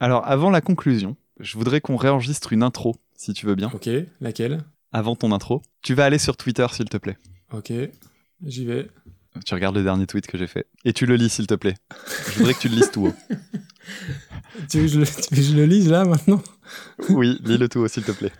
Alors, avant la conclusion, je voudrais qu'on réenregistre une intro, si tu veux bien. Ok, laquelle? Avant ton intro, tu vas aller sur Twitter, s'il te plaît. Ok, j'y vais. Tu regardes le dernier tweet que j'ai fait. Et tu le lis, s'il te plaît. Je voudrais que tu le lises tout haut. tu veux que je le, tu veux que je le lise là maintenant? Oui, lis-le tout haut, s'il te plaît.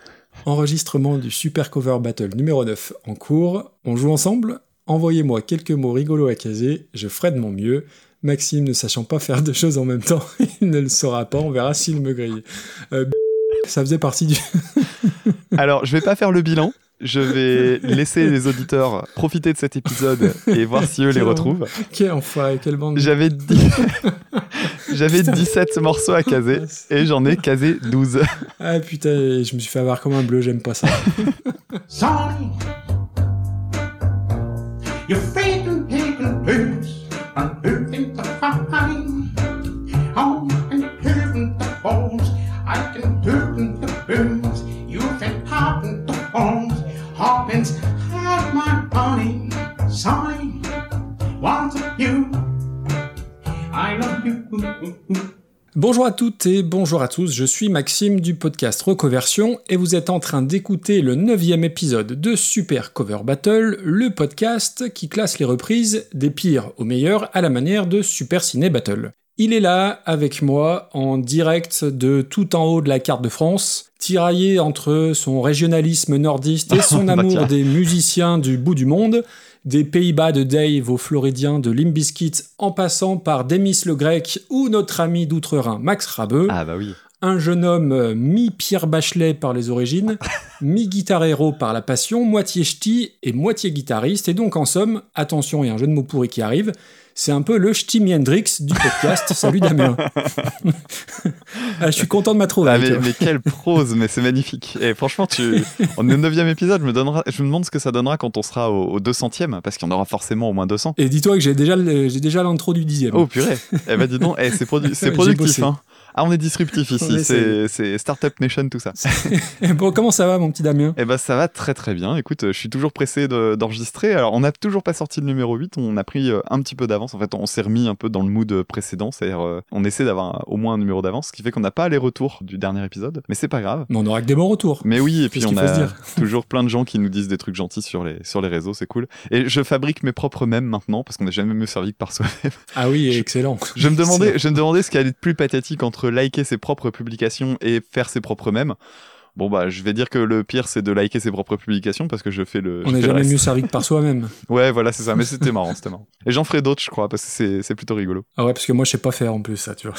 Enregistrement du Super Cover Battle numéro 9 en cours. On joue ensemble? Envoyez-moi quelques mots rigolos à caser, je ferai de mon mieux. Maxime, ne sachant pas faire deux choses en même temps, il ne le saura pas, on verra s'il me grille. Euh, ça faisait partie du... Alors, je vais pas faire le bilan. Je vais laisser les auditeurs profiter de cet épisode et voir si eux les retrouvent. Quel enfoiré, quelle bande. J'avais dit... J'avais 17 morceaux à caser et j'en ai casé 12. Ah putain, je me suis fait avoir comme un bleu, j'aime pas ça. Sorry. You're blues, unmoving the fine. Home and hearing the bones, I can do the blues. You've been popping the bones, Hawkins had my honey, Sonny, wants you. I love you. Bonjour à toutes et bonjour à tous, je suis Maxime du podcast Recoversion et vous êtes en train d'écouter le neuvième épisode de Super Cover Battle, le podcast qui classe les reprises des pires aux meilleurs à la manière de Super Ciné Battle. Il est là avec moi en direct de tout en haut de la carte de France, tiraillé entre son régionalisme nordiste et son amour des musiciens du bout du monde des Pays-Bas de Dave aux Floridiens de Limbiskit en passant par Demis le Grec ou notre ami d'Outre-Rhin Max Rabeux. Ah bah oui. Un jeune homme euh, mi-Pierre Bachelet par les origines, mi-guitarero par la passion, moitié ch'ti et moitié guitariste. Et donc en somme, attention, il y a un jeu de mots pourri qui arrive, c'est un peu le Stimi Hendrix du podcast. Salut Damien. Ah, je suis content de m'être ah, mais, quelle prose, mais c'est magnifique. Et franchement, tu, on est au neuvième épisode, je me, donnera, je me demande ce que ça donnera quand on sera au, 200e, parce qu'il y en aura forcément au moins 200. Et dis-toi que j'ai déjà, l'intro du dixième. Oh purée. Eh ben dis donc, eh, c'est, c'est productif. Hein. Ah, on est disruptif ici, c'est Startup Nation, tout ça. bon, comment ça va, mon petit Damien? Eh ben, ça va très très bien. Écoute, je suis toujours pressé d'enregistrer. Alors, on n'a toujours pas sorti le numéro 8, on a pris euh, un petit peu d'avance. En fait, on s'est remis un peu dans le mood précédent, c'est-à-dire, euh, on essaie d'avoir au moins un numéro d'avance, ce qui fait qu'on n'a pas les retours du dernier épisode, mais c'est pas grave. Mais on aura que des bons retours. Mais oui, et puis on a toujours plein de gens qui nous disent des trucs gentils sur les, sur les réseaux, c'est cool. Et je fabrique mes propres mèmes maintenant, parce qu'on n'est jamais mieux servi que par soi-même. Ah oui, excellent. Je me demandais, je me demandais ce qui allait être plus pathétique entre liker ses propres publications et faire ses propres mèmes. Bon bah je vais dire que le pire c'est de liker ses propres publications parce que je fais le. On n'est jamais mieux servi que par soi-même. ouais voilà c'est ça mais c'était marrant c'était marrant. Et j'en ferai d'autres je crois parce que c'est plutôt rigolo. Ah ouais parce que moi je sais pas faire en plus ça tu vois.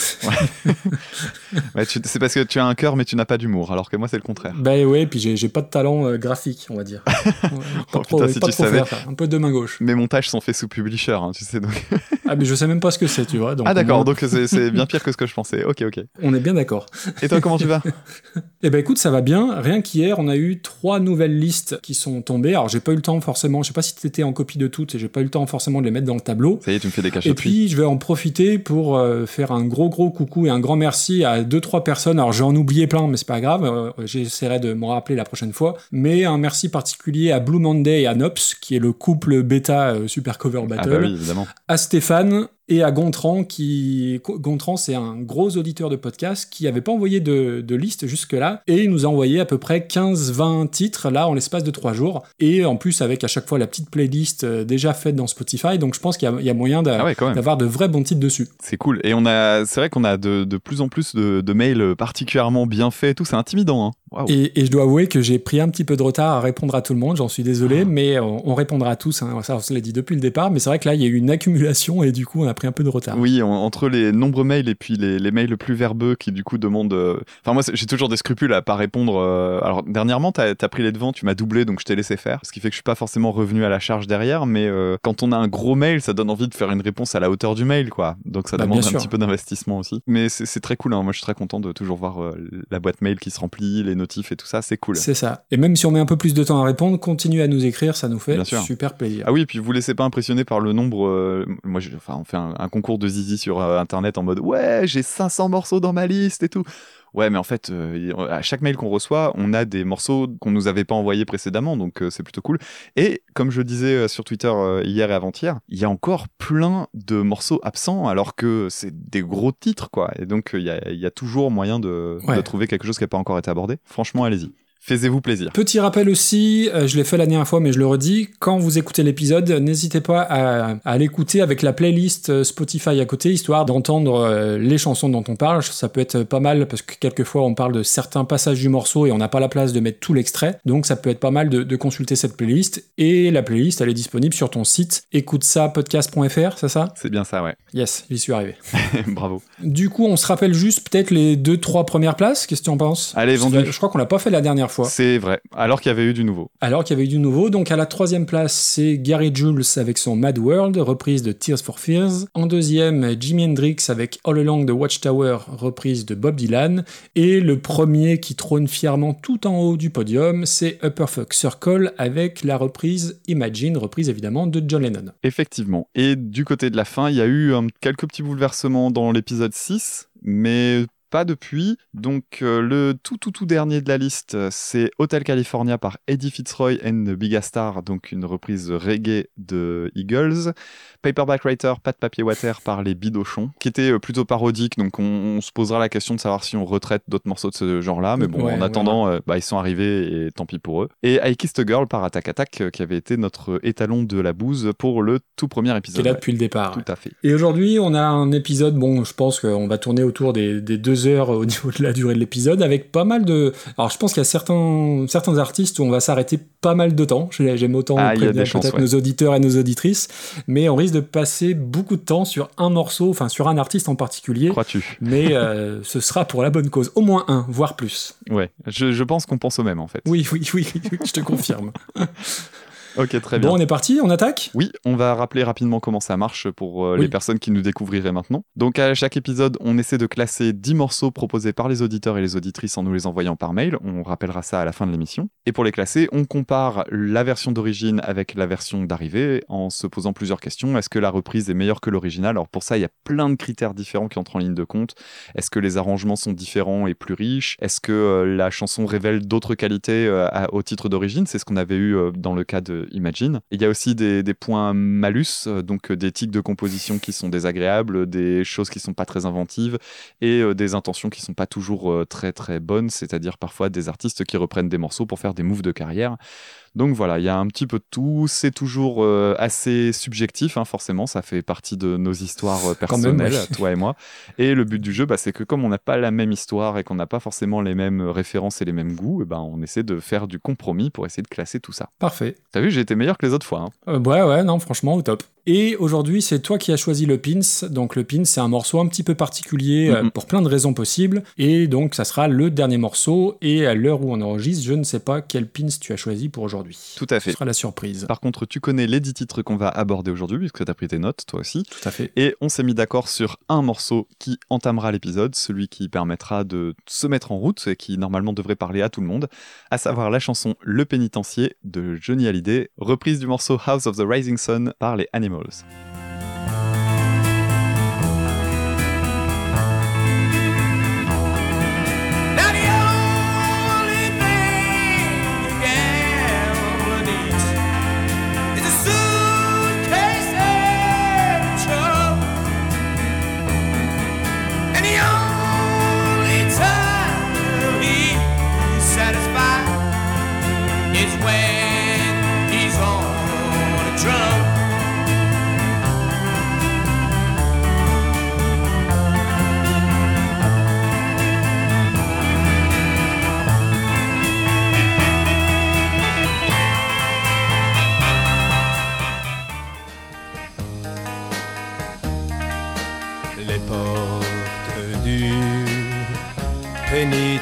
ouais. c'est parce que tu as un cœur mais tu n'as pas d'humour alors que moi c'est le contraire. Bah ouais puis j'ai pas de talent euh, graphique on va dire. pas oh, trop, si tu savais. Faire, un peu de main gauche. Mes montages sont faits sous publisher hein, tu sais donc. ah mais je sais même pas ce que c'est tu vois. Donc ah d'accord donc c'est bien pire que ce que je pensais ok ok. On est bien d'accord. Et toi comment tu vas? Eh ben écoute ça va bien rien qu'hier on a eu trois nouvelles listes qui sont tombées. Alors, j'ai pas eu le temps forcément, je sais pas si tu étais en copie de toutes, et j'ai pas eu le temps forcément de les mettre dans le tableau. Ça y est, tu me fais des cachets. Et puis, je vais en profiter pour euh, faire un gros, gros coucou et un grand merci à deux, trois personnes. Alors, j'ai en oublié plein, mais c'est pas grave. Euh, j'essaierai de me rappeler la prochaine fois. Mais un merci particulier à Blue Monday et à Nops, qui est le couple bêta euh, Super Cover Battle. Ah bah oui, évidemment. À Stéphane, et à Gontran, qui Gontran c'est un gros auditeur de podcast qui n'avait pas envoyé de, liste jusque-là, et il nous a envoyé à peu près 15-20 titres là en l'espace de 3 jours, et en plus avec à chaque fois la petite playlist euh, déjà faite dans Spotify, donc je pense qu'il y, a moyen ah d'avoir de vrais bons titres dessus. C'est cool, et on a, c'est vrai qu'on a de, plus en plus de, mails particulièrement bien faits, tout, c'est intimidant. Hein. Et, je dois avouer que j'ai pris un petit peu de retard à répondre à tout le monde, j'en suis désolé, ah. mais on, répondra à tous, hein. ça on se l'a dit depuis le départ, mais c'est vrai que là il y a eu une accumulation et du coup on a pris un peu de retard. Oui, entre les nombreux mails et puis les, mails plus verbeux qui du coup demandent... Euh, enfin moi j'ai toujours des scrupules à pas répondre. Euh, alors dernièrement tu as, pris les devants, tu m'as doublé donc je t'ai laissé faire, ce qui fait que je suis pas forcément revenu à la charge derrière, mais euh, quand on a un gros mail ça donne envie de faire une réponse à la hauteur du mail quoi, donc ça bah, demande un petit peu d'investissement aussi. Mais c'est très cool, hein. moi je suis très content de toujours voir la boîte mail qui se remplit, les notifs et tout ça, c'est cool. C'est ça. Et même si on met un peu plus de temps à répondre, continuez à nous écrire, ça nous fait super plaisir. Ah oui, puis vous laissez pas impressionner par le nombre. Euh, moi, enfin, on fait un, concours de zizi sur euh, internet en mode ouais, j'ai 500 morceaux dans ma liste et tout. Ouais, mais en fait, euh, à chaque mail qu'on reçoit, on a des morceaux qu'on nous avait pas envoyés précédemment, donc euh, c'est plutôt cool. Et comme je disais euh, sur Twitter hier et avant-hier, il y a encore plein de morceaux absents, alors que c'est des gros titres, quoi. Et donc, il y, a, il y a toujours moyen de, Ouais. de trouver quelque chose qui n'a pas encore été abordé. Franchement, allez-y. Faisez-vous plaisir. Petit rappel aussi, euh, je l'ai fait la dernière fois, mais je le redis, quand vous écoutez l'épisode, n'hésitez pas à, à l'écouter avec la playlist euh, Spotify à côté, histoire d'entendre euh, les chansons dont on parle. Ça peut être pas mal, parce que quelquefois on parle de certains passages du morceau et on n'a pas la place de mettre tout l'extrait. Donc ça peut être pas mal de, de consulter cette playlist. Et la playlist, elle est disponible sur ton site écoute-ça-podcast.fr, c'est ça? C'est bien ça, ouais. Yes, j'y suis arrivé. Bravo. Du coup, on se rappelle juste peut-être les deux, trois premières places. Qu'est-ce que tu en penses? Allez, vendu. Je crois qu'on l'a pas fait la dernière fois. C'est vrai. Alors qu'il y avait eu du nouveau. Alors qu'il y avait eu du nouveau, donc à la troisième place, c'est Gary Jules avec son Mad World, reprise de Tears for Fears. En deuxième, Jimi Hendrix avec All Along the Watchtower, reprise de Bob Dylan. Et le premier qui trône fièrement tout en haut du podium, c'est Upper Fuck Circle avec la reprise Imagine, reprise évidemment de John Lennon. Effectivement. Et du côté de la fin, il y a eu quelques petits bouleversements dans l'épisode 6, mais pas depuis. Donc euh, le tout tout tout dernier de la liste, euh, c'est Hotel California par Eddie Fitzroy and the Big Star, donc une reprise reggae de Eagles. Paperback Writer, Pas de papier water par les Bidochons, qui était euh, plutôt parodique, donc on, on se posera la question de savoir si on retraite d'autres morceaux de ce genre-là, mais bon, Ouais, en ouais, attendant, euh, bah, ils sont arrivés et tant pis pour eux. Et I Kissed a Girl par Attack Attack, qui avait été notre étalon de la bouse pour le tout premier Qui est épisode. là depuis le départ. Tout à fait. Et aujourd'hui, on a un épisode, bon, je pense qu'on va tourner autour des, des deux heures au niveau de la durée de l'épisode, avec pas mal de... Alors, je pense qu'il y a certains, certains artistes où on va s'arrêter pas mal de temps. J'ai- J'aime autant Ah, peut-être ouais. nos auditeurs et nos auditrices, mais on risque de passer beaucoup de temps sur un morceau, enfin sur un artiste en particulier. Crois-tu Mais euh, ce sera pour la bonne cause. Au moins un, voire plus. Ouais, je, je pense qu'on pense au même en fait. Oui, oui, oui, je te confirme. Ok, très bien. Bon, on est parti, on attaque? Oui, on va rappeler rapidement comment ça marche pour euh, les personnes qui nous découvriraient maintenant. Donc à chaque épisode, on essaie de classer 10 morceaux proposés par les auditeurs et les auditrices en nous les envoyant par mail. On rappellera ça à la fin de l'émission. Et pour les classer, on compare la version d'origine avec la version d'arrivée en se posant plusieurs questions. Est-ce que la reprise est meilleure que l'original Alors pour ça, il y a plein de critères différents qui entrent en ligne de compte. Est-ce que les arrangements sont différents et plus riches? Est-ce que euh, la chanson révèle d'autres qualités euh, au titre d'origine? C'est ce qu'on avait eu dans le cas de Il y a aussi des, points malus, euh, donc euh, des tics de composition qui sont désagréables, des choses qui sont pas très inventives et euh, des intentions qui sont pas toujours très très bonnes, c'est-à-dire parfois des artistes qui reprennent des morceaux pour faire des moves de carrière. Donc voilà, il y a un petit peu de tout. C'est toujours euh, assez subjectif, hein, forcément. Ça fait partie de nos histoires euh, même, personnelles, toi et moi. Et le but du jeu, bah, c'est que comme on n'a pas la même histoire et qu'on n'a pas forcément les mêmes références et les mêmes goûts, eh ben, on essaie de faire du compromis pour essayer de classer tout ça. Parfait. T'as vu, j'ai été meilleur que les autres fois. hein. Euh, ouais, ouais, non, franchement, au top. Et aujourd'hui, c'est toi qui as choisi le pins. Donc, le pins, c'est un morceau un petit peu particulier euh, Mhm. pour plein de raisons possibles. Et donc, ça sera le dernier morceau. Et à l'heure où on enregistre, je ne sais pas quel pins tu as choisi pour aujourd'hui. Tout à Ce fait. sera la surprise. Par contre, tu connais les 10 titres qu'on va aborder aujourd'hui, puisque tu as pris tes notes, toi aussi. Tout à fait. Et on s'est mis d'accord sur un morceau qui entamera l'épisode, celui qui permettra de se mettre en route et qui normalement devrait parler à tout le monde, à savoir la chanson Le pénitencier de Johnny Hallyday, reprise du morceau House of the Rising Sun par les Animals. Now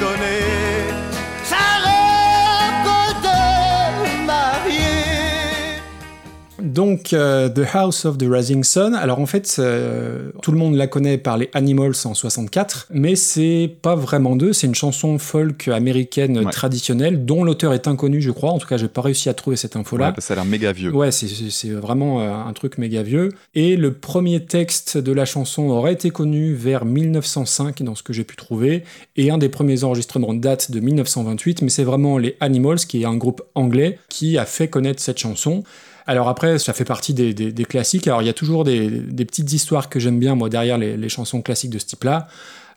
donner Donc, euh, The House of the Rising Sun. Alors, en fait, euh, tout le monde la connaît par les Animals en 64, mais c'est pas vraiment d'eux. C'est une chanson folk américaine Ouais. traditionnelle dont l'auteur est inconnu, je crois. En tout cas, j'ai pas réussi à trouver cette info-là. Ouais, ça a l'air méga vieux. Ouais, c'est vraiment euh, un truc méga vieux. Et le premier texte de la chanson aurait été connu vers 1905, dans ce que j'ai pu trouver. Et un des premiers enregistrements date de 1928, mais c'est vraiment les Animals, qui est un groupe anglais, qui a fait connaître cette chanson. Alors après, ça fait partie des, classiques. Alors il y a toujours des, petites histoires que j'aime bien, moi, derrière les, chansons classiques de ce type-là.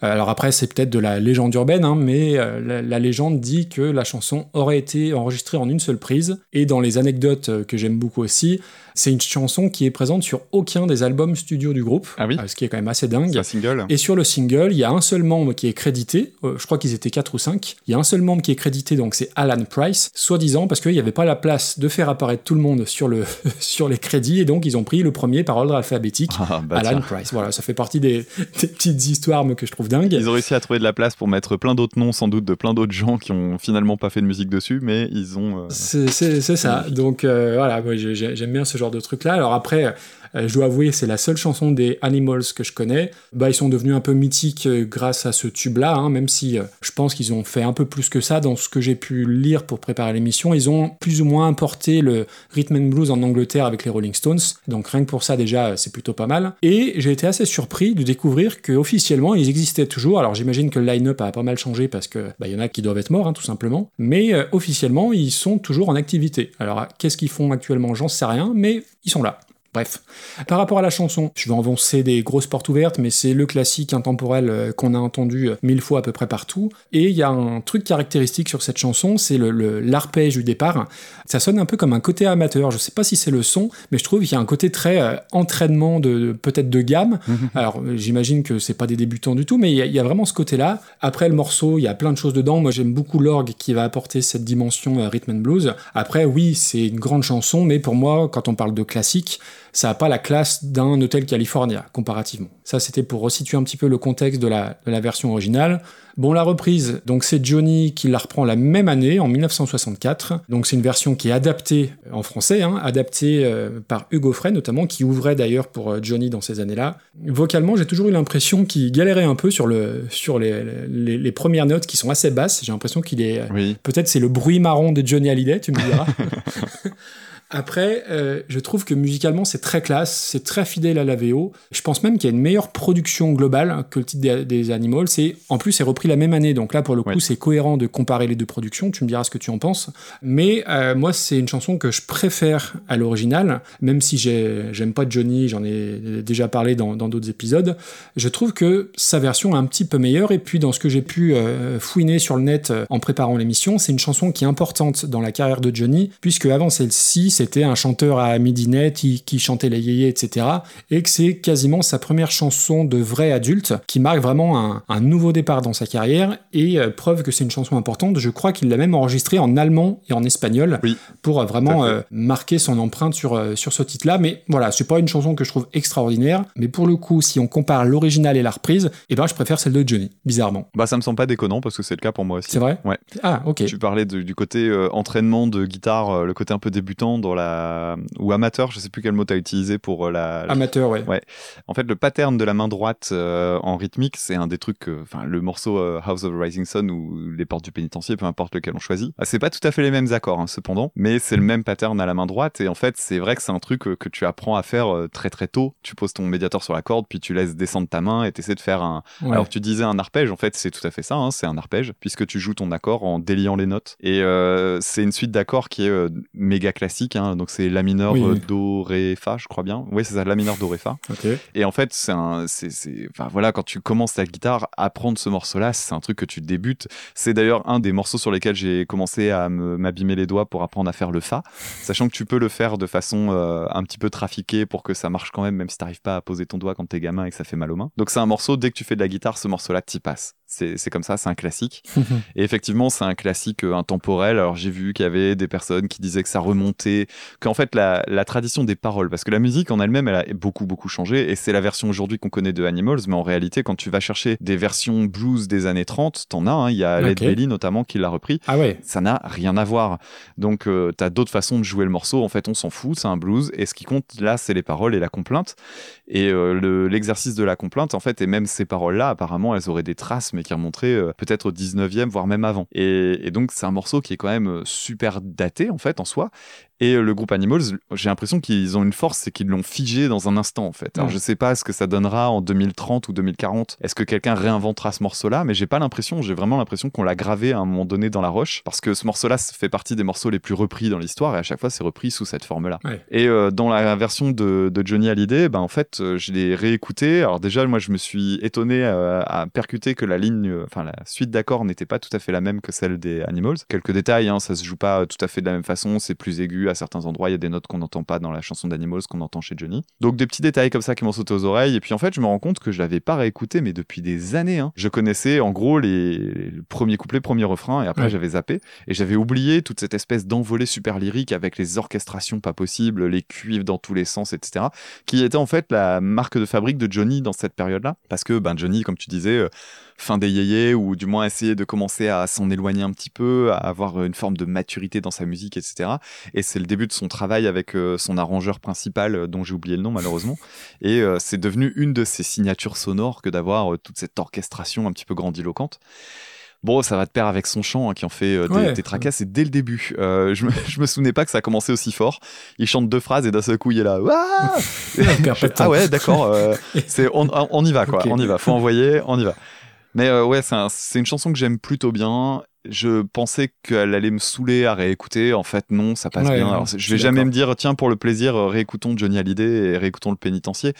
Euh, Alors après, c'est peut-être de la légende urbaine, hein, mais euh, la, la légende dit que la chanson aurait été enregistrée en une seule prise. Et dans les anecdotes euh, que j'aime beaucoup aussi, c'est une chanson qui est présente sur aucun des albums studio du groupe, Ah oui euh, ce qui est quand même assez dingue. Un single. Et sur le single, il y a un seul membre qui est crédité, euh, je crois qu'ils étaient 4 ou 5, il y a un seul membre qui est crédité, donc c'est Alan Price, soi-disant parce qu'il n'y avait pas la place de faire apparaître tout le monde sur, le sur les crédits, et donc ils ont pris le premier par ordre alphabétique, Ah, bah, Alan tiens. Price. Voilà, ça fait partie des, des petites histoires mais que je trouve dingues. Ils ont réussi à trouver de la place pour mettre plein d'autres noms, sans doute, de plein d'autres gens qui ont finalement pas fait de musique dessus, mais ils ont. euh, C'est ça. Donc euh, voilà, j'aime bien ce genre de truc-là. Alors après, euh, je dois avouer, c'est la seule chanson des Animals que je connais. Bah, ils sont devenus un peu mythiques euh, grâce à ce tube-là, hein, même si euh, je pense qu'ils ont fait un peu plus que ça dans ce que j'ai pu lire pour préparer l'émission. Ils ont plus ou moins importé le rhythm and blues en Angleterre avec les Rolling Stones. Donc rien que pour ça, déjà, c'est plutôt pas mal. Et j'ai été assez surpris de découvrir que officiellement ils existaient toujours. Alors j'imagine que le line-up a pas mal changé parce que bah, y en a qui doivent être morts, hein, tout simplement. Mais officiellement, ils sont toujours en activité. Alors qu'est-ce qu'ils font actuellement? J'en sais rien, mais ils sont là. Bref. Par rapport à la chanson, je vais enfoncer des grosses portes ouvertes, mais c'est le classique intemporel euh, qu'on a entendu euh, mille fois à peu près partout. Et il y a un truc caractéristique sur cette chanson, c'est le- le- l'arpège du départ. Ça sonne un peu comme un côté amateur. Je sais pas si c'est le son, mais je trouve qu'il y a un côté très euh, entraînement de, de- peut-être de gamme. Alors euh, j'imagine que c'est pas des débutants du tout, mais il y, a- il y a vraiment ce côté-là. Après le morceau, il y a plein de choses dedans. Moi j'aime beaucoup l'orgue qui va apporter cette dimension euh, rhythm and blues. Après oui, c'est une grande chanson, mais pour moi, quand on parle de classique, ça n'a pas la classe d'un Hotel California, comparativement. Ça, c'était pour resituer un petit peu le contexte de la, de la version originale. Bon, la reprise, donc c'est Johnny qui la reprend la même année, en 1964. Donc c'est une version qui est adaptée en français, hein, adaptée euh, par Hugo Frey notamment, qui ouvrait d'ailleurs pour euh, Johnny dans ces années-là. Vocalement, j'ai toujours eu l'impression qu'il galérait un peu sur, le, sur les, les, les premières notes qui sont assez basses. J'ai l'impression qu'il est... Oui. Peut-être c'est le bruit marron de Johnny Hallyday, tu me diras. Après, euh, je trouve que musicalement c'est très classe, c'est très fidèle à la VO. Je pense même qu'il y a une meilleure production globale que le titre des, des Animals. Et en plus, c'est repris la même année, donc là pour le coup, Ouais. c'est cohérent de comparer les deux productions. Tu me diras ce que tu en penses. Mais euh, moi, c'est une chanson que je préfère à l'original, même si j'ai- j'aime pas Johnny, j'en ai déjà parlé dans d'autres épisodes. Je trouve que sa version est un petit peu meilleure. Et puis dans ce que j'ai pu euh, fouiner sur le net en préparant l'émission, c'est une chanson qui est importante dans la carrière de Johnny, puisque avant celle-ci, c'était un chanteur à midinette qui, qui chantait les yéyés, etc. Et que c'est quasiment sa première chanson de vrai adulte, qui marque vraiment un, un nouveau départ dans sa carrière. Et euh, preuve que c'est une chanson importante, je crois qu'il l'a même enregistrée en allemand et en espagnol Oui, pour euh, vraiment euh, marquer son empreinte sur, sur ce titre-là. Mais voilà, c'est pas une chanson que je trouve extraordinaire. Mais pour le coup, si on compare l'original et la reprise, eh ben, je préfère celle de Johnny, bizarrement. Bah, ça me semble pas déconnant parce que c'est le cas pour moi aussi. C'est vrai? Ouais. Ah, ok. Tu parlais de- du côté entraînement de guitare, le côté un peu débutant dans la ou amateur, je sais plus quel mot t'as utilisé pour euh, la. Amateur, ouais. Ouais. En fait, le pattern de la main droite euh, en rythmique, c'est un des trucs, que- enfin, le morceau euh, House of the Rising Sun ou les portes du pénitencier, peu importe lequel on choisit. Ah, c'est pas tout à fait les mêmes accords, hein, cependant, mais c'est le même pattern à la main droite. Et en fait, c'est vrai que c'est un truc euh, que tu apprends à faire euh, très très tôt. Tu poses ton médiator sur la corde, puis tu laisses descendre ta main et t'essaies de faire un, Ouais. alors tu disais un arpège, en fait c'est tout à fait ça, hein, c'est un arpège, puisque tu joues ton accord en déliant les notes. Et euh, c'est une suite d'accords qui est euh, méga classique, hein, donc c'est La mineur, Oui, euh. Do, Ré, Fa, je crois bien. Oui c'est ça, La mineur, Do, Ré, Fa. Et en fait c'est un... c'est c'est- Enfin voilà, quand tu commences la guitare, apprendre ce morceau-là, c'est un truc que tu débutes. C'est d'ailleurs un des morceaux sur lesquels j'ai commencé à me- m'abîmer les doigts pour apprendre à faire le Fa, sachant que tu peux le faire de façon euh, un petit peu trafiquée pour que ça marche quand même, même si t'arrives pas à poser ton doigt quand t'es gamin et que ça fait mal aux mains. Donc c'est un morceau, dès que tu fais de la guitare, ce morceau-là, t'y passes. C'est comme ça, c'est un classique. Et effectivement, c'est un classique euh, intemporel. Alors j'ai vu qu'il y avait des personnes qui disaient que ça remontait, qu'en fait la, la tradition des paroles, parce que la musique en elle-même, elle a beaucoup beaucoup changé, et c'est la version aujourd'hui qu'on connaît de Animals, mais en réalité, quand tu vas chercher des versions blues des années 30, t'en as, hein. il y a Led Ok. Belly notamment qui l'a repris, Ah ouais. ça n'a rien à voir. Donc, euh, t'as d'autres façons de jouer le morceau. En fait, on s'en fout, c'est un blues. Et ce qui compte, là, c'est les paroles et la complainte. Et euh, le- l'exercice de la complainte, en fait, et même ces paroles-là, apparemment, elles auraient des traces, mais qui remonteraient euh, peut-être au 19e, voire même avant. Et, et donc, c'est un morceau qui est quand même euh, super daté, en fait, en soi. Et euh, le groupe Animals, j'ai l'impression qu'ils ont une force, c'est qu'ils l'ont figé dans un instant, en fait. Alors, Ouais. je sais pas ce que ça donnera en 2030 ou 2040. Est-ce que quelqu'un réinventera ce morceau-là? Mais j'ai pas l'impression, j'ai vraiment l'impression qu'on l'a gravé à un moment donné dans la roche, parce que ce morceau-là fait partie des morceaux les plus repris dans l'histoire, et à chaque fois, c'est repris sous cette forme-là. Ouais. Et euh, dans la version de, de Johnny Hallyday, ben, en fait, euh, je l'ai réécouté. Alors déjà, moi, je me suis étonné à percuter que la ligne, enfin, la suite d'accords n'était pas tout à fait la même que celle des Animals. Quelques détails, hein, ça se joue pas tout à fait de la même façon, c'est plus aigu à certains endroits, il y a des notes qu'on n'entend pas dans la chanson d'Animals qu'on entend chez Johnny. Donc des petits détails comme ça qui m'ont sauté aux oreilles, et puis en fait, je me rends compte que je l'avais pas réécouté, mais depuis des années. hein. Je connaissais en gros les, les premiers couplets, premier refrain, et après Ouais. j'avais zappé, et j'avais oublié toute cette espèce d'envolée super lyrique avec les orchestrations pas possibles, les cuivres dans tous les sens, etc., qui était en fait la marque de fabrique de Johnny dans cette période-là. Parce que ben, Johnny, comme tu disais, euh, fin des yéyés, ou du moins essayer de commencer à s'en éloigner un petit peu, à avoir une forme de maturité dans sa musique, etc. Et c'est le début de son travail avec euh, son arrangeur principal, euh, dont j'ai oublié le nom malheureusement. Et euh, c'est devenu une de ses signatures sonores que d'avoir euh, toute cette orchestration un petit peu grandiloquente. Bon, ça va de pair avec son chant hein, qui en fait euh, des, Ouais. des tracasses. Et dès le début, euh, je, me, je me souvenais pas que ça a commencé aussi fort. Il chante deux phrases et d'un seul coup, il est là. Ah ouais, d'accord. euh, c'est on, on y va quoi. On y va. Faut envoyer. On y va. Mais euh, ouais, c'est un- c'est une chanson que j'aime plutôt bien. Je pensais qu'elle allait me saouler à réécouter. En fait, non, ça passe Ouais, bien. Alors, je vais jamais me dire, tiens, pour le plaisir, euh, réécoutons Johnny Hallyday et réécoutons le pénitencier.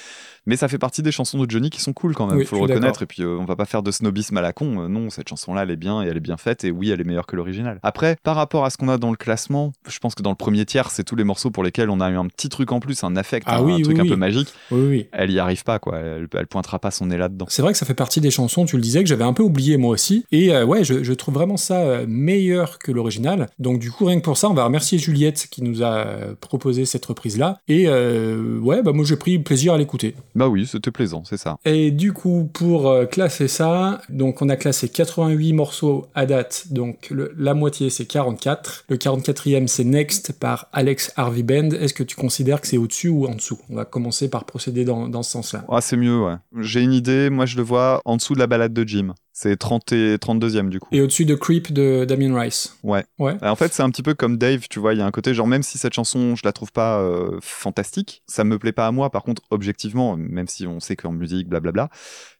Mais ça fait partie des chansons de Johnny qui sont cool quand même. Oui, faut le reconnaître. Et puis, euh, on va pas faire de snobisme à la con. Euh, non, cette chanson-là, elle est bien et elle est bien faite. Et oui, elle est meilleure que l'original. Après, par rapport à ce qu'on a dans le classement, je pense que dans le premier tiers, c'est tous les morceaux pour lesquels on a eu un petit truc en plus, un affect, Ah un, oui, un oui, truc un peu magique. Elle y arrive pas, quoi. Elle, elle pointera pas son nez là-dedans. C'est vrai que ça fait partie des chansons, tu le disais, que j'avais un peu oublié moi aussi. Et euh, ouais, je, je trouve vraiment ça euh, meilleur que l'original. Donc du coup, rien que pour ça, on va remercier Juliette qui nous a proposé cette reprise-là. Et ouais, bah moi j'ai pris plaisir à l'écouter. Bah oui, c'était plaisant, c'est ça. Et du coup, pour euh, classer ça, donc on a classé 88 morceaux à date, donc le- la moitié c'est 44. Le 44e c'est Next par Alex Harvey Band. Est-ce que tu considères que c'est au-dessus ou en dessous? On va commencer par procéder dans, dans ce sens-là. Ah, c'est mieux, ouais. J'ai une idée, moi je le vois en dessous de la balade de Jim. C'est 30 et 32e du coup. Et au-dessus de Creep de Damien Rice. Ouais. Ouais. En fait, c'est un petit peu comme Dave, tu vois, il y a un côté genre même si cette chanson, je la trouve pas euh, fantastique, ça me plaît pas à moi. Par contre, objectivement, même si on sait qu'en musique, blablabla,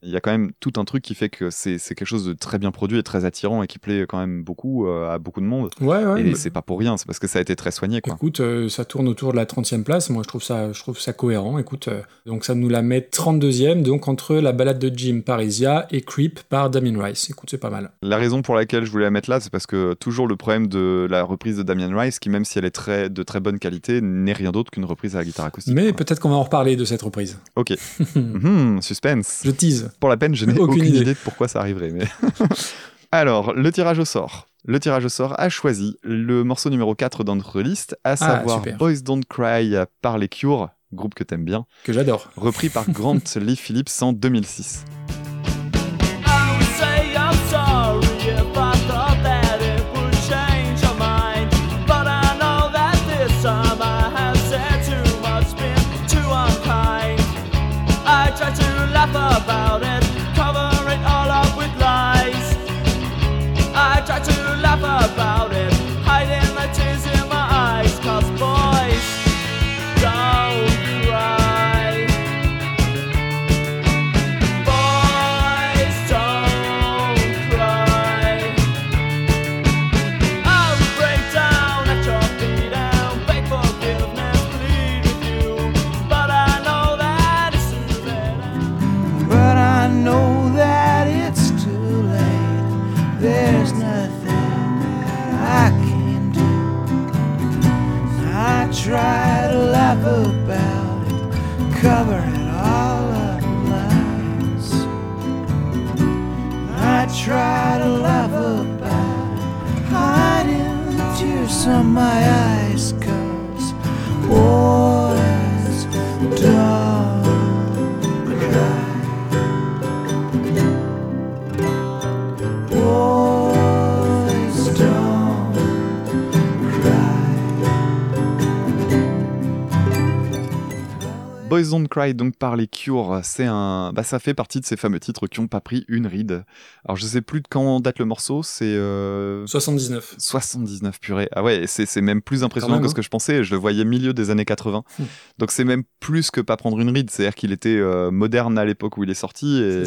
il y a quand même tout un truc qui fait que c'est quelque chose de très bien produit et très attirant et qui plaît quand même beaucoup euh, à beaucoup de monde. Ouais, ouais. et mais- c'est pas pour rien, c'est parce que ça a été très soigné, quoi. Écoute, euh, ça tourne autour de la 30e place. Moi, je trouve ça, je trouve ça cohérent. Écoute, donc ça nous la met 32e, donc entre la balade de Jim par Isia et Creep par Damien Rice. Écoute, c'est pas mal. La raison pour laquelle je voulais la mettre là, c'est parce que toujours le problème de la reprise de Damien Rice, qui même si elle est très, de très bonne qualité, n'est rien d'autre qu'une reprise à la guitare acoustique. Mais peut-être qu'on va en reparler de cette reprise. Ok. Mhm, suspense. Je tease. Pour la peine, je n'ai Aucune aucune, idée. idée. de pourquoi ça arriverait. Mais... Alors, le tirage au sort. Le tirage au sort a choisi le morceau numéro 4 dans notre liste, à savoir Ah, super. Boys Don't Cry par les Cure, groupe que t'aimes bien, Que j'adore. repris par Grant Lee Phillips en 2006. try to laugh about it, cover it all up in lies. I try to laugh about it, hide in the tears on my eyes. Boys Don't Cry donc par les Cure, c'est un, bah ça fait partie de ces fameux titres qui ont pas pris une ride. Alors je sais plus de quand date le morceau, c'est euh, 79. 79 purée. Ah ouais, c'est c'est même plus impressionnant même, que ce que je pensais. Je le voyais milieu des années 80. Hmm. Donc c'est même plus que pas prendre une ride. C'est-à-dire qu'il était euh, moderne à l'époque où il est sorti et,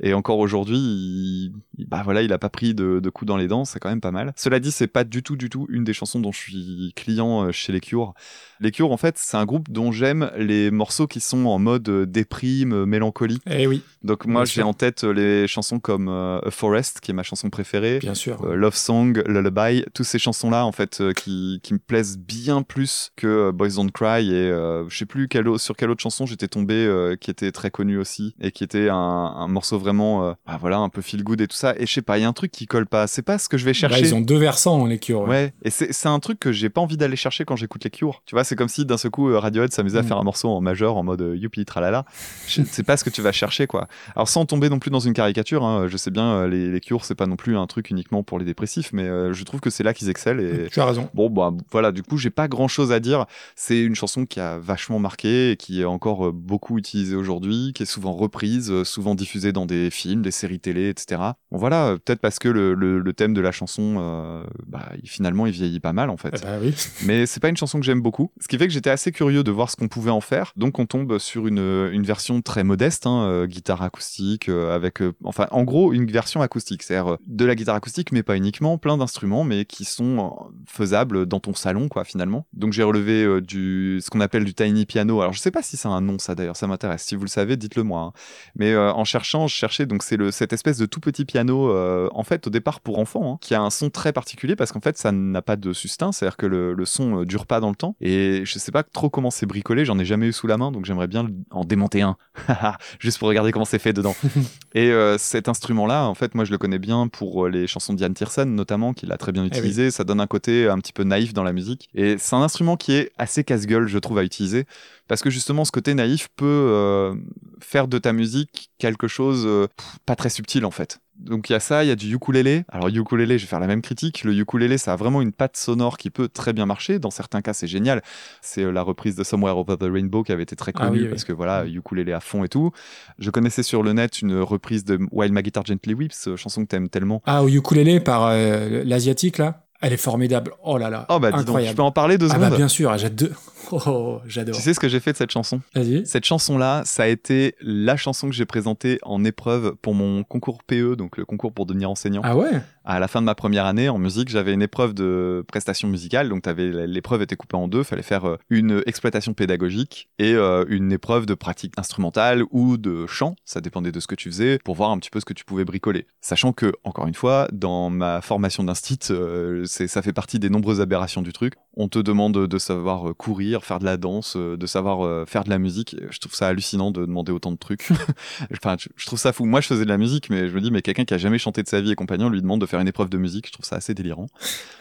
et encore aujourd'hui, il, il- bah voilà, il a pas pris de, de coups dans les dents. C'est quand même pas mal. Cela dit, c'est pas du tout, du tout une des chansons dont je suis client euh, chez les Cure. Les Cure, en fait, c'est un groupe dont j'aime les morceaux qui sont en mode euh, déprime, euh, mélancolie. Eh oui, Donc moi, j'ai en tête euh, les chansons comme euh, A Forest, qui est ma chanson préférée. bien sûr. Euh, Love Song, Lullaby, toutes ces chansons-là, en fait, euh, qui, qui me plaisent bien plus que Boys Don't Cry. Et je sais plus sur quelle autre chanson j'étais tombé qui était très connue aussi et qui était un, un morceau vraiment, bah voilà, un peu feel good et tout ça. Et je sais pas, il y a un truc qui colle pas. C'est pas ce que je vais Bah, chercher. ils ont deux versants, les Cure. ouais. Ouais, et c'est un truc que j'ai pas envie d'aller chercher quand j'écoute les Cure. Tu vois, c'est comme si d'un seul coup Radiohead s'amusait à Mm. faire un morceau en majeur en mode euh, youpi tralala. C'est pas ce que tu vas chercher quoi. Alors sans tomber non plus dans une caricature, hein, je sais bien euh, les, les Cure c'est pas non plus un truc uniquement pour les dépressifs, mais euh, je trouve que c'est là qu'ils excellent et Tu as raison. Bon, bah voilà, du coup, j'ai pas grand chose à dire. C'est une chanson qui a vachement marqué et qui est encore beaucoup utilisée aujourd'hui, qui est souvent reprise, souvent diffusée dans des films, des séries télé, etc. Bon, voilà, peut-être parce que le, le- le thème de la chanson, euh, bah, finalement, il vieillit pas mal en fait. Eh bah oui. Mais c'est pas une chanson que j'aime beaucoup. Ce qui fait que j'étais assez curieux de voir ce qu'on pouvait en faire. Donc on tombe sur une, une version très modeste, hein, euh, guitare acoustique, euh, avec, euh, enfin, en gros, une version acoustique. C'est-à-dire euh, de la guitare acoustique, mais pas uniquement, plein d'instruments, mais qui sont euh, faisables dans ton salon, quoi, finalement. Donc j'ai relevé euh, du, ce qu'on appelle du tiny piano. Alors je sais pas si c'est un nom, ça d'ailleurs, ça m'intéresse. Si vous le savez, dites-le moi. hein. Mais euh, en cherchant, je cherchais donc c'est cette espèce de tout petit piano, euh, en fait au départ pour enfants, hein, qui a un son très particulier parce qu'en fait ça n'a pas de sustain, c'est-à-dire que le, le son euh, dure pas dans le temps. Et je sais pas trop comment c'est bricolé, j'en ai jamais eu sous la main, donc j'aimerais bien en démonter un, juste pour regarder comment c'est fait dedans. Et euh, cet instrument-là, en fait, moi je le connais bien pour euh, les chansons d'Ian Tiersen notamment, qu'il a très bien oui. utilisé. Ça donne un côté un petit peu naïf dans la musique. Et c'est un instrument qui est assez casse-gueule, je trouve, à utiliser. Parce que justement, ce côté naïf peut euh, faire de ta musique quelque chose euh, pas très subtil en fait. Donc il y a ça, il y a du ukulélé. Alors ukulélé, je vais faire la même critique. Le ukulélé, ça a vraiment une patte sonore qui peut très bien marcher. Dans certains cas, c'est génial. C'est euh, la reprise de Somewhere Over the Rainbow qui avait été très Ah connue oui. parce que voilà, ukulélé à fond et tout. Je connaissais sur le net une reprise de While My Guitar Gently Weeps, euh, chanson que t'aimes tellement. Ah, au ukulélé par euh, l'asiatique là? Elle est formidable. Oh là là. Oh bah dis donc, incroyable. je peux en parler deux ah secondes. bah bien sûr, j'adore. Oh, oh, j'adore. tu sais ce que j'ai fait de cette chanson? Vas-y. Cette chanson-là, ça a été la chanson que j'ai présentée en épreuve pour mon concours PE, donc le concours pour devenir enseignant. Ah ouais? À la fin de ma première année en musique, j'avais une épreuve de prestation musicale, donc l'épreuve était coupée en deux, fallait faire euh, une exploitation pédagogique et euh, une épreuve de pratique instrumentale ou de chant, ça dépendait de ce que tu faisais, pour voir un petit peu ce que tu pouvais bricoler. Sachant que, encore une fois, dans ma formation d'instit, euh, ça fait partie des nombreuses aberrations du truc. On te demande de savoir euh, courir, faire de la danse, de savoir faire de la musique. Je trouve ça hallucinant de demander autant de trucs. enfin, je trouve ça fou. Moi, je faisais de la musique, mais je me dis, mais quelqu'un qui a jamais chanté de sa vie et compagnon lui demande de faire une épreuve de musique. Je trouve ça assez délirant.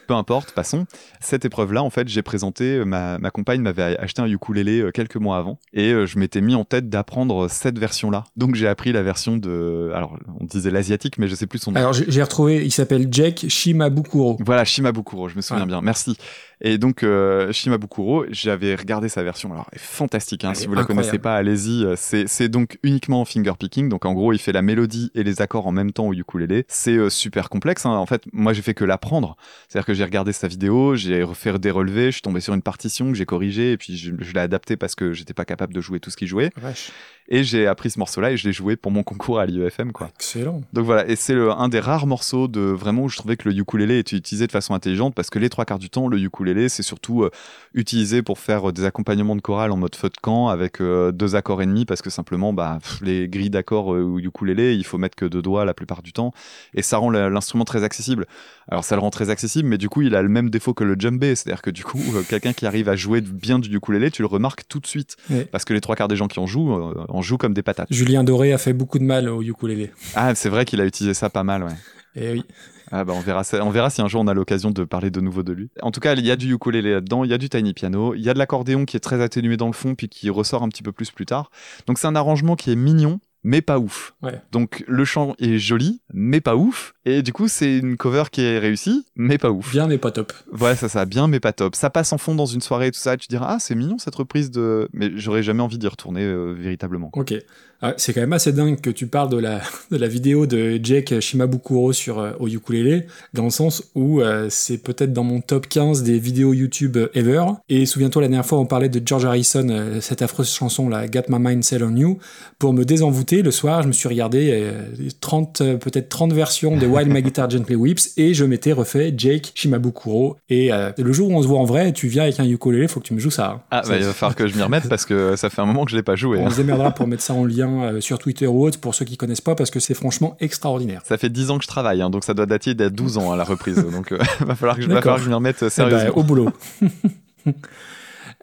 Peu importe, passons. Cette épreuve-là, en fait, j'ai présenté, euh, ma, ma compagne m'avait acheté un ukulélé euh, quelques mois avant et euh, je m'étais mis en tête d'apprendre cette version-là. Donc, j'ai appris la version de, alors, on disait l'asiatique, mais je sais plus son nom. Alors j'ai j'ai retrouvé, il s'appelle Jack Shimabukuro. Voilà, Shimabukuro, je me souviens Ouais. bien, merci. Et donc, euh, Shimabukuro, j'avais regardé sa version, alors elle est fantastique, hein, Elle si est vous la incroyable. connaissez pas, allez-y, euh, c'est donc uniquement en finger picking, donc en gros, il fait la mélodie et les accords en même temps au ukulélé. C'est euh, super complexe, hein. en fait, moi j'ai fait que l'apprendre, c'est-à-dire que j'ai regardé sa vidéo, j'ai refait des relevés, je suis tombé sur une partition que j'ai corrigée, et puis je, je l'ai adapté parce que j'étais pas capable de jouer tout ce qu'il jouait, Vache. et j'ai appris ce morceau-là et je l'ai joué pour mon concours à l'IEFM, quoi. Excellent. Donc voilà, et c'est un des rares morceaux de vraiment où je trouvais que le ukulélé était utilisé de façon intelligente parce que les trois quarts du temps, le ukulélé ukulélé, c'est surtout euh, utilisé pour faire euh, des accompagnements de chorale en mode feu de camp avec euh, deux accords et demi parce que simplement bah, pff, les grilles d'accords au ukulélé, il faut mettre que deux doigts la plupart du temps et ça rend l'instrument très accessible. Alors ça le rend très accessible, mais du coup il a le même défaut que le djembé, c'est-à-dire que du coup quelqu'un qui arrive à jouer bien du ukulélé, tu le remarques tout de suite parce que les trois quarts des gens qui en jouent en jouent comme des patates. Julien Doré a fait beaucoup de mal au ukulélé. Ah c'est vrai qu'il a utilisé ça pas mal, ouais. Oui. Ah bah on verra, on verra si un jour on a l'occasion de parler de nouveau de lui. En tout cas, il y a du ukulélé là-dedans, il y a du tiny piano, il y a de l'accordéon qui est très atténué dans le fond puis qui ressort un petit peu plus plus tard. Donc c'est un arrangement qui est mignon mais pas ouf. Ouais. Donc le chant est joli mais pas ouf et du coup c'est une cover qui est réussie mais pas ouf. Bien, mais pas top. Ouais, ça ça bien mais pas top. Ça passe en fond dans une soirée et tout ça, et tu diras ah, c'est mignon cette reprise de mais j'aurais jamais envie d'y retourner euh, véritablement. Ok. Ah, c'est quand même assez dingue que tu parles de la, de la vidéo de Jake Shimabukuro sur, euh, au ukulélé, dans le sens où euh, c'est peut-être dans mon top 15 des vidéos YouTube ever. Et souviens-toi, la dernière fois, on parlait de George Harrison, euh, cette affreuse chanson, là, Got My Mind Set On You. Pour me désenvoûter, le soir, je me suis regardé euh, 30, euh, peut-être 30 versions de While My Guitar Gently Weeps, et je m'étais refait Jake Shimabukuro. Et euh, le jour où on se voit en vrai, tu viens avec un ukulélé, faut que tu me joues ça. hein. Ah, Ça- bah, il va falloir que je m'y remette parce que ça fait un moment que je l'ai pas joué. on hein. se démerdera pour mettre ça en lien euh, sur Twitter ou autre pour ceux qui connaissent pas parce que c'est franchement extraordinaire. Ça fait 10 ans que je travaille, hein, donc ça doit dater d'il y a 12 ans à la reprise. donc euh, va, falloir que je, va D'accord. falloir que je m'y remette euh, Eh ben, sérieusement. au boulot.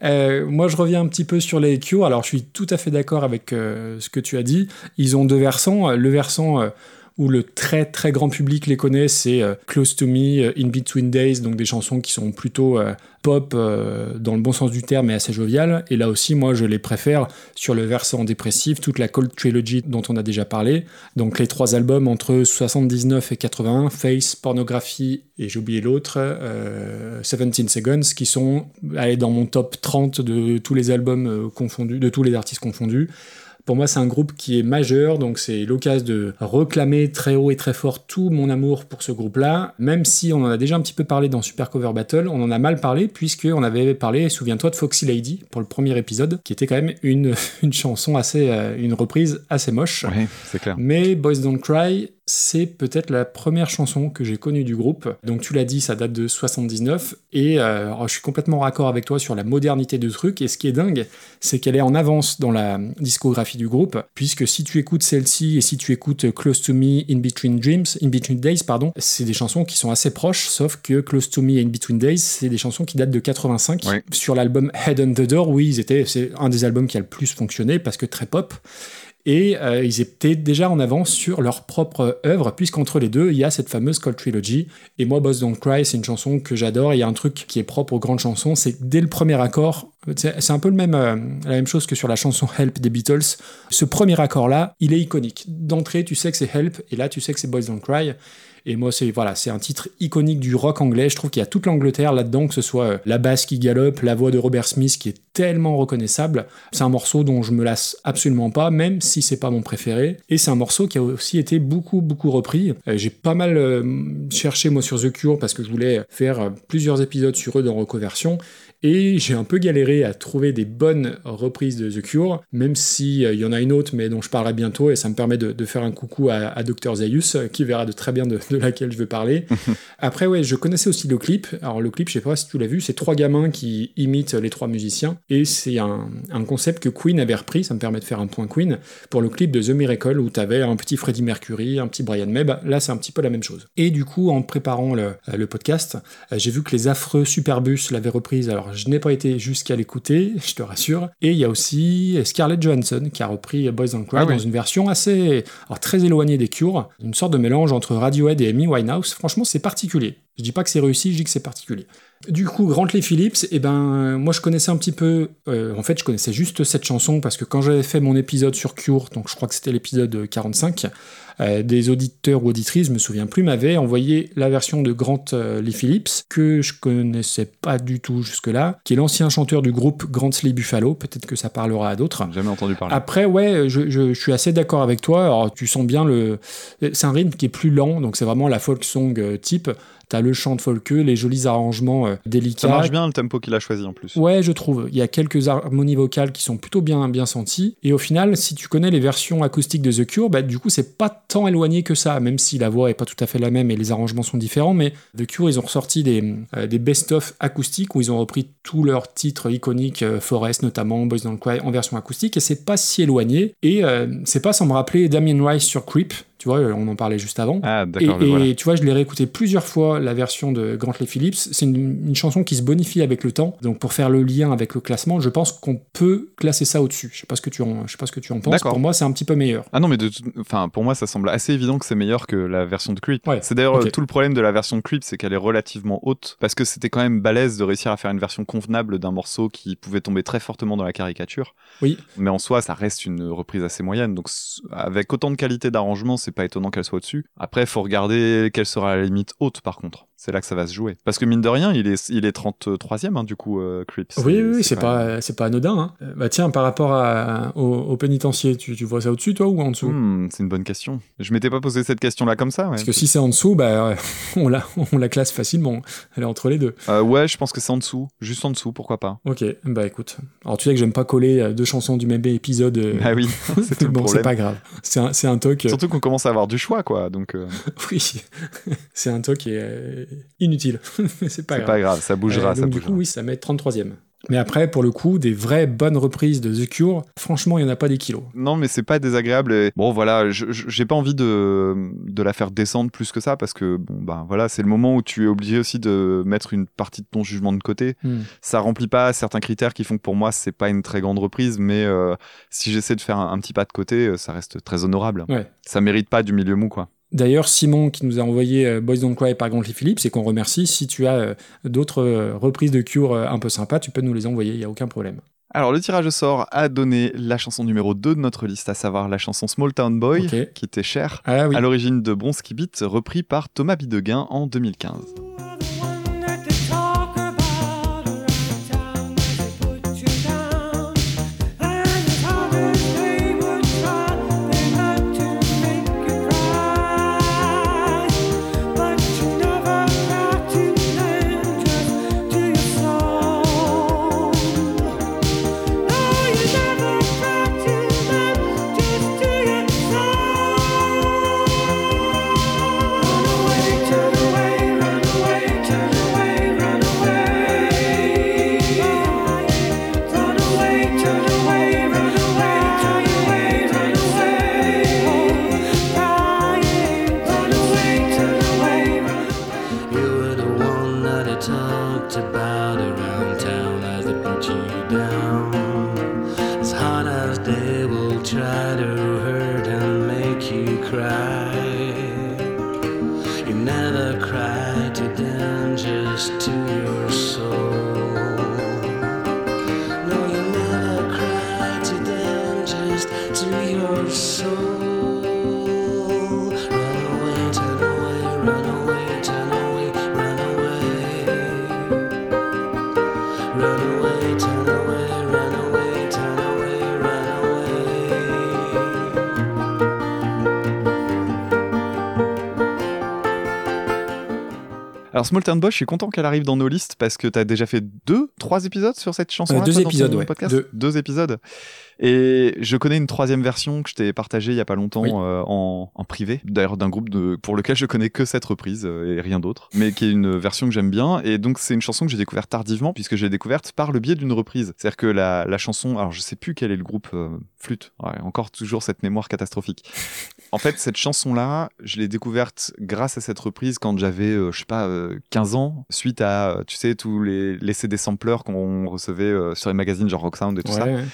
Euh, moi, je reviens un petit peu sur les Cure. Alors, je suis tout à fait d'accord avec euh, ce que tu as dit. Ils ont deux versants. Le versant euh, où le très très grand public les connaît, c'est euh, Close to Me, euh, In Between Days, donc des chansons qui sont plutôt euh, pop dans le bon sens du terme et assez joviales. Et là aussi, moi, je les préfère sur le versant dépressif, toute la Cold Trilogy dont on a déjà parlé. Donc les trois albums entre 79 et 81, Face, Pornography et j'ai oublié l'autre, euh, 17 Seconds, qui sont allez, dans mon top 30 de tous les albums confondus, de tous les artistes confondus. Pour moi, c'est un groupe qui est majeur, donc c'est l'occasion de réclamer très haut et très fort tout mon amour pour ce groupe-là, même si on en a déjà un petit peu parlé dans Super Cover Battle, on en a mal parlé, puisqu'on avait parlé, souviens-toi, de Foxy Lady pour le premier épisode, qui était quand même une, une chanson assez, euh, une reprise assez moche. Ouais, c'est clair. Mais Boys Don't Cry, c'est peut-être la première chanson que j'ai connue du groupe. Donc tu l'as dit, ça date de 79. Et euh, alors, je suis complètement raccord avec toi sur la modernité du truc. Et ce qui est dingue, c'est qu'elle est en avance dans la discographie du groupe. Puisque si tu écoutes celle-ci et si tu écoutes Close to Me, In Between Dreams, In Between Days, pardon, c'est des chansons qui sont assez proches. Sauf que Close to Me et In Between Days, c'est des chansons qui datent de 85. Ouais. Sur l'album Head on the Door, oui, ils étaient, c'est un des albums qui a le plus fonctionné parce que très pop et euh, ils étaient déjà en avance sur leur propre œuvre, puisqu'entre les deux, il y a cette fameuse Cold Trilogy. Et moi, Boss Don't Cry, c'est une chanson que j'adore. Il y a un truc qui est propre aux grandes chansons, c'est dès le premier accord, c'est c'est un peu le même, euh, la même chose que sur la chanson Help des Beatles. Ce premier accord-là, il est iconique. D'entrée, tu sais que c'est Help, et là, tu sais que c'est Boys Don't Cry. Et moi, c'est voilà, un titre iconique du rock anglais. Je trouve qu'il y a toute l'Angleterre là-dedans, que ce soit euh, la basse qui galope, la voix de Robert Smith qui est tellement reconnaissable. C'est un morceau dont je me lasse absolument pas, même si c'est pas mon préféré. Et c'est un morceau qui a aussi été beaucoup, beaucoup repris. Euh, J'ai pas mal euh, cherché moi sur The Cure parce que je voulais faire plusieurs épisodes sur eux dans Recoversion. Et j'ai un peu galéré à trouver des bonnes reprises de The Cure, même si euh, il y en a une autre, mais dont je parlerai bientôt, et ça me permet de, faire un coucou à, à Dr Zaius, qui verra de très bien de laquelle je veux parler. Après, ouais, je connaissais aussi le clip. Alors le clip, je sais pas si tu l'as vu, c'est trois gamins qui imitent les trois musiciens, et c'est un, un concept que Queen avait repris. Ça me permet de faire un point Queen pour le clip de The Miracle où tu avais un petit Freddie Mercury, un petit Brian May. Bah, là, c'est un petit peu la même chose. Et du coup, en préparant le, le podcast, euh, j'ai vu que les affreux Superbus l'avaient reprise. Alors, je n'ai pas été jusqu'à l'écouter, je te rassure. Et il y a aussi Scarlett Johansson qui a repris Boys Don't Cry Ah dans oui. une version assez, alors très éloignée des Cures, une sorte de mélange entre Radiohead et Amy Winehouse. Franchement, c'est particulier. Je dis pas que c'est réussi, je dis que c'est particulier. Du coup, Grantley Phillips, eh ben, moi je connaissais un petit peu, euh, en fait je connaissais juste cette chanson parce que quand j'avais fait mon épisode sur Cure, donc je crois que c'était l'épisode 45, euh, des auditeurs ou auditrices, je me souviens plus, m'avaient envoyé la version de Grant euh, Lee Phillips, que je connaissais pas du tout jusque-là, qui est l'ancien chanteur du groupe Grantley Buffalo, peut-être que ça parlera à d'autres. Jamais entendu parler. Après, ouais, je, je- je suis assez d'accord avec toi. Alors, tu sens bien le. C'est un rythme qui est plus lent, donc c'est vraiment la folk song euh, type. T'as le chant de folkeux, les jolis arrangements euh, délicats. Ça marche bien le tempo qu'il a choisi en plus. Ouais, je trouve. Il y a quelques harmonies vocales qui sont plutôt bien, bien senties. Et au final, si tu connais les versions acoustiques de The Cure, bah, du coup, c'est pas tant éloigné que ça, même si la voix est pas tout à fait la même et les arrangements sont différents. Mais The Cure, ils ont ressorti des, euh, des best-of acoustiques où ils ont repris tous leurs titres iconiques, euh, Forest notamment, Boys Don't Cry, en version acoustique. Et c'est pas si éloigné. Et c'est pas sans me rappeler Damien Rice sur Creep. Tu vois, on en parlait juste avant. Ah, Et, d'accord, le et voilà. tu vois, je l'ai réécouté plusieurs fois, la version de Grantley Phillips. C'est une, une chanson qui se bonifie avec le temps. Donc, pour faire le lien avec le classement, je pense qu'on peut classer ça au-dessus. Je sais pas ce que tu en, je sais pas ce que tu en penses. Pour moi, c'est un petit peu meilleur. Ah non, mais de enfin, pour moi, ça semble assez évident que c'est meilleur que la version de Creep. Ouais, C'est d'ailleurs ok. euh, tout le problème de la version de Creep, c'est qu'elle est relativement haute, parce que c'était quand même balèze de réussir à faire une version convenable d'un morceau qui pouvait tomber très fortement dans la caricature. Oui. Mais en soi, ça reste une reprise assez moyenne, donc avec autant de qualité d'arrangement, c'est pas étonnant qu'elle soit au-dessus. Après, faut regarder quelle sera la limite haute, par contre. C'est là que ça va se jouer. Parce que mine de rien, il est, il est 33e, hein, du coup, euh, Creep. Oui, oui, c'est pas, c'est pas anodin. hein. Euh, Bah tiens, par rapport à, au, au pénitencier, tu, tu vois ça au-dessus, toi, ou en dessous? Hmm, c'est une bonne question. Je m'étais pas posé cette question-là comme ça. Ouais, Parce que si c'est en dessous, bah, on, la, on la classe facilement. Elle est entre les deux. Euh, ouais, je pense que c'est en dessous. Juste en dessous, pourquoi pas. Ok, bah écoute. Alors tu sais que j'aime pas coller euh, deux chansons du même épisode. Ah oui, c'est bon, c'est pas grave. C'est un, un toc. euh, Surtout qu'on commence à avoir du choix, quoi. Donc, euh, Oui, c'est un toc qui est euh, inutile. Mais c'est pas c'est grave. pas grave, ça bougera, Euh, ça du bougera. coup, oui, ça met 33ème. Mais après, pour le coup, des vraies bonnes reprises de The Cure, franchement, il n'y en a pas des kilos. Non, mais c'est pas désagréable. Et... Bon, voilà, j'ai pas envie de, de la faire descendre plus que ça parce que, bon, ben voilà, c'est le moment où tu es obligé aussi de mettre une partie de ton jugement de côté. Hmm. Ça remplit pas certains critères qui font que pour moi, c'est pas une très grande reprise, mais euh, si j'essaie de faire un, un petit pas de côté, euh, ça reste très honorable. Ouais. Ça mérite pas du milieu mou, quoi. D'ailleurs, Simon, qui nous a envoyé euh, Boys Don't Cry par Grantley Phillips, et qu'on remercie, si tu as euh, d'autres euh, reprises de Cure un peu sympas, tu peux nous les envoyer, il n'y a aucun problème. Alors, le tirage au sort a donné la chanson numéro 2 de notre liste, à savoir la chanson Small Town Boy, qui était chère. Ah oui. à l'origine de Bronski Beat, repris par Thomas Bidegain en 2015. Alors Small Town Boy, je suis content qu'elle arrive dans nos listes parce que tu as déjà fait deux, trois épisodes sur cette chanson. Euh, deux épisodes, ouais. Deux. Deux épisodes. Et je connais une troisième version que je t'ai partagée il y a pas longtemps Oui. euh, en, en privé, d'ailleurs d'un groupe de, pour lequel je connais que cette reprise euh, et rien d'autre, mais qui est une version que j'aime bien. Et donc c'est une chanson que j'ai découverte tardivement puisque j'ai découverte par le biais d'une reprise. C'est-à-dire que la, la chanson, alors je sais plus quel est le groupe, euh, Flûte, ouais, encore toujours cette mémoire catastrophique. En fait, cette chanson-là, je l'ai découverte grâce à cette reprise quand j'avais, euh, je sais pas, euh, 15 ans, suite à, euh, tu sais, tous les, les CD samplers qu'on recevait euh, sur les magazines genre Rock Sound et tout Ouais, ça. ouais.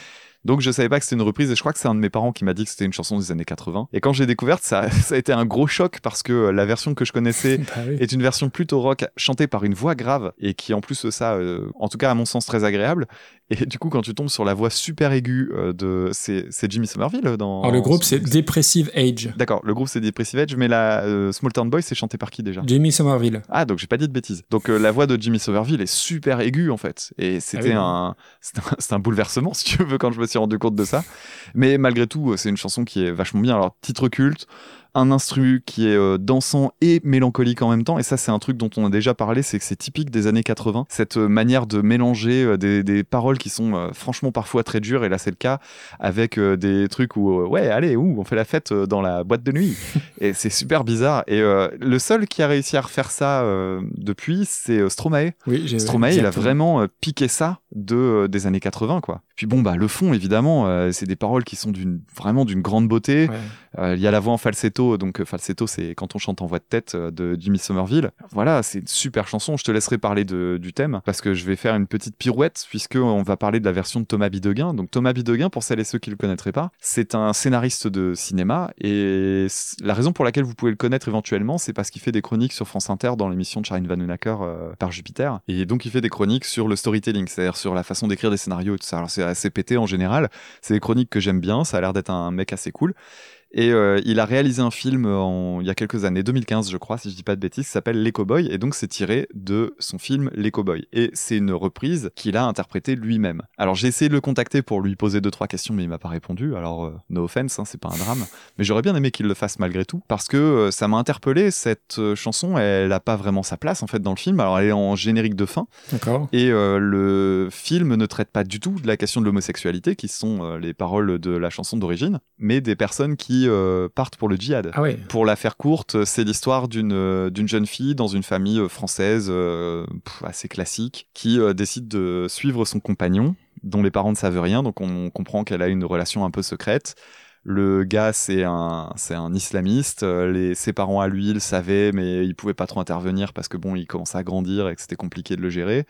Donc je savais pas que c'était une reprise et je crois que c'est un de mes parents qui m'a dit que c'était une chanson des années 80. Et quand j'ai découverte, ça, ça a été un gros choc parce que la version que je connaissais Bah oui. est une version plutôt rock chantée par une voix grave et qui en plus de ça, euh, en tout cas à mon sens très agréable. Et du coup quand tu tombes sur la voix super aiguë euh, de, c'est Jimmy Somerville dans. Alors, le groupe, c'est Depressive Age. D'accord, le groupe c'est Depressive Edge, mais la euh, Small Town Boy c'est chanté par qui déjà? Jamie Somerville. ah, donc j'ai pas dit de bêtises. Donc euh, la voix de Jimmy Somerville est super aiguë en fait. Et c'était oui. un, c'était un, c'était un bouleversement si tu veux quand je me suis rendu compte de ça. Mais malgré tout, euh, c'est une chanson qui est vachement bien. Alors titre culte, un instru qui est euh, dansant et mélancolique en même temps. Et ça, c'est un truc dont on a déjà parlé, c'est que c'est typique des années 80, cette euh, manière de mélanger euh, des, des paroles qui sont franchement parfois très dures. Et là, c'est le cas avec des trucs où, ouais, allez, où on fait la fête dans la boîte de nuit. et c'est super bizarre. Et le seul qui a réussi à refaire ça depuis, c'est Stromae. Oui, Stromae, il a vraiment piqué ça de, des années 80, quoi. Puis bon, bah, le fond, évidemment, euh, c'est des paroles qui sont d'une, vraiment d'une grande beauté. Ouais. Euh, Il y a la voix en falsetto, donc euh, falsetto, c'est quand on chante en voix de tête de Jimmy Somerville. Voilà, c'est une super chanson. Je te laisserai parler de, du thème parce que je vais faire une petite pirouette puisque on va parler de la version de Thomas Bideguin. Donc Thomas Bideguin, pour celles et ceux qui le connaîtraient pas, c'est un scénariste de cinéma et la raison pour laquelle vous pouvez le connaître éventuellement, c'est parce qu'il fait des chroniques sur France Inter dans l'émission de Charine Vanhoenacker euh, par Jupiter et donc il fait des chroniques sur le storytelling, c'est-à-dire sur la façon d'écrire des scénarios et tout ça. Alors c'est assez pété en général. C'est des chroniques que j'aime bien. Ça a l'air d'être un mec assez cool. Et euh, il a réalisé un film en, il y a quelques années, 2015 je crois, si je dis pas de bêtises, qui s'appelle Les Cowboys, et donc c'est tiré de son film Les Cowboys. Et c'est une reprise qu'il a interprétée lui-même. Alors j'ai essayé de le contacter pour lui poser deux trois questions, mais il m'a pas répondu. Alors euh, no offense, hein, c'est pas un drame, mais j'aurais bien aimé qu'il le fasse malgré tout, parce que euh, ça m'a interpellé. Cette euh, chanson, elle a pas vraiment sa place en fait dans le film. Alors elle est en générique de fin, D'accord. et le film ne traite pas du tout de la question de l'homosexualité, qui sont les paroles de la chanson d'origine, mais des personnes qui euh, partent pour le djihad. Ah ouais. Pour la faire courte, c'est l'histoire d'une euh, d'une jeune fille dans une famille euh, française euh, assez classique qui euh, décide de suivre son compagnon, dont les parents ne savent rien, donc on comprend qu'elle a une relation un peu secrète. Le gars, c'est un, c'est un islamiste. Les, ses parents à lui, ils le savaient, mais ils pouvaient pas trop intervenir parce que bon, il commençait à grandir et que c'était compliqué de le gérer.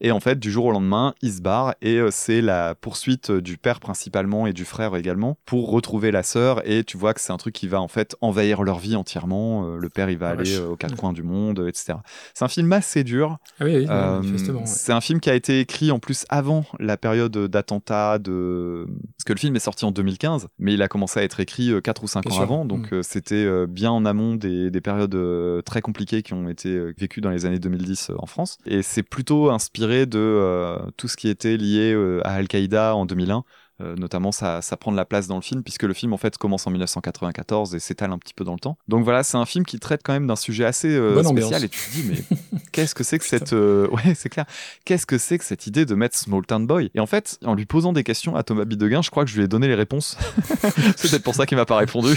Et en fait, du jour au lendemain, il se barre et euh, c'est la poursuite du père principalement et du frère également pour retrouver la sœur. Et tu vois que c'est un truc qui va en fait envahir leur vie entièrement. Euh, le père, il va Ah, aller euh, aux quatre coins du monde, euh, etc. C'est un film assez dur. Ah oui, oui, Euh, manifestement. ouais. c'est un film qui a été écrit en plus avant la période d'attentat de parce que le film est sorti en 2015 mais il a commencé à être écrit 4 ou 5 Bien ans sûr. avant donc Mm. euh, c'était euh, bien en amont des, des périodes euh, très compliquées qui ont été euh, vécues dans les années 2010 euh, en France et c'est plutôt inspiré de euh, tout ce qui était lié euh, à Al-Qaïda en 2001 euh, notamment, ça, ça prend de la place dans le film, puisque le film en fait commence en 1994 et s'étale un petit peu dans le temps. Donc voilà, c'est un film qui traite quand même d'un sujet assez euh, spécial. Et tu te dis, mais qu'est-ce que c'est que cette, euh, ouais, c'est clair. Qu'est-ce que c'est que cette idée de mettre Small Town Boy? Et en fait, en lui posant des questions à Thomas Bideguin, je crois que je lui ai donné les réponses. c'est peut-être pour ça qu'il m'a pas répondu.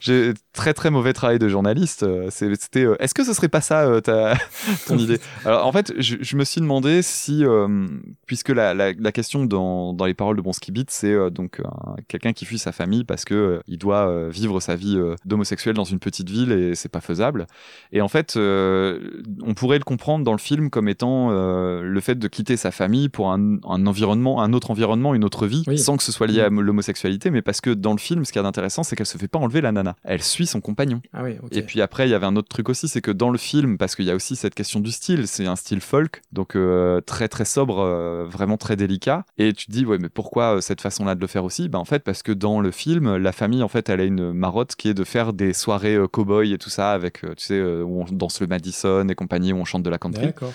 J'ai très très mauvais travail de journaliste. Euh, C'était, euh, est-ce que ce serait pas ça euh, ta, ton idée? Alors en fait, je, je me suis demandé si, euh, puisque la, la, la question dans, dans les paroles de Bonsky Beat, c'est euh, donc un- quelqu'un qui fuit sa famille parce que euh, il doit euh, vivre sa vie euh, d'homosexuel dans une petite ville et c'est pas faisable. Et en fait, euh, on pourrait le comprendre dans le film comme étant euh, le fait de quitter sa famille pour un, un environnement, un autre environnement, une autre vie, Oui. sans que ce soit lié à l'homosexualité, mais parce que dans le film, ce qui est intéressant, c'est qu'elle se fait pas enlever la nana. Elle suit son compagnon. Ah oui. Et puis après, il y avait un autre truc aussi, c'est que dans le film, parce qu'il y a aussi cette question du style, c'est un style folk, donc euh, très très sobre, euh, vraiment très délicat. Et tu te dis, ouais, mais pourquoi euh, cette façon-là de le faire aussi Ben en fait, parce que dans le film, la famille, en fait, elle a une marotte qui est de faire des soirées euh, cow-boy et tout ça, avec, euh, tu sais, euh, où on danse le Madison et compagnie, où on chante de la country. D'accord.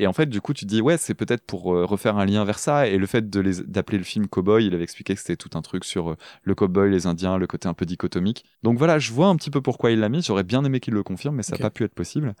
Et en fait, du coup, tu te dis, ouais, c'est peut-être pour euh, refaire un lien vers ça. Et le fait de les, d'appeler le film Cowboy, il avait expliqué que c'était tout un truc sur euh, le cowboy, les Indiens, le côté un peu dichotomique. Donc voilà, je vois un petit peu pourquoi il l'a mis. J'aurais bien aimé qu'il le confirme, mais ça n'a pas pu être possible.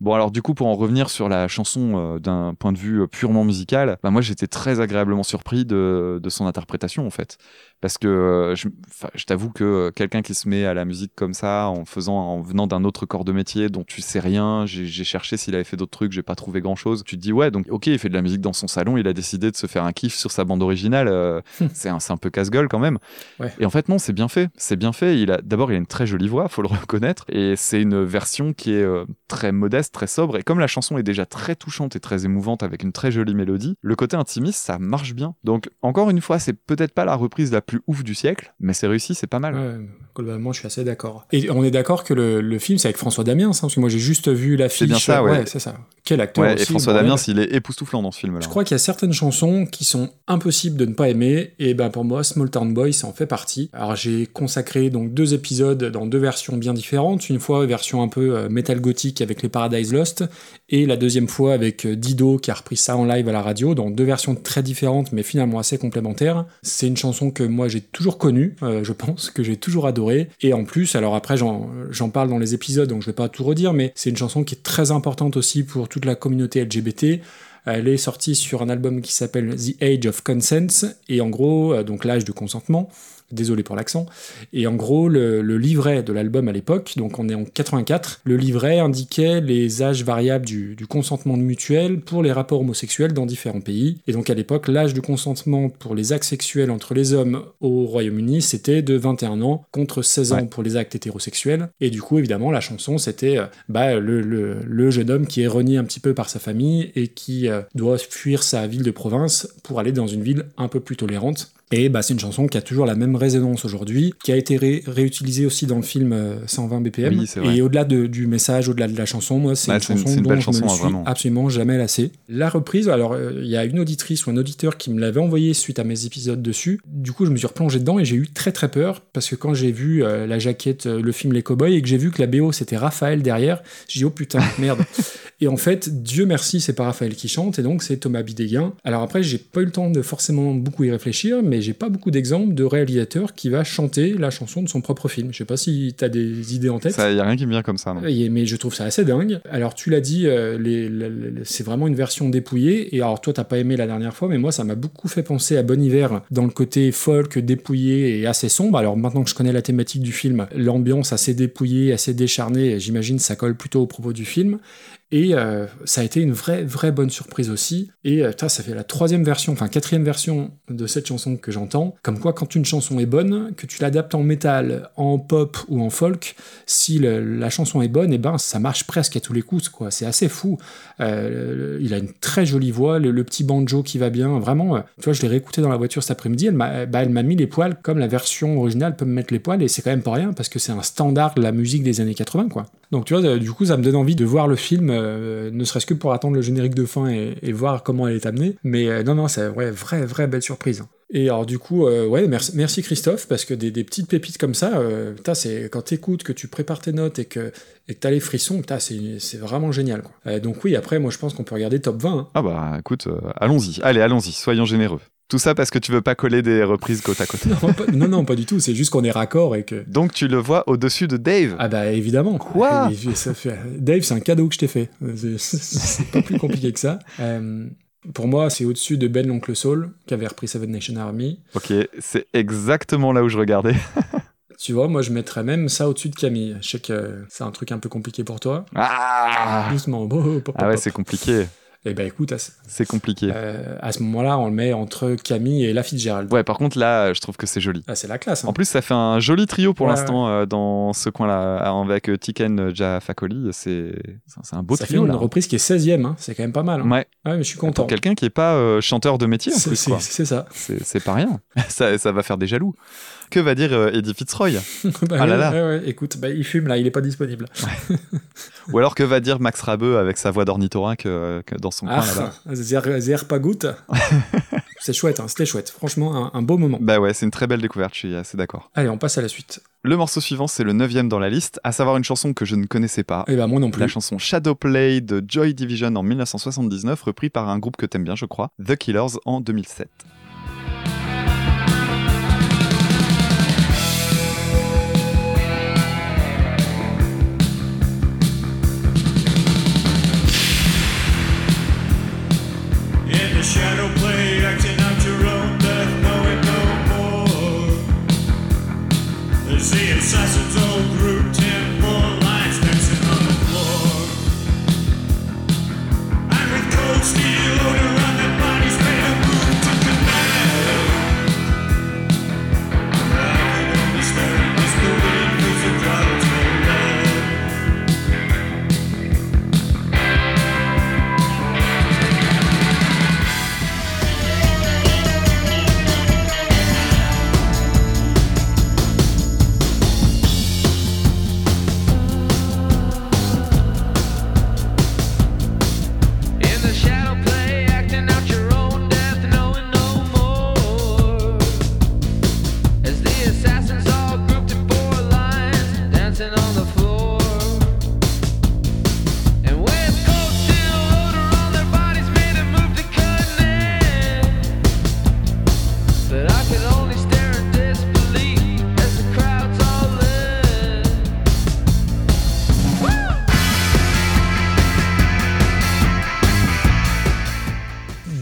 Bon, alors du coup, pour en revenir sur la chanson euh, d'un point de vue euh, purement musical, bah, moi, j'étais très agréablement surpris de, de son interprétation, en fait. Parce que euh, je, t'avoue que quelqu'un qui se met à la musique comme ça, en faisant, en venant d'un autre corps de métier dont tu sais rien, j'ai cherché s'il avait fait d'autres trucs, j'ai pas trouvé grand chose. Tu te dis, ouais, donc ok, il fait de la musique dans son salon, il a décidé de se faire un kiff sur sa bande originale. euh, c'est un, peu casse-gueule quand même. Ouais. Et en fait, non, c'est bien fait. C'est bien fait. D'abord, il a une très jolie voix, faut le reconnaître. Et c'est une version qui est très modeste, très sobre. Et comme la chanson est déjà très touchante et très émouvante avec une très jolie mélodie, le côté intimiste, ça marche bien. Donc, encore une fois, c'est peut-être pas la reprise la plus ouf du siècle, mais c'est réussi, c'est pas mal. Ouais, globalement, je suis assez d'accord. Et on est d'accord que le, le film, c'est avec François Damiens, hein, parce que moi, j'ai juste vu l'affiche. bien ça, ouais. c'est ça. Quel acteur Ouais, aussi, et François bordel. Damiens, il est époustouflant dans ce film-là. Je crois qu'il y a certaines chansons qui sont impossibles de ne pas aimer, et ben pour moi, Small Town Boy, ça en fait partie. Alors j'ai consacré donc deux épisodes dans deux versions bien différentes. Une fois version un peu euh, metal gothique avec les Paradise Lost, et la deuxième fois avec euh, Dido qui a repris ça en live à la radio, dans deux versions très différentes mais finalement assez complémentaires. C'est une chanson que moi j'ai toujours connue, euh, je pense, que j'ai toujours adorée, et en plus, alors après j'en parle dans les épisodes donc je vais pas tout redire, mais c'est une chanson qui est très importante aussi pour toute la communauté LGBT. Elle est sortie sur un album qui s'appelle The Age of Consent, et en gros, euh, donc l'âge de consentement. Désolé pour l'accent. Et en gros, le, le livret de l'album à l'époque, donc on est en 84, le livret indiquait les âges variables du, du consentement mutuel pour les rapports homosexuels dans différents pays. Et donc à l'époque, l'âge de consentement pour les actes sexuels entre les hommes au Royaume-Uni, c'était de 21 ans contre 16 ans Ouais. pour les actes hétérosexuels. Et du coup, évidemment, la chanson, c'était euh, bah, le, le- le jeune homme qui est renié un petit peu par sa famille et qui euh, doit fuir sa ville de province pour aller dans une ville un peu plus tolérante. Et bah, c'est une chanson qui a toujours la même résonance aujourd'hui, qui a été ré- réutilisée aussi dans le film euh, 120 BPM. Oui, c'est vrai. et au-delà de- du message, au-delà de la chanson, moi, c'est Bah, une chanson une dont belle je me chanson, le hein, suis vraiment. absolument jamais lassé. La reprise, alors euh, il y a une auditrice ou un auditeur qui me l'avait envoyé suite à mes épisodes dessus. Du coup, je me suis replongé dedans et j'ai eu très très peur parce que quand j'ai vu euh, la jaquette, euh, le film Les Cowboys et que j'ai vu que la BO c'était Raphaël derrière, j'ai dit oh putain merde. Et en fait, Dieu merci, c'est pas Raphaël qui chante et donc c'est Thomas Bidéguin. Alors après, j'ai pas eu le temps de forcément beaucoup y réfléchir, mais j'ai pas beaucoup d'exemples de réalisateurs qui va chanter la chanson de son propre film. Je sais pas si t'as des idées en tête. Ça, y a rien qui me vient comme ça. non. Mais je trouve ça assez dingue. Alors tu l'as dit, euh, c'est vraiment une version dépouillée. Et alors toi t'as pas aimé la dernière fois, mais moi ça m'a beaucoup fait penser à Bon Hiver dans le côté folk, dépouillé et assez sombre. Alors maintenant que je connais la thématique du film, l'ambiance assez dépouillée, assez décharnée, j'imagine ça colle plutôt au propos du film. Et euh, ça a été une vraie, vraie bonne surprise aussi. Et euh, ça fait la troisième version, enfin quatrième version de cette chanson que j'entends. Comme quoi, quand une chanson est bonne, que tu l'adaptes en métal, en pop ou en folk, si la chanson est bonne, et ben ça marche presque à tous les coups, quoi. C'est assez fou. Euh, il a une très jolie voix, le, le petit banjo qui va bien. Vraiment, euh, tu vois, je l'ai réécouté dans la voiture cet après-midi. Elle m'a bah, mis les poils comme la version originale peut me mettre les poils, et c'est quand même pas rien parce que c'est un standard de la musique des années 80, quoi. Donc tu vois, euh, du coup, ça me donne envie de voir le film, euh, ne serait-ce que pour attendre le générique de fin et, voir comment elle est amenée. Mais euh, non, non, c'est ouais, vraie, vraie belle surprise. Et alors du coup, ouais, merci, Christophe, parce que des, petites pépites comme ça, c'est quand t'écoutes, que tu prépares tes notes et que que t'as les frissons, c'est vraiment génial. Quoi. Donc oui, après, moi je pense qu'on peut regarder top 20. hein. Ah bah écoute, allons-y. Allez, allons-y, soyons généreux. Tout ça parce que tu veux pas coller des reprises côte à côte. Non, pas, non, non, pas du tout, c'est juste qu'on est raccord et que... Donc tu le vois au-dessus de Dave. Ah bah évidemment. Quoi? Et ça fait- Dave, c'est un cadeau que je t'ai fait. C'est- pas plus compliqué que ça. Euh, pour moi, c'est au-dessus de Ben l'oncle Saul, qui avait repris Seven Nation Army. Ok, c'est exactement là où je regardais. Tu vois, moi je mettrais même ça au-dessus de Camille. Je sais que c'est un truc un peu compliqué pour toi. Ah, Doucement. Bo- pop, ah ouais, pop. c'est compliqué. Eh ben écoute, C'est compliqué. euh, à ce moment-là, on le met entre Camille et la Fitzgerald. Ouais, par contre là, je trouve que c'est joli. Ah, c'est la classe. hein. En plus, ça fait un joli trio pour Ouais, l'instant euh, dans ce coin-là, avec euh, Tiken Jafakoli. C'est c'est un beau ça fait une là. reprise qui est 16ème, hein. c'est quand même pas mal. hein. Ouais, Ouais, mais je suis content. pour quelqu'un qui est pas euh, chanteur de métier en C'est ça. C'est c'est pas rien. ça, ça va faire des jaloux. Que va dire euh, Eddie Fitzroy Bah Ah là ouais, là. ouais, ouais. Écoute, bah, il fume là, il est pas disponible. Ou alors que va dire Max Rabeux avec sa voix d'ornithorynque euh, dans son coin là-bas Ah, Zer, Zer Pagout. c'est chouette, hein, c'était chouette. Franchement, un, un beau moment. Bah ouais, c'est une très belle découverte, je suis assez d'accord. Allez, on passe à la suite. Le morceau suivant, c'est le neuvième dans la liste, à savoir une chanson que je ne connaissais pas. Et bah, moi non plus. La chanson Shadowplay de Joy Division en 1979, repris par un groupe que t'aimes bien, je crois, The Killers en 2007. There's the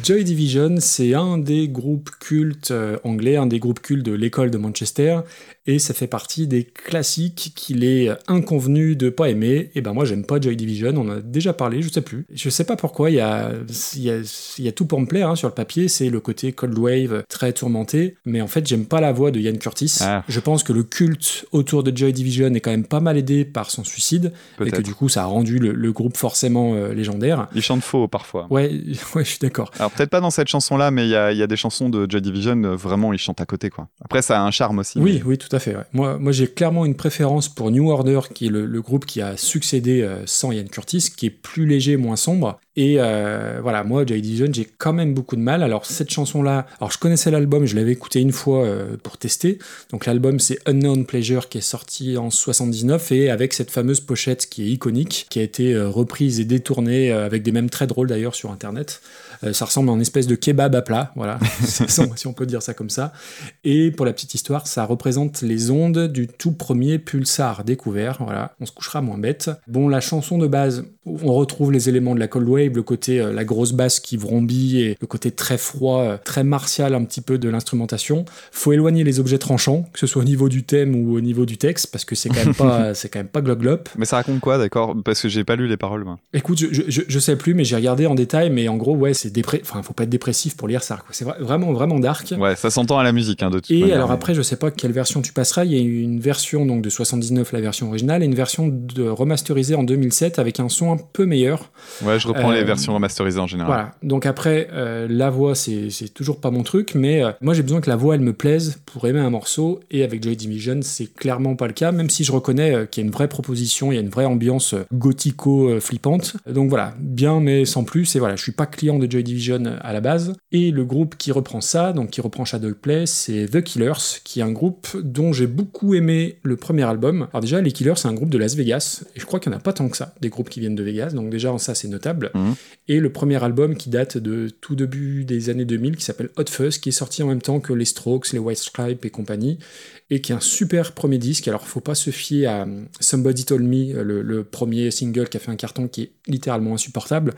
Joy Division, c'est un des groupes cultes euh, anglais, un des groupes cultes de l'école de Manchester, et ça fait partie des classiques qu'il est inconvenu de pas aimer. Et ben moi, j'aime pas Joy Division, on en a déjà parlé, je sais plus. Je sais pas pourquoi, il y a, y a, y a tout pour me plaire hein, sur le papier, c'est le côté Cold Wave très tourmenté, mais en fait, j'aime pas la voix de Ian Curtis. Ah. Je pense que le culte autour de Joy Division est quand même pas mal aidé par son suicide, et que du coup, ça a rendu le, le groupe forcément euh, légendaire. Il chante faux parfois. Ouais, ouais, je suis d'accord. Alors peut-être pas dans cette chanson-là, mais il y a, il y a des chansons de Joy Division, euh, vraiment, ils chantent à côté, quoi. Après, ça a un charme aussi. Oui, oui, tout à fait. ouais. Moi, moi j'ai clairement une préférence pour New Order, qui est le, le groupe qui a succédé euh, sans Ian Curtis, qui est plus léger, moins sombre. Et euh, voilà, moi, Joy Division, j'ai quand même beaucoup de mal. Alors, cette chanson-là, alors je connaissais l'album, je l'avais écouté une fois euh, pour tester. Donc, l'album, c'est Unknown Pleasure, qui est sorti en 79, et avec cette fameuse pochette qui est iconique, qui a été reprise et détournée, avec des mêmes très drôles d'ailleurs sur Internet. Euh, ça ressemble à une espèce de kebab à plat, voilà, si on peut dire ça comme ça. Et pour la petite histoire, ça représente les ondes du tout premier pulsar découvert. Voilà, on se couchera moins bête. Bon, la chanson de base, on retrouve les éléments de la cold wave, le côté euh, la grosse basse qui vrombit et le côté très froid, euh, très martial un petit peu de l'instrumentation. Faut éloigner les objets tranchants, que ce soit au niveau du thème ou au niveau du texte, parce que c'est quand même pas, c'est quand même pas glop glop. Mais ça raconte quoi, d'accord? Parce que j'ai pas lu les paroles. moi. Écoute, je, je, sais plus, mais j'ai regardé en détail, mais en gros, ouais, c'est dépré... Enfin, faut pas être dépressif pour lire ça. quoi. C'est vra- vraiment, vraiment dark. Ouais, ça s'entend à la musique, hein, de toute Et manière. alors mais- après, je sais pas quelle version tu passeras. Il y a une version donc de 79, la version originale, et une version de remasterisée en 2007 avec un son un peu meilleur. Ouais, je reprends Euh, les versions remasterisées en général. Voilà. Donc après, euh, la voix, c'est toujours pas mon truc, mais euh, moi j'ai besoin que la voix elle me plaise pour aimer un morceau. Et avec Joy Division, c'est clairement pas le cas, même si je reconnais euh, qu'il y a une vraie proposition, il y a une vraie ambiance euh, gothico-flippante. Donc voilà, bien mais sans plus. Et voilà, je suis pas client de Joy Division euh, à la base. Et le groupe qui reprend ça, donc qui reprend Shadow Play, c'est The Killers, qui est un groupe dont j'ai beaucoup aimé le premier album. Alors déjà, les Killers, c'est un groupe de Las Vegas, et je crois qu'il n'y en a pas tant que ça, des groupes qui viennent de Vegas. Donc déjà, ça c'est notable. Mhm. Et le premier album qui date de tout début des années 2000, qui s'appelle Hot Fuzz, qui est sorti en même temps que les Strokes, les White Stripes et compagnie, et qui est un super premier disque. Alors, faut pas se fier à euh, Somebody Told Me, le, le premier single qui a fait un carton qui est littéralement insupportable.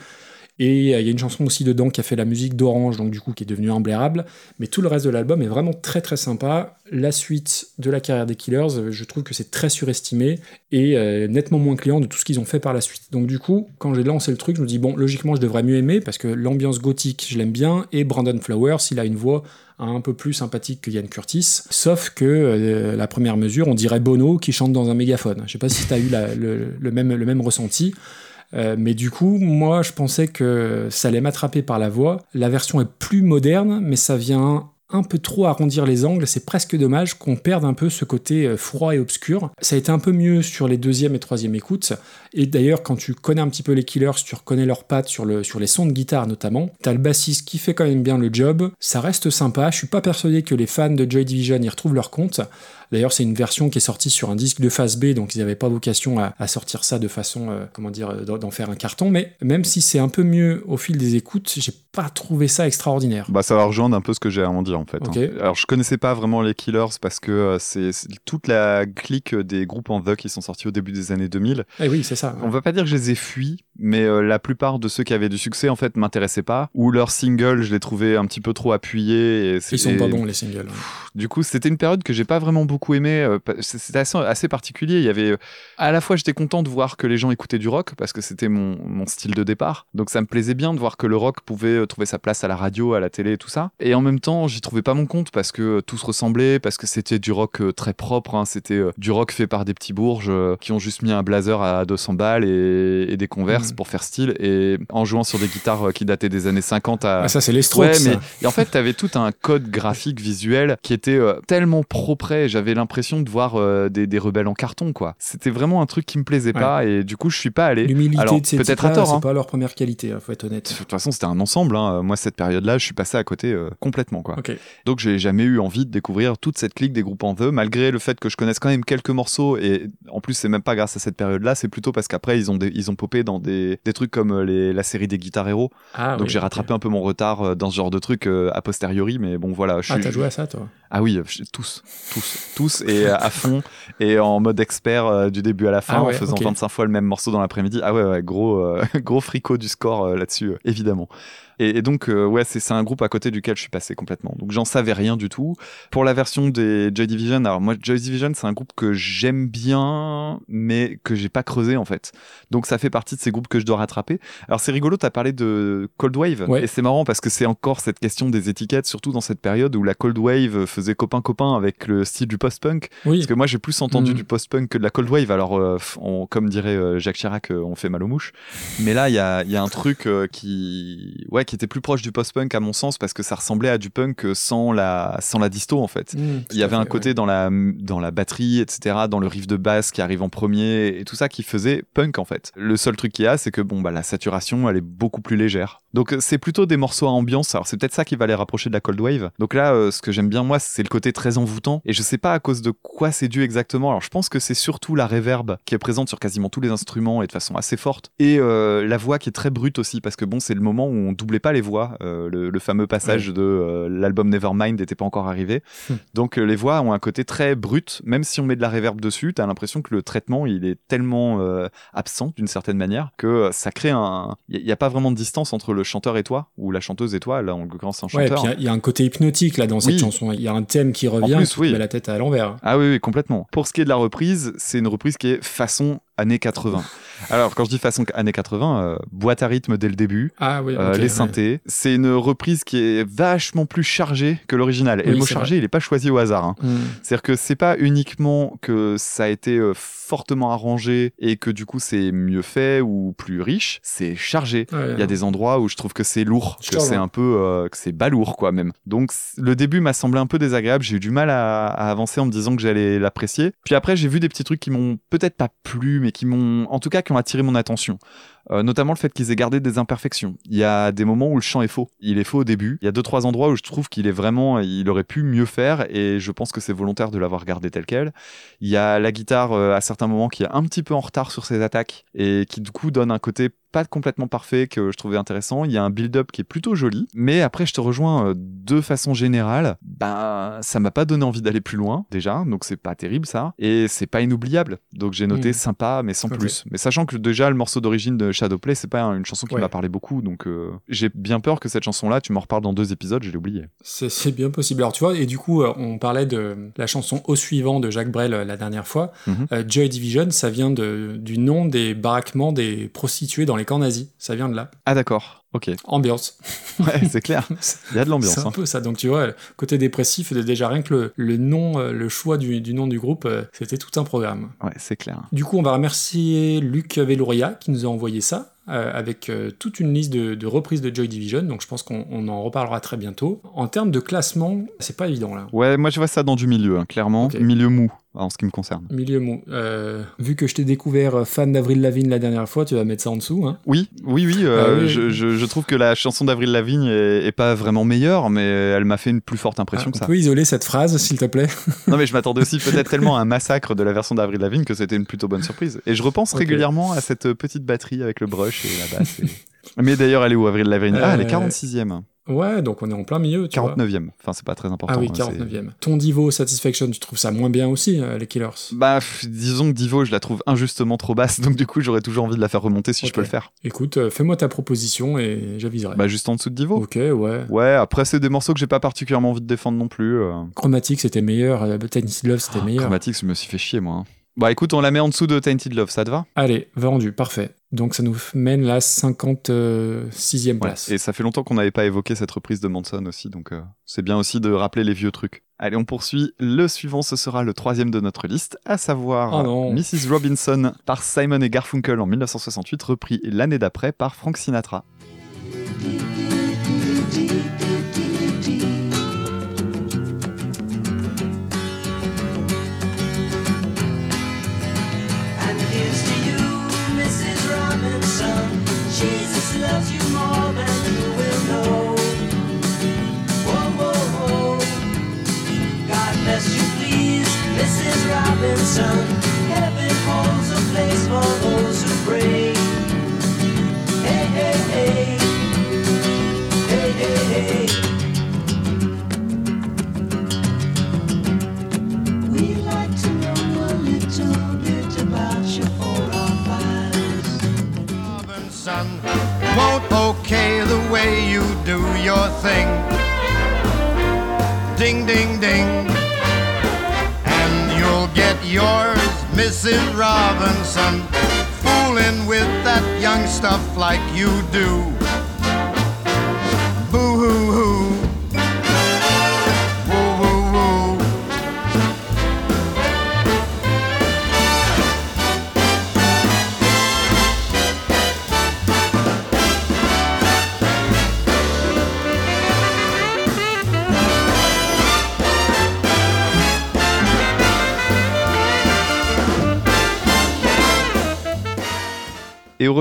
Et il y a une chanson aussi dedans qui a fait la musique d'Orange, donc du coup qui est devenue imblairable. Mais tout le reste de l'album est vraiment très très sympa. La suite de la carrière des Killers, euh, je trouve que c'est très surestimé et euh, nettement moins client de tout ce qu'ils ont fait par la suite. Donc du coup, quand j'ai lancé le truc, je me dis bon, logiquement, je devrais mieux aimer parce que l'ambiance gothique, je l'aime bien, et Brandon Flowers, il a une voix un peu plus sympathique que Ian Curtis. Sauf que euh, la première mesure, on dirait Bono qui chante dans un mégaphone. Je sais pas si tu as eu le même, le même ressenti. Euh, mais du coup, moi, je pensais que ça allait m'attraper par la voix. La version est plus moderne, mais ça vient un peu trop arrondir les angles. C'est presque dommage qu'on perde un peu ce côté euh, froid et obscur. Ça a été un peu mieux sur les deuxième et troisième écoutes. Et d'ailleurs, quand tu connais un petit peu les Killers, tu reconnais leurs pattes sur, le, sur les sons de guitare notamment. T'as le bassiste qui fait quand même bien le job. Ça reste sympa. Je suis pas persuadé que les fans de Joy Division y retrouvent leur compte. D'ailleurs, c'est une version qui est sortie sur un disque de phase B, donc ils n'avaient pas vocation à, à sortir ça de façon, euh, comment dire, euh, d'en faire un carton. Mais même si c'est un peu mieux au fil des écoutes, j'ai pas trouvé ça extraordinaire. Bah, ça va rejoindre un peu ce que j'ai à en dire en fait. Hein. Alors je connaissais pas vraiment les Killers parce que euh, c'est toute la clique des groupes en The qui sont sortis au début des années 2000. Eh oui, c'est ça. On va pas dire que je les ai fuis, mais euh, la plupart de ceux qui avaient du succès en fait m'intéressaient pas. Ou leurs singles, je les trouvais un petit peu trop appuyés. Et Ils sont et- pas bons les singles. Du coup, c'était une période que j'ai pas vraiment beaucoup aimé. euh, C'était assez, assez particulier. Il y avait, à la fois, j'étais content de voir que les gens écoutaient du rock parce que c'était mon, mon style de départ. Donc, ça me plaisait bien de voir que le rock pouvait euh, trouver sa place à la radio, à la télé et tout ça. Et en même temps, j'y trouvais pas mon compte parce que euh, tout se ressemblait, parce que c'était du rock très propre. hein. C'était du rock fait par des petits bourges qui ont juste mis un blazer à 200 balles et, et des converses Mhm. pour faire style et en jouant sur des guitares qui dataient des années 50 à, Ah, ça, c'est les Strokes. Ouais, ça. mais et en fait, tu avais tout un code graphique visuel qui était tellement propre. J'avais l'impression de voir euh, des, des rebelles en carton, quoi. C'était vraiment un truc qui me plaisait pas et du coup, je suis pas allé. L'humilité Alors, de ces peut-être à tort, c'est hein. pas leur première qualité, hein, faut être honnête. De toute façon, c'était un ensemble. hein. Moi, cette période-là, je suis passé à côté euh, complètement, quoi. Donc, j'ai jamais eu envie de découvrir toute cette clique des groupes en The, malgré le fait que je connaisse quand même quelques morceaux. Et en plus, c'est même pas grâce à cette période-là, c'est plutôt parce qu'après, ils ont, des- ils ont popé dans des, des trucs comme euh, les, la série des Guitar Hero. Ah, Donc, oui, j'ai rattrapé un peu mon retard dans ce genre de trucs a posteriori. Mais bon, voilà. Je Ah, t'as joué à ça, toi? Ah oui, tous, tous, tous, et euh, à fond, et en mode expert euh, du début à la fin, Ah en faisant ok. 25 fois le même morceau dans l'après-midi. Ah ouais, ouais, gros, euh, gros fricot du score euh, là-dessus, évidemment. Et, et donc, euh, ouais, c'est un groupe à côté duquel je suis passé complètement. Donc, j'en savais rien du tout. Pour la version des Joy Division, alors moi, Joy Division, c'est un groupe que j'aime bien, mais que j'ai pas creusé en fait. Donc, ça fait partie de ces groupes que je dois rattraper. Alors, c'est rigolo, t'as parlé de Cold Wave, Ouais. et c'est marrant parce que c'est encore cette question des étiquettes, surtout dans cette période où la Cold Wave faisait copain-copain avec le style du post-punk. Oui. Parce que moi, j'ai plus entendu Mhm. du post-punk que de la Cold Wave. Alors, euh, on- comme dirait euh, Jacques Chirac, on fait mal aux mouches. Mais là, il y a, y a un truc euh, qui, ouais, qui était plus proche du post-punk à mon sens parce que ça ressemblait à du punk euh, sans la, sans la disto en fait. Mmh, Il y avait un fait, côté dans la dans la batterie, etc., dans le riff de basse qui arrive en premier et tout ça qui faisait punk en fait. Le seul truc qu'il y a, c'est que bon bah la saturation elle est beaucoup plus légère. Donc euh, c'est plutôt des morceaux à ambiance. Alors c'est peut-être ça qui va les rapprocher de la cold wave. Donc là, euh, ce que j'aime bien moi, c'est le côté très envoûtant et je sais pas à cause de quoi c'est dû exactement. Alors je pense que c'est surtout la reverb qui est présente sur quasiment tous les instruments et de façon assez forte et euh, la voix qui est très brute aussi parce que bon c'est le moment où on doublait pas les voix. Euh, le, le fameux passage de euh, l'album Nevermind n'était pas encore arrivé. Donc euh, les voix ont un côté très brut, même si on met de la reverb dessus, t'as l'impression que le traitement il est tellement absent d'une certaine manière que ça crée un, il y, a pas vraiment de distance entre le chanteur et toi ou la chanteuse et toi. Là en l'occurrence c'est un chanteur. il y a- il y, a un côté hypnotique là dans cette Oui. chanson. Il y a un thème qui revient, plus, qui oui. met la tête à l'envers. Ah oui, oui, complètement. Pour ce qui est de la reprise, c'est une reprise qui est façon années 80. Alors quand je dis façon années 80, euh, boîte à rythme dès le début. Ah oui, Euh, les ouais. synthés. C'est une reprise qui est vachement plus chargée que l'original. Et Oui, le mot chargé, il est pas choisi au hasard. hein. Mmh. C'est-à-dire que c'est pas uniquement que ça a été euh, fortement arrangé et que du coup c'est mieux fait ou plus riche, c'est chargé. Il y a des endroits où je trouve que c'est lourd, que c'est un peu, euh, que c'est balourd quoi même. Donc le début m'a semblé un peu désagréable. J'ai eu du mal à, à avancer en me disant que j'allais l'apprécier. Puis après j'ai vu des petits trucs qui m'ont peut-être pas plu, mais qui m'ont, en tout cas, qui ont attiré mon attention. Euh, notamment le fait qu'ils aient gardé des imperfections. Il y a des moments où le chant est faux. Il est faux au début. Il y a deux trois endroits où je trouve qu'il est vraiment, il aurait pu mieux faire et je pense que c'est volontaire de l'avoir gardé tel quel. Il y a la guitare euh, à certains moments qui est un petit peu en retard sur ses attaques et qui du coup donne un côté pas complètement parfait que je trouvais intéressant. Il y a un build-up qui est plutôt joli, mais après je te rejoins euh, de façon générale. Ben ça m'a pas donné envie d'aller plus loin déjà, donc c'est pas terrible ça et c'est pas inoubliable. Donc j'ai noté Mhm. sympa mais sans plus. Mais sachant que déjà le morceau d'origine de Shadowplay c'est pas une chanson qui Ouais. m'a parlé beaucoup, donc euh, j'ai bien peur que cette chanson là, tu m'en reparles dans deux épisodes, je l'ai oublié. C'est bien possible. Alors tu vois, et du coup, euh, on parlait de la chanson Au suivant de Jacques Brel la dernière fois. Mhm. Euh, Joy Division, ça vient de, du nom des baraquements des prostituées dans les camps nazis. Ça vient de là. Ah d'accord. Ok, Ambiance. ouais, c'est clair. Il y a de l'ambiance. C'est un hein. peu ça. Donc tu vois, côté dépressif, déjà rien que le, le nom, euh, le choix du, du nom du groupe, euh, c'était tout un programme. Ouais, c'est clair. Du coup, on va remercier Luc Velouria qui nous a envoyé ça. euh, avec euh, toute une liste de, de reprises de Joy Division, donc je pense qu'on on en reparlera très bientôt. En termes de classement, c'est pas évident là. Ouais, moi je vois ça dans du milieu, hein, clairement. Milieu mou, en ce qui me concerne. Milieu mou. Euh, vu que je t'ai découvert fan d'Avril Lavigne la dernière fois, tu vas mettre ça en dessous. Hein. Oui, oui, oui, Ah oui. Je, je- je trouve que la chanson d'Avril Lavigne est, est pas vraiment meilleure, mais elle m'a fait une plus forte impression Ah, que ça. peut isoler cette phrase, s'il te plaît. Non, mais je m'attendais aussi peut-être tellement à un massacre de la version d'Avril Lavigne que c'était une plutôt bonne surprise. Et je repense régulièrement à cette petite batterie avec le brush et la basse. et- Mais d'ailleurs, elle est où, Avril Lavigne? Ah, elle est Euh, 46e. Ouais, donc on est en plein milieu, tu vois. 49e. Enfin, c'est pas très important. Ah oui, hein, c'est- 49e. Ton Divo Satisfaction, tu trouves ça moins bien aussi, euh, les Killers? Bah, disons que Divo, je la trouve injustement trop basse, donc du coup, j'aurais toujours envie de la faire remonter si je peux le faire. Écoute, euh, fais-moi ta proposition et j'aviserai. Bah, juste en dessous de Divo. ok, ouais. Ouais, après, c'est des morceaux que j'ai pas particulièrement envie de défendre non plus. euh. Chromatique, c'était meilleur. euh, Tainted Love, c'était Ah, meilleur. Chromatique, je me suis fait chier, moi. hein. Bah, écoute, on la met en dessous de Tainted Love, ça te va? Allez, vendu, parfait. Donc ça nous mène la 56e place. Et ça fait longtemps qu'on n'avait pas évoqué cette reprise de Manson aussi, donc euh, c'est bien aussi de rappeler les vieux trucs. Allez, on poursuit. Le suivant, ce sera le troisième de notre liste, à savoir Oh. Mrs. Robinson par Simon et Garfunkel en 1968, repris l'année d'après par Frank Sinatra. Robinson. You do.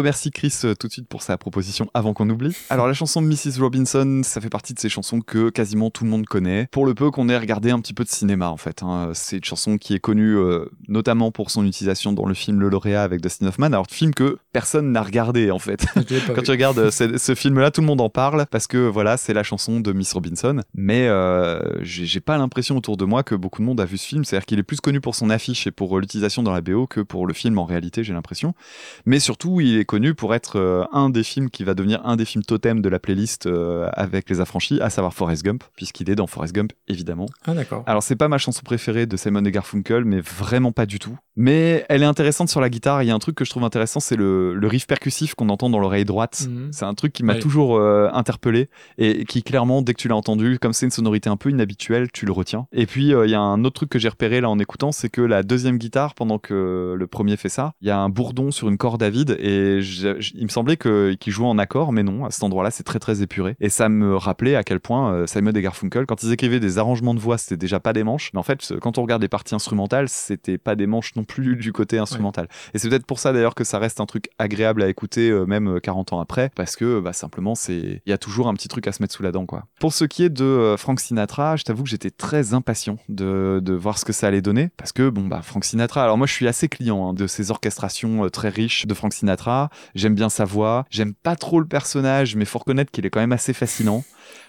Remercie Chris euh, tout de suite pour sa proposition avant qu'on oublie. Alors la chanson de Mrs. Robinson, ça fait partie de ces chansons que quasiment tout le monde connaît. Pour le peu qu'on ait regardé un petit peu de cinéma en fait. hein. C'est une chanson qui est connue euh, notamment pour son utilisation dans le film Le Lauréat avec Dustin Hoffman. Alors film que personne n'a regardé en fait. Quand vu. tu regardes euh, ce, ce film-là, tout le monde en parle parce que voilà, c'est la chanson de Miss Robinson. Mais euh, j'ai pas l'impression autour de moi que beaucoup de monde a vu ce film. C'est-à-dire qu'il est plus connu pour son affiche et pour l'utilisation dans la BO que pour le film en réalité, j'ai l'impression. Mais surtout, il est connu pour être euh, un des films qui va devenir un des films totems de la playlist euh, avec les affranchis, à savoir Forrest Gump, puisqu'il est dans Forrest Gump évidemment. Ah, d'accord. Alors c'est pas ma chanson préférée de Simon et Garfunkel, mais vraiment pas du tout. Mais elle est intéressante sur la guitare. Il y a un truc que je trouve intéressant, c'est le, le riff percussif qu'on entend dans l'oreille droite. Mhm. C'est un truc qui m'a toujours euh, interpellé et qui clairement, dès que tu l'as entendu, comme c'est une sonorité un peu inhabituelle, tu le retiens. Et puis euh, il y a un autre truc que j'ai repéré là en écoutant, c'est que la deuxième guitare, pendant que le premier fait ça, il y a un bourdon sur une corde à vide et je- je- il me semblait que qu'il jouait en accord, mais non, à cet endroit-là, c'est très très épuré. Et ça me rappelait à quel point euh, Simon et Garfunkel, quand ils écrivaient des arrangements de voix, c'était déjà pas des manches, mais en fait, quand on regarde les parties instrumentales, c'était pas des manches non plus du côté instrumental. Et c'est peut-être pour ça d'ailleurs que ça reste un truc agréable à écouter euh, même euh, 40 ans après, parce que bah, simplement c'est, il y a toujours un petit truc à se mettre sous la dent quoi. Pour ce qui est de euh, Frank Sinatra, je t'avoue que j'étais très impatient de, de voir ce que ça allait donner, parce que bon bah Frank Sinatra, alors moi je suis assez client hein, de ces orchestrations euh, très riches de Frank Sinatra. J'aime bien sa voix, j'aime pas trop le personnage, mais faut reconnaître qu'il est quand même assez fascinant.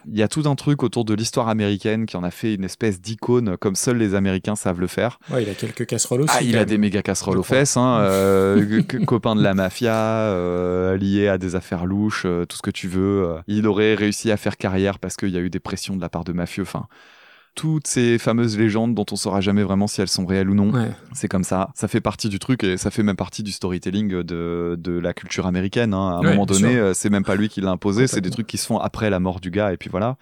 Il y a tout un truc autour de l'histoire américaine qui en a fait une espèce d'icône comme seuls les Américains savent le faire. Ouais, il a quelques casseroles aussi. Ah, il a même. des méga casseroles aux fesses, hein, euh, copain de la mafia, euh, lié à des affaires louches, euh, tout ce que tu veux. euh. Il aurait réussi à faire carrière parce qu'il y a eu des pressions de la part de mafieux. Enfin, toutes ces fameuses légendes dont on saura jamais vraiment si elles sont réelles ou non. Ouais. C'est comme ça. Ça fait partie du truc et ça fait même partie du storytelling de, de la culture américaine. hein. À un Ouais, moment donné, euh, c'est même pas lui qui l'a imposé, c'est des trucs qui se font après la mort du gars et puis voilà.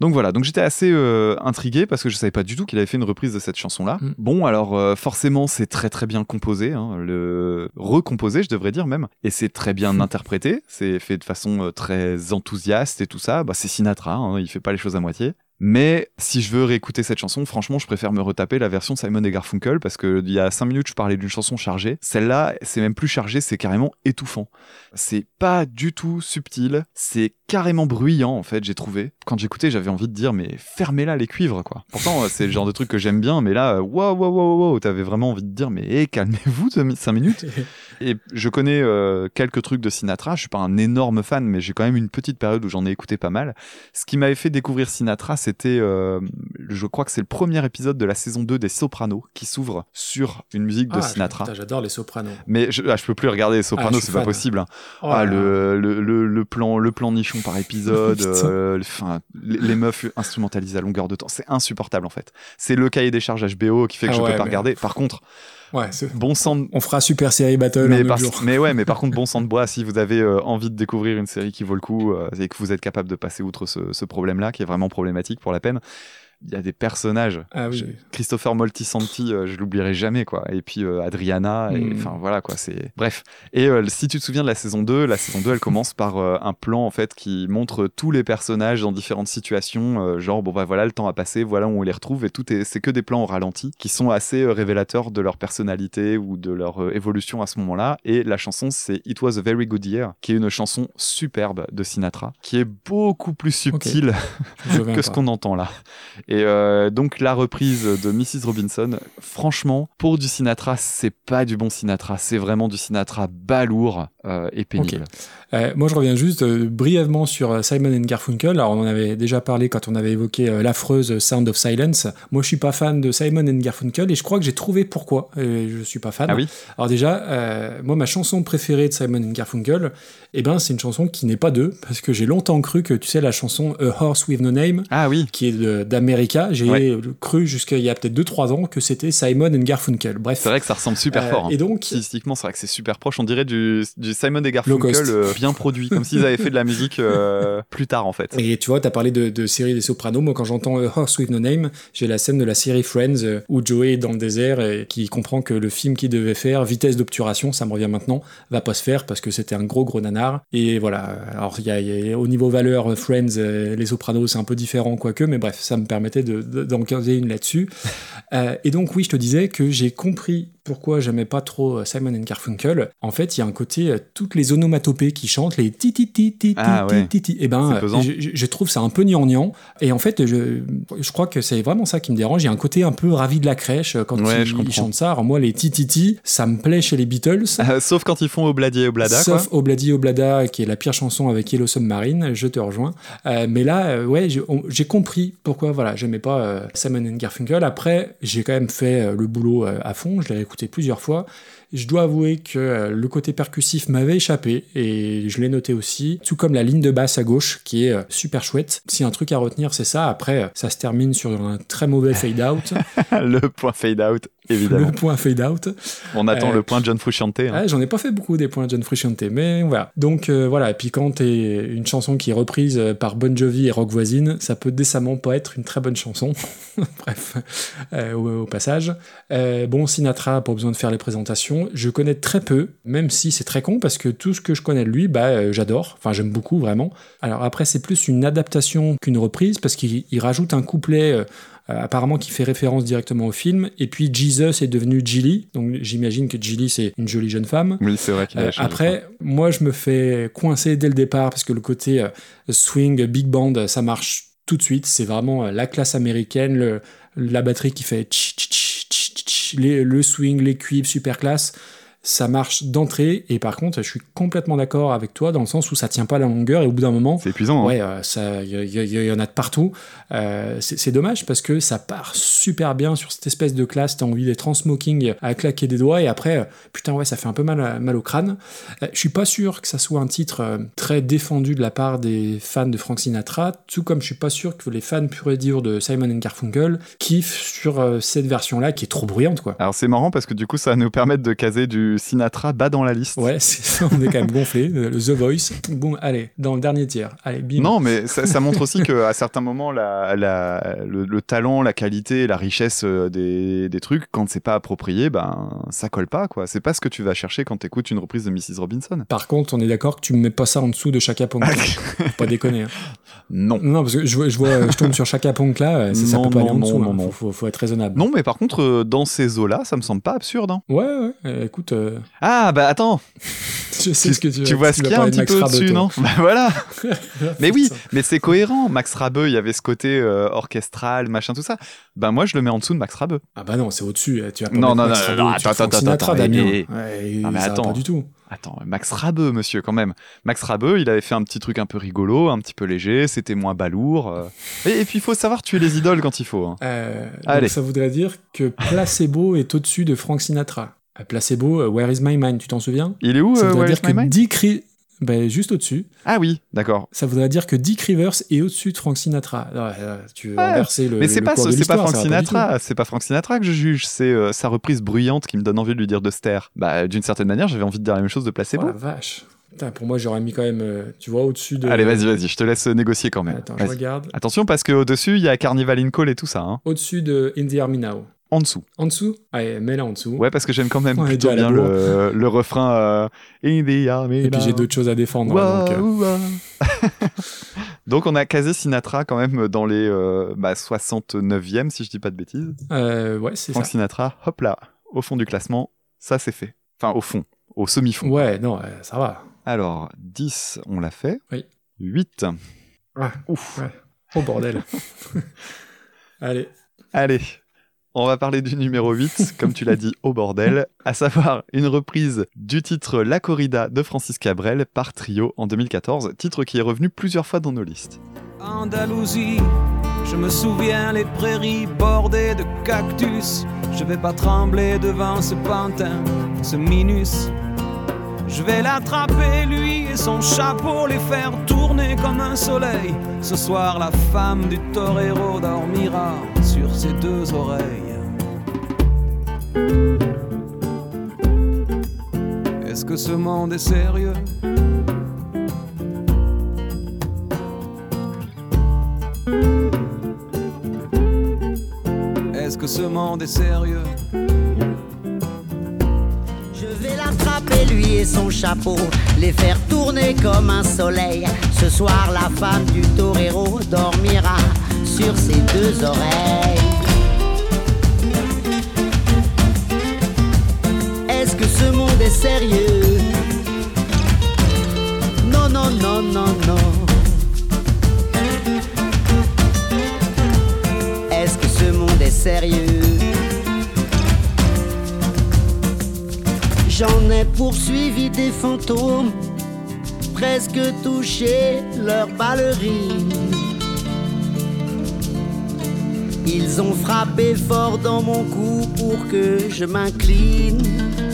Donc voilà, donc j'étais assez euh, intrigué parce que je savais pas du tout qu'il avait fait une reprise de cette chanson-là. Mm. Bon, alors euh, forcément c'est très très bien composé, hein, le recomposé je devrais dire même, et c'est très bien interprété, c'est fait de façon euh, très enthousiaste et tout ça. Bah c'est Sinatra, hein, il fait pas les choses à moitié. Mais si je veux réécouter cette chanson, franchement, je préfère me retaper la version Simon et Garfunkel parce que il y a cinq minutes, je parlais d'une chanson chargée. Celle-là, c'est même plus chargé, c'est carrément étouffant. C'est pas du tout subtil, c'est carrément bruyant en fait, j'ai trouvé. Quand j'écoutais, j'avais envie de dire mais fermez-la les cuivres quoi. Pourtant, euh, c'est le genre de truc que j'aime bien, mais là, euh, waouh waouh waouh waouh, t'avais vraiment envie de dire mais hé, calmez-vous 5 minutes. Et je connais euh, quelques trucs de Sinatra. Je suis pas un énorme fan, mais j'ai quand même une petite période où j'en ai écouté pas mal. Ce qui m'avait fait découvrir Sinatra, c'était, euh, je crois que c'est le premier épisode de la saison 2 des Sopranos qui s'ouvre sur une musique de Ah, Sinatra. J'adore les sopranos. Mais je, ah, je peux plus regarder les Ah, Sopranos, c'est pas possible. hein. Oh ah, le, le, le, le plan, le plan nichon par épisode, euh, les, les meufs instrumentalisées à longueur de temps, c'est insupportable en fait. C'est le cahier des charges HBO qui fait que Ah je ouais, peux pas mais- regarder. Par contre, Ouais, c'est- bon sang de on fera Super Série Battle mais, par- mais ouais, mais par contre, bon sang de bois, si vous avez euh, envie de découvrir une série qui vaut le coup euh, et que vous êtes capable de passer outre ce, ce problème-là, qui est vraiment problématique pour la peine, il y a des personnages. Ah oui. Je- Christopher Moltisanti, euh, je l'oublierai jamais, quoi. Et puis euh, Adriana, et Mm. enfin voilà, quoi. C'est bref. Et euh, si tu te souviens de la saison 2, la saison 2, elle commence par euh, un plan en fait qui montre tous les personnages dans différentes situations, genre bon bah voilà, le temps a passé, voilà où on les retrouve, et tout est, c'est que des plans au ralenti qui sont assez révélateurs de leur personnalité ou de leur évolution à ce moment-là. Et la chanson, c'est It Was a Very Good Year, qui est une chanson superbe de Sinatra, qui est beaucoup plus subtile que ce qu'on entend là. Et euh, donc la reprise de Mrs. Robinson, franchement, pour du Sinatra, c'est pas du bon Sinatra, c'est vraiment du Sinatra balourd euh, et pénible. Euh, moi, je reviens juste brièvement sur Simon and Garfunkel. Alors, on en avait déjà parlé quand on avait évoqué l'affreuse Sound of Silence. Moi, je suis pas fan de Simon and Garfunkel et je crois que j'ai trouvé pourquoi je suis pas fan. Ah oui? Alors déjà, moi, ma chanson préférée de Simon and Garfunkel, eh ben, c'est une chanson qui n'est pas d'eux parce que j'ai longtemps cru que, tu sais, la chanson A Horse with No Name, Ah oui, qui est de- j'ai Ouais. cru jusqu'à il y a peut-être 2-3 ans que c'était Simon and Garfunkel. Bref. c'est vrai que ça ressemble super Euh, fort. hein. Et donc, Stylistiquement, c'est vrai que c'est super proche. On dirait du, du Simon et. Garfunkel euh, bien produit, comme s'ils avaient fait de la musique euh, plus tard en fait. Et tu vois, t'as parlé de, de série des Sopranos. Moi, quand j'entends Horse with No Name, j'ai la scène de la série Friends où Joey est dans le désert et qui comprend que le film qu'il devait faire, Vitesse d'obturation, ça me revient maintenant, va pas se faire parce que c'était un gros gros nanar. Et voilà. Alors, il y a, il y a- au niveau valeur, Friends, les Sopranos, c'est un peu différent, quoique, mais bref, ça me de- de- d'en caser une là-dessus. Euh, et donc, oui, je te disais que j'ai compris pourquoi j'aimais pas trop euh, Simon and Garfunkel. En fait, il y a un côté, euh, toutes les onomatopées qui chantent, les ti ti ti ti ti Ah ti ti, et ben, euh, pesant. je, trouve ça un peu gnangnan. Et en fait, je, je crois que c'est vraiment ça qui me dérange. Il y a un côté un peu ravi de la crèche euh, quand Ouais, ils, chantent ça. Alors moi, les ti ti ti, ça me plaît chez les Beatles. Euh, sauf quand ils font Obladi et Oblada. Sauf quoi. Obladi Oblada, qui est la pire chanson avec Yellow Submarine, je te rejoins. Euh, mais là, ouais, j'ai compris pourquoi voilà, j'aimais pas Simon and Garfunkel. Après, j'ai quand même fait le boulot à fond, je l'ai réécouté plusieurs fois. Je dois avouer que euh, le côté percussif m'avait échappé et je l'ai noté aussi, tout comme la ligne de basse à gauche qui est euh, super chouette. Si un truc à retenir, c'est ça. Après, euh, ça se termine sur un très mauvais fade out, le point fade out, évidemment. le point fade out. On attend Euh, le point John Frusciante. hein. Ouais, j'en ai pas fait beaucoup des points de John Frusciante, mais voilà. Donc euh, voilà, et puis quand t'es une chanson qui est reprise euh, par Bon Jovi et Rock Voisine, ça peut décemment pas être une très bonne chanson. Bref, euh, au, au passage. Bon, Sinatra, pas besoin de faire les présentations. Je connais très peu, même si c'est très con, parce que tout ce que je connais de lui, bah, j'adore. Enfin, j'aime beaucoup, vraiment. Alors après, c'est plus une adaptation qu'une reprise, parce qu'il il rajoute un couplet... euh, apparemment qui fait référence directement au film. Et puis Jesus est devenu Gilly. Donc j'imagine que Gilly c'est une jolie jeune femme. Oui, c'est vrai qu'il a Euh, après, moi je me fais coincer dès le départ parce que le côté euh, swing, big band, ça marche tout de suite. C'est vraiment la classe américaine, le- la batterie qui fait tch, tch, tch, tch, tch, les- le swing, les cuivres, super classe. Ça marche d'entrée. Et par contre, je suis complètement d'accord avec toi dans le sens où ça tient pas la longueur et au bout d'un moment, C'est épuisant. hein. Ouais, euh, ça, il y, y- en a de partout. Euh, c'est dommage parce que ça part super bien sur cette espèce de classe. T'as envie d'être en smoking à claquer des doigts et après, euh, putain ouais, ça fait un peu mal, mal au crâne. Euh, je suis pas sûr que ça soit un titre euh, très défendu de la part des fans de Frank Sinatra, tout comme je suis pas sûr que les fans pur et durs de Simon and Garfunkel kiffent sur euh, cette version-là qui est trop bruyante quoi. Alors c'est marrant parce que du coup ça va nous permettre de caser du Sinatra bas dans la liste. Ouais, ça, on est quand même gonflé. The Voice, bon, allez, dans le dernier tiers. Allez, bim. Non, mais ça, ça montre aussi qu'à certains moments, la, la- le, le talent, la qualité, la richesse euh, des, des trucs, quand c'est pas approprié, ben ça colle pas, quoi. C'est pas ce que tu vas chercher quand t'écoutes une reprise de Mrs. Robinson. Par contre, on est d'accord que tu me mets pas ça en dessous de Chaka Ponk. Pas déconner. hein. Non. Non, parce que je je, vois, je tombe sur Chaka Ponk là, euh, ça, ça Non, peut pas aller en dessous. non, hein. non, Faut, faut- faut être raisonnable. Non, mais par contre, euh, dans ces eaux-là, ça me semble pas absurde. hein. Ouais, ouais, euh, écoute, euh, Ah, bah attends, je sais tu, ce que tu tu vois ce qu'il y a un petit peu au-dessus, non Bah voilà Mais oui, mais c'est cohérent. Max Rabeu, il y avait ce côté euh, orchestral, machin, tout ça. Ben moi, je le mets en dessous de Max Rabeu. Ah bah non, c'est au-dessus. Tu vas pas Non, non, Max non, non, tu attends, Sinatra, attends, Damien. mais- Ouais, attends. pas du tout. Attends, Max Rabeu, monsieur, quand même. Max Rabeu, il avait fait un petit truc un peu rigolo, un petit peu léger, c'était moins balourd. euh. Et, et puis, il faut savoir tuer les idoles quand il faut. hein. Euh, donc Allez. ça voudrait dire que Placebo est au-dessus de Frank Sinatra. Euh, Placebo, euh, Where is my mind, tu t'en souviens? Il est où, Ça euh, voudrait Where dire is my que mind? Ben, juste au-dessus. Ah oui, d'accord. Ça voudrait dire que Dick Rivers est au-dessus de Frank Sinatra. Ah, tu veux Ouais, inverser le. Mais c'est pas, ce- Frank Sinatra, c'est pas Frank Sinatra que je juge, c'est euh, sa reprise bruyante qui me donne envie de lui dire de se taire. Bah, d'une certaine manière, j'avais envie de dire la même chose de. Placebo. Oh la vache. Putain, pour moi, j'aurais mis quand même, euh, tu vois, au-dessus de. Allez, vas-y, vas-y, je te laisse négocier quand même. Attends, je regarde. Attention, parce qu'au-dessus, il y a Carnival in Call et tout ça. Hein. Au-dessus de In the Army Now. En dessous. En dessous? Allez, mets-là en dessous. Ouais, parce que j'aime quand même plutôt bien le, le refrain euh, In the army Et puis j'ai d'autres choses à défendre. hein, donc, euh. Donc on a casé Sinatra quand même dans les euh, bah, 69e si je dis pas de bêtises. euh, ouais, c'est ça. Frank Sinatra, hop là, au fond du classement, ça c'est fait. Enfin au fond, au semi-fond. Ouais, non, euh, ça va. Alors 10, on l'a fait. Oui. 8. Ah, Ouf. ouais. Oh bordel. Allez. Allez, on va parler du numéro 8, comme tu l'as dit, au bordel, à savoir une reprise du titre La Corrida de Francis Cabrel par Trio en 2014, titre qui est revenu plusieurs fois dans nos listes. Andalousie, je me souviens les prairies bordées de cactus. Je vais pas trembler devant ce pantin, ce minus. Je vais l'attraper, lui et son chapeau, les faire tourner comme un soleil. Ce soir, la femme du torero dormira sur ses deux oreilles. Est-ce que ce monde est sérieux? Est-ce que ce monde est sérieux? Vais l'attraper, lui et son chapeau, les faire tourner comme un soleil. Ce soir, la femme du torero dormira sur ses deux oreilles. Est-ce que ce monde est sérieux? Non, non, non, non, non. Est-ce que ce monde est sérieux? J'en ai poursuivi des fantômes, presque touché leur ballerine. Ils ont frappé fort dans mon cou pour que je m'incline.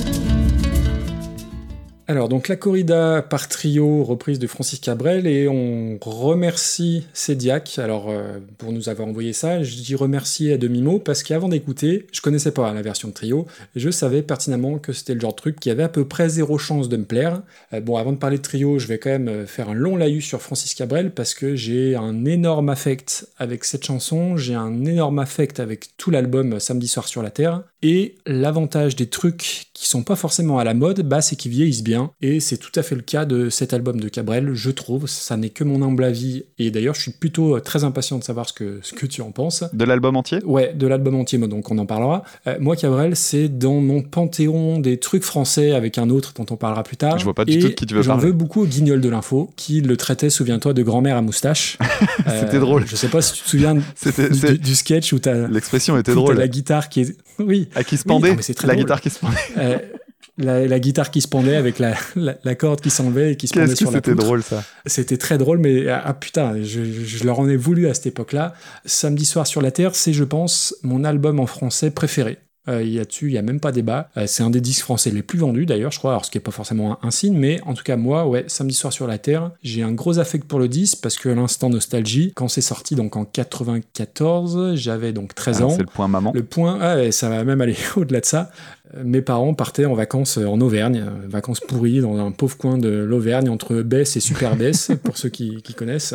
Alors, donc, la corrida par trio, reprise de Francis Cabrel, et on remercie Cédiac, alors, euh, pour nous avoir envoyé ça. Je dis remercier à demi-mot parce qu'avant d'écouter, je connaissais pas la version de trio, je savais pertinemment que c'était le genre de truc qui avait à peu près zéro chance de me plaire. Euh, bon, avant de parler de trio, je vais quand même euh, faire un long laïus sur Francis Cabrel parce que j'ai un énorme affect avec cette chanson, j'ai un énorme affect avec tout l'album Samedi soir sur la Terre, et l'avantage des trucs qui sont pas forcément à la mode, bah, c'est qu'ils vieillissent bien. Et c'est tout à fait le cas de cet album de Cabrel, je trouve. Ça n'est que mon humble avis. Et d'ailleurs, je suis plutôt euh, très impatient de savoir ce que, ce que tu en penses. De l'album entier? Ouais, de l'album entier, moi, donc on en parlera. Euh, moi, Cabrel, c'est dans mon panthéon des trucs français avec un autre dont on parlera plus tard. Je vois pas du Et tout de qui tu veux J'en parler. veux beaucoup au Guignol de l'info, qui le traitait, souviens-toi, de grand-mère à moustache. C'était Euh, drôle. Je sais pas si tu te souviens du, du- sketch où t'as L'expression était où drôle. la guitare qui est. Oui. Qui se pendait La drôle. guitare qui se pendait. Euh, la, la guitare qui se pendait avec la, la, la corde qui s'enlevait et qui se pendait sur la c'était poutre. drôle ça C'était très drôle, mais ah, ah, putain, je, je leur en ai voulu à cette époque-là. Samedi soir sur la Terre, c'est, je pense, mon album en français préféré. Euh, il y a dessus, il y a même pas débat. Euh, c'est un des disques français les plus vendus d'ailleurs, je crois. Alors ce qui est pas forcément un, un signe, mais en tout cas moi, ouais, samedi soir sur la Terre, j'ai un gros affect pour le disque parce que l'instant nostalgie, quand c'est sorti donc en 94, j'avais donc 13 Ah, ans. C'est le point maman. Le point, ah ouais, ça va même aller au-delà de ça. Euh, Mes parents partaient en vacances euh, en Auvergne, euh, vacances pourries dans un pauvre coin de l'Auvergne entre Besse et Super Besse, pour ceux qui, qui connaissent.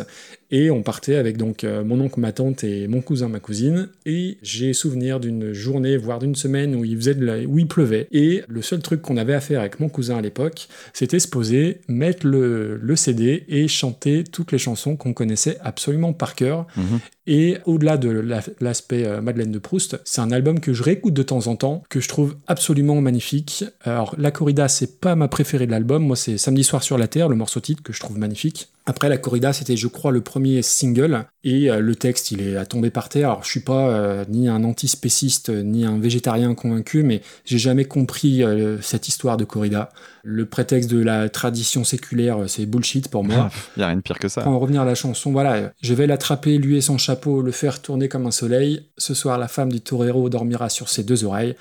Et on partait avec donc mon oncle, ma tante et mon cousin, ma cousine. Et j'ai souvenir d'une journée, voire d'une semaine où il faisait de la- où il pleuvait. Et le seul truc qu'on avait à faire avec mon cousin à l'époque, c'était se poser, mettre le, le CD et chanter toutes les chansons qu'on connaissait absolument par cœur. Mhm. Et au-delà de la- l'aspect euh, Madeleine de Proust, c'est un album que je réécoute de temps en temps, que je trouve absolument magnifique. Alors, La Corrida, c'est pas ma préférée de l'album. Moi, c'est Samedi soir sur la Terre, le morceau titre que je trouve magnifique. Après, La Corrida, c'était, je crois, le premier single. Et euh, le texte, il est à tomber par terre. Alors, je suis pas euh, ni un antispéciste, ni un végétarien convaincu, mais j'ai jamais compris euh, cette histoire de corrida. Le prétexte de la tradition séculaire, c'est bullshit pour moi. Il y a rien de pire que ça. Pour en revenir à la chanson, voilà, je vais l'attraper, lui et son chapeau, le faire tourner comme un soleil. Ce soir, la femme du torero dormira sur ses deux oreilles.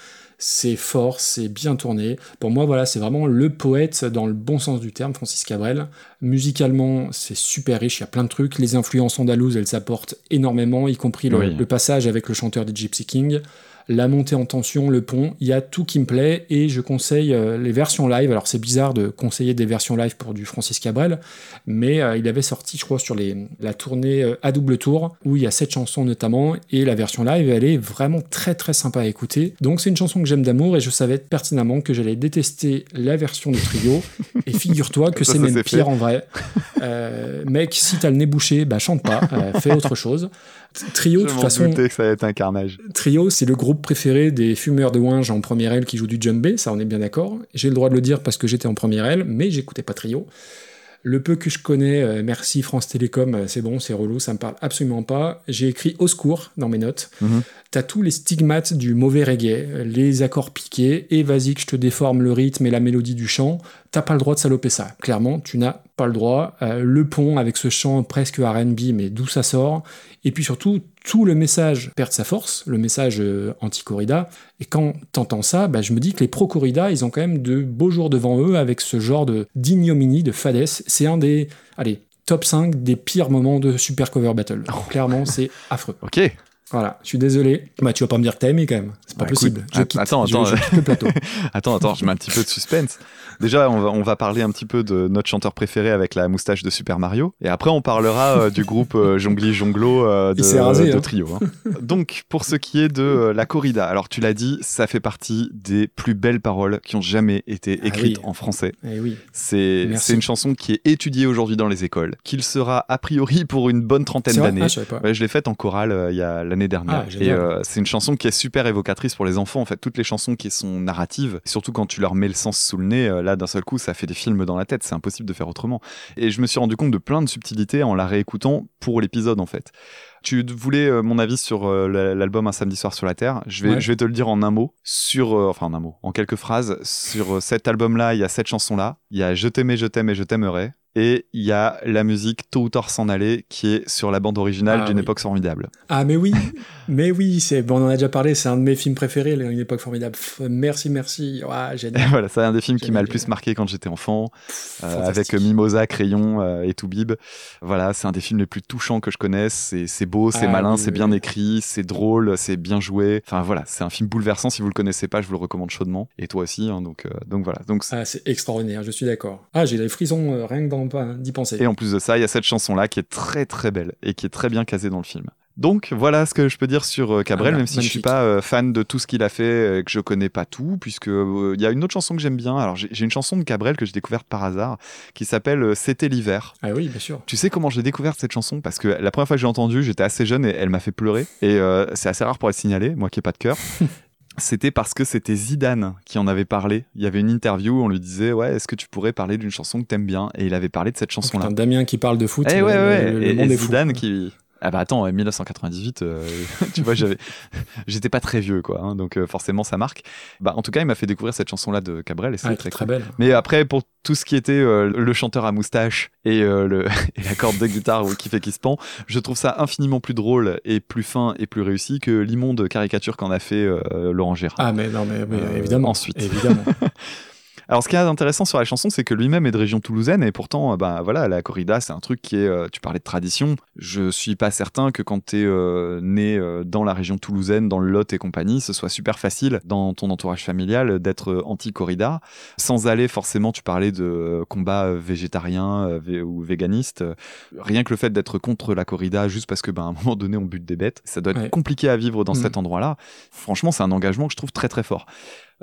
C'est fort, c'est bien tourné. Pour moi, voilà, c'est vraiment le poète dans le bon sens du terme, Francis Cabrel. Musicalement, c'est super riche, il y a plein de trucs. Les influences andalouses, elles s'apportent énormément, y compris le, Oui. le passage avec le chanteur des Gypsy King. La montée en tension, le pont, il y a tout qui me plaît et je conseille euh, les versions live. Alors c'est bizarre de conseiller des versions live pour du Francis Cabrel, mais euh, il avait sorti, je crois, sur les, la tournée euh, à double tour, où il y a sept chansons notamment, et la version live, elle est vraiment très très sympa à écouter. Donc c'est une chanson que j'aime d'amour, et je savais pertinemment que j'allais détester la version du trio, et figure-toi que c'est même pire fait. en vrai. Euh, mec, si t'as le nez bouché, bah chante pas, euh, fais autre chose. Trio, de toute façon, que ça allait être un carnage. Trio, c'est le groupe préféré des fumeurs de Winge en première aile qui jouent du djembé, ça on est bien d'accord. J'ai le droit de le dire parce que j'étais en première aile, mais j'écoutais pas Trio. Le peu que je connais, euh, merci France Télécom, euh, c'est bon, c'est relou, ça me parle absolument pas. J'ai écrit au secours dans mes notes. Mhm. T'as tous les stigmates du mauvais reggae, euh, les accords piqués, et vas-y que je te déforme le rythme et la mélodie du chant. T'as pas le droit de saloper ça. Clairement, tu n'as pas le droit. Euh, le pont avec ce chant presque R&B, mais d'où ça sort Et puis surtout, tout le message perd sa force, le message euh, anti-corrida. Et quand t'entends ça, bah, je me dis que les pro-corrida, ils ont quand même de beaux jours devant eux avec ce genre de d'ignominie, de fadesse. C'est un des, allez, top 5 des pires moments de Super Cover Battle. Clairement, c'est affreux. Ok. Voilà, je suis désolé. Bah, tu vas pas me dire que t'as aimé quand même. C'est pas Bah, possible. écoute, Je quitte. attends, Je- attends. je quitte le plateau. attends, attends, je mets un petit peu de suspense. Déjà, on va, on va parler un petit peu de notre chanteur préféré avec la moustache de Super Mario. Et après, on parlera euh, du groupe euh, Jongli Jonglo euh, de, rasé, de hein. trio. hein. Donc, pour ce qui est de euh, la corrida, alors tu l'as dit, ça fait partie des plus belles paroles qui ont jamais été Ah écrites oui. en français. Eh oui. C'est une chanson qui est étudiée aujourd'hui dans les écoles, qu'il sera a priori pour une bonne trentaine d'années. Ah, je. Ouais, l'ai faite en chorale il y a l'année dernière. Ah, et c'est une chanson qui est super évocatrice pour les enfants. En fait, toutes les chansons qui sont narratives, surtout quand tu leur mets le sens sous le nez, euh, là d'un seul coup, ça fait des films dans la tête. C'est impossible de faire autrement. Et je me suis rendu compte de plein de subtilités en la réécoutant pour l'épisode en fait. Tu voulais euh, mon avis sur euh, la- l'album Un samedi soir sur la terre. Je vais, Ouais. je vais te le dire en un mot, sur, euh, enfin en un mot, en quelques phrases. Sur cet album-là, il y a cette chanson-là. Il y a Je t'aimais, je t'aime et je t'aimerai. Et il y a la musique Tôt ou tard s'en aller qui est sur la bande originale Ah d'une oui. époque formidable. Ah mais oui, mais oui, c'est bon, on en a déjà parlé, c'est un de mes films préférés, une époque formidable. Pff, Merci, merci. Ouais, génial. voilà, c'est un des films qui m'a le plus marqué quand j'étais enfant, euh, avec Mimosa, Crayon euh, et Toubib. Voilà, c'est un des films les plus touchants que je connaisse. C'est beau, c'est Ah malin, oui, c'est oui, bien écrit, c'est drôle, c'est bien joué. Enfin voilà, c'est un film bouleversant. Si vous le connaissez pas, je vous le recommande chaudement. Et toi aussi, hein, donc euh, donc voilà. Donc Ah, c'est extraordinaire, je suis d'accord. Ah, j'ai des frissons euh, rien que d'en- d'y penser. Et en plus de ça, il y a cette chanson-là qui est très très belle et qui est très bien casée dans le film. Donc voilà ce que je peux dire sur euh, Cabrel, Ah, même si je suis pas euh, fan de tout ce qu'il a fait, euh, que je connais pas tout, puisque euh, il y a une autre chanson que j'aime bien. Alors j'ai une chanson de Cabrel que j'ai découverte par hasard, qui s'appelle C'était l'hiver. Ah oui, bien sûr. Tu sais comment j'ai découvert cette chanson? Parce que la première fois que j'ai entendu, j'étais assez jeune et elle m'a fait pleurer. Et euh, c'est assez rare pour être signalé, moi qui ai pas de cœur. C'était parce que c'était Zidane qui en avait parlé. Il y avait une interview où on lui disait Ouais, est-ce que tu pourrais parler d'une chanson que t'aimes bien? Et il avait parlé de cette chanson-là. Putain, Damien qui parle de foot, Eh le- ouais, ouais, le, le et, monde et est fou. Zidane qui. Ah bah attends, ouais, 1998, euh, tu vois, j'avais, j'étais pas très vieux, quoi. hein, donc euh, forcément, ça marque. Bah en tout cas, il m'a fait découvrir cette chanson-là de Cabrel et c'est très, très cool. belle. Mais après, pour tout ce qui était euh, le chanteur à moustache et, euh, le, et la corde de guitare qui fait qui se pend, je trouve ça infiniment plus drôle et plus fin et plus réussi que l'immonde caricature qu'en a fait Laurent Gérard. Ah mais non mais, mais évidemment. ensuite. Évidemment. Alors, ce qui est intéressant sur la chanson, c'est que lui-même est de région toulousaine et pourtant, euh, bah voilà, la corrida, c'est un truc qui est. euh, tu parlais de tradition. Je suis pas certain que quand t'es euh, né euh, dans la région toulousaine, dans le Lot et compagnie, ce soit super facile dans ton entourage familial d'être anti-corrida, sans aller forcément. Tu parlais de combat végétarien vé- ou véganiste. Rien que le fait d'être contre la corrida, juste parce que, ben, à un moment donné, on bute des bêtes, ça doit être Ouais. compliqué à vivre dans Mhm. cet endroit-là. Franchement, c'est un engagement que je trouve très très fort.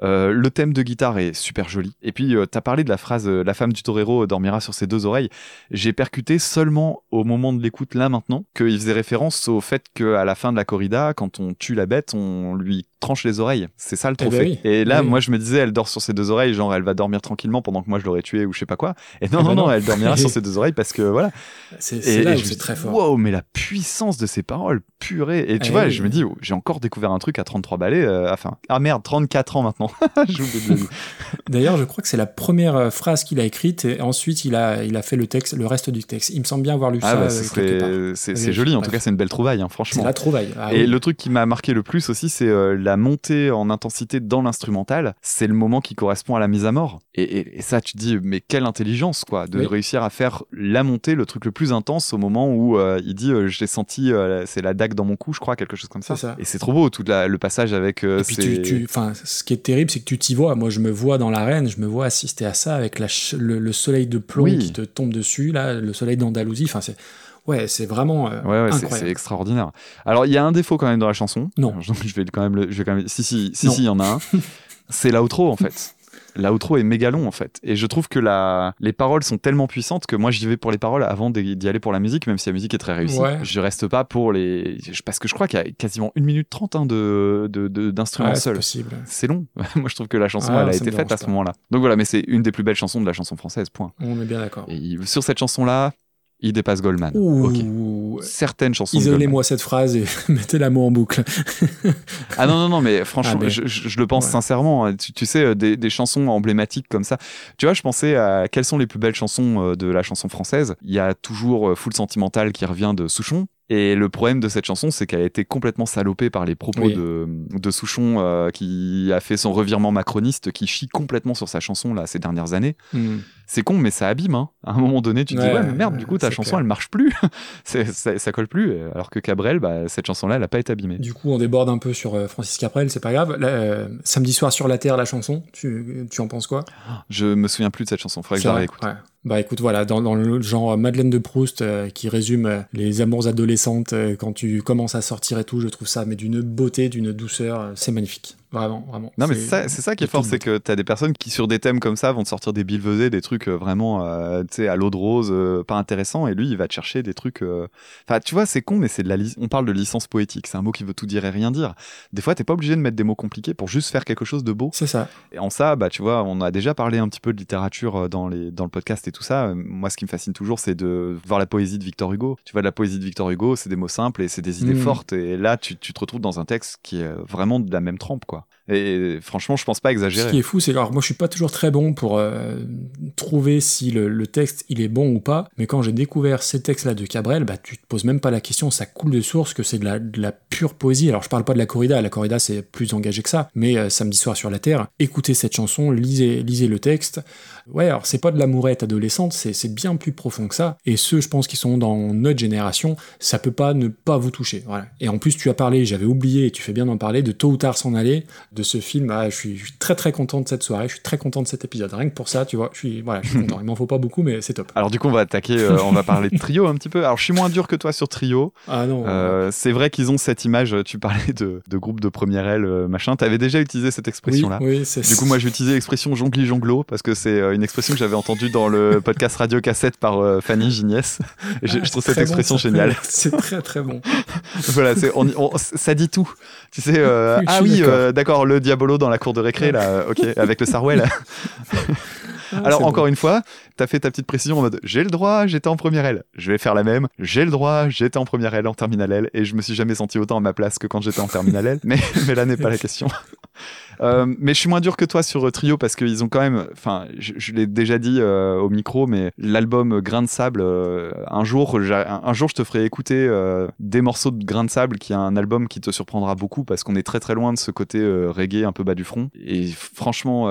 Euh, le thème de guitare est super joli. Et puis, euh, t'as parlé de la phrase euh, La femme du torero dormira sur ses deux oreilles. J'ai percuté seulement au moment de l'écoute, là maintenant, qu'il faisait référence au fait qu'à la fin de la corrida, quand on tue la bête, on lui tranche les oreilles. C'est ça le Eh ben trophée. oui. Et là, Eh oui. moi, je me disais, elle dort sur ses deux oreilles, genre, elle va dormir tranquillement pendant que moi, je l'aurais tué ou je sais pas quoi. Et non, Eh non, ben non, non. elle dormira sur ses deux oreilles parce que voilà. C'est c'est là où c'est très fort. Wow, mais la puissance de ces paroles, purée. Et tu Eh vois, oui. je me dis, oh, j'ai encore découvert un truc à 33 balais. euh, enfin, ah merde, 34 ans maintenant. D'ailleurs, je crois que c'est la première euh, phrase qu'il a écrite et ensuite il a, il a fait le texte, le reste du texte. Il me semble bien avoir lu Ah ça bah, euh, c'est c'est Oui, joli, en tout cas, c'est une belle trouvaille, hein, C'est franchement. la trouvaille. Ah et le truc qui m'a marqué le plus aussi, c'est euh, la montée en intensité dans l'instrumental. C'est le moment qui correspond à la mise à mort. Et, et- et ça, tu te dis, mais quelle intelligence, quoi, de Oui. réussir à faire la montée, le truc le plus intense au moment où euh, il dit, euh, je l'ai senti, euh, c'est la dague dans mon cou, je crois, quelque chose comme ça. Et c'est trop beau, tout la- le passage avec. euh, Et puis ces- tu, tu, enfin, ce qui est terrible, c'est que tu t'y vois. Moi, je me vois dans l'arène, je me vois assister à ça avec la le, le soleil de plomb Oui. qui te tombe dessus, là, le soleil d'Andalousie. Enfin, c'est, ouais, c'est vraiment euh, Ouais, ouais, c'est- extraordinaire. Alors, il y a un défaut quand même dans la chanson. Non. Alors, je vais quand même le, je vais quand même, si, si, si, il y en a un. c'est l'outro, en fait. L'outro est méga long en fait. Et je trouve que la... les paroles sont tellement puissantes que moi j'y vais pour les paroles avant d'y aller pour la musique, même si la musique est très réussie. Ouais. Je reste pas pour les. Parce que je crois qu'il y a quasiment 1 minute 30 hein, de, de, de- d'instruments Ouais, c'est seuls. C'est long. moi je trouve que la chanson Ah, elle a été faite à ce moment-là. Donc voilà, mais c'est une des plus belles chansons de la chanson française, point. On est bien d'accord. Et sur cette chanson-là, il dépasse Goldman. Ouh. Certaines chansons. Isolez-moi cette phrase et mettez la mot en boucle. Ah non, non, non, mais franchement, Ah, mais- Je, le pense Ouais. sincèrement. hein. Tu, tu sais, euh, des, des chansons emblématiques comme ça. Tu vois, je pensais à quelles sont les plus belles chansons euh, de la chanson française. Il y a toujours euh, Full Sentimental qui revient de Souchon. Et le problème de cette chanson, c'est qu'elle a été complètement salopée par les propos Oui. de, de Souchon, euh, qui a fait son revirement macroniste, qui chie complètement sur sa chanson là ces dernières années. Hmm. C'est con, mais ça abîme. Hein. À un moment donné, tu te dis Ouais, mais merde, du coup ta chanson clair. elle marche plus, ça, ça colle plus. Alors que Cabrel, bah, cette chanson-là, elle a pas été abîmée. Du coup, on déborde un peu sur euh, Francis Caprel, c'est pas grave. Là, euh, samedi soir sur la Terre, la chanson, tu, tu en penses quoi? Je me souviens plus de cette chanson. Faudrait que C'est je la vrai réécoute. Ouais. Bah écoute, voilà, dans, le genre Madeleine de Proust euh, qui résume euh, les amours adolescentes euh, quand tu commences à sortir et tout, je trouve ça mais d'une beauté, d'une douceur, c'est magnifique. Vraiment, vraiment. Non, mais c'est ça, qui est fort, c'est que t'as des personnes qui, sur des thèmes comme ça, vont te sortir des billevesées, des trucs euh, vraiment, euh, tu sais, à l'eau de rose, euh, pas intéressants, et lui, il va te chercher des trucs. euh, Enfin, tu vois, c'est con, mais c'est de la. On parle de licence poétique, c'est un mot qui veut tout dire et rien dire. Des fois, t'es pas obligé de mettre des mots compliqués pour juste faire quelque chose de beau. C'est ça. Et en ça, bah, tu vois, on a déjà parlé un petit peu de littérature dans, les, dans le podcast et tout ça. Moi, ce qui me fascine toujours, c'est de voir la poésie de Victor Hugo. Tu vois, de la poésie de Victor Hugo, c'est des mots simples et c'est des idées Mhm. fortes. Et là, tu, tu te retrouves dans un texte qui est vraiment de la même trempe, quoi. quoi. Et franchement, je pense pas Ce exagérer. qui est fou, c'est que alors, moi je suis pas toujours très bon pour euh, trouver si le, le texte il est bon ou pas, mais quand j'ai découvert ces textes-là de Cabrel, bah tu te poses même pas la question, ça coule de source que c'est de la, de la pure poésie. Alors je parle pas de la corrida, la corrida c'est plus engagé que ça, mais euh, samedi soir sur la terre, écoutez cette chanson, lisez, lisez le texte. Ouais, alors c'est pas de l'amourette adolescente, c'est c'est bien plus profond que ça. Et ceux, je pense, qui sont dans notre génération, ça peut pas ne pas vous toucher. Voilà. Et en plus, tu as parlé, j'avais oublié, et tu fais bien d'en parler, de Tôt ou tard s'en aller, de ce film. Ah, je, suis, je suis très très content de cette soirée, je suis très content de cet épisode. Rien que pour ça, tu vois, je suis, voilà, je suis content. Il m'en faut pas beaucoup, mais c'est top. Alors du coup, on va attaquer, euh, on va parler de trio un petit peu. Alors je suis moins dur que toi sur trio. Ah non. Euh, c'est vrai qu'ils ont cette image. Tu parlais de, de groupe de première aile, euh, machin. T'avais déjà utilisé cette expression-là. Oui, oui, c'est- Du coup, moi, je vais utiliser l'expression jongli jonglo parce que c'est une expression que j'avais entendue dans le podcast Radio Cassette par euh, Fanny Gignès. Je, Ah, je trouve c'est cette expression bon, géniale. C'est très très bon. voilà, on, on- ça dit tout. Tu sais, euh, ah oui, d'accord. euh, d'accord, le diabolo dans la cour de récré, là, euh, ok, avec le sarouel. Ah, Alors encore bon. une fois, t'as fait ta petite précision en mode j'ai le droit, j'étais en première aile. Je vais faire la même. J'ai le droit, j'étais en première aile, en terminale L, et je me suis jamais senti autant à ma place que quand j'étais en terminale L. Mais, mais là n'est pas la question. Euh, mais je suis moins dur que toi sur euh, Trio parce qu'ils ont quand même, enfin, je, je l'ai déjà dit euh, au micro, mais l'album Grain de sable, euh, un jour, un, un jour, je te ferai écouter des morceaux de Grain de sable, qui est un album qui te surprendra beaucoup parce qu'on est très très loin de ce côté reggae un peu bas du front. Et franchement,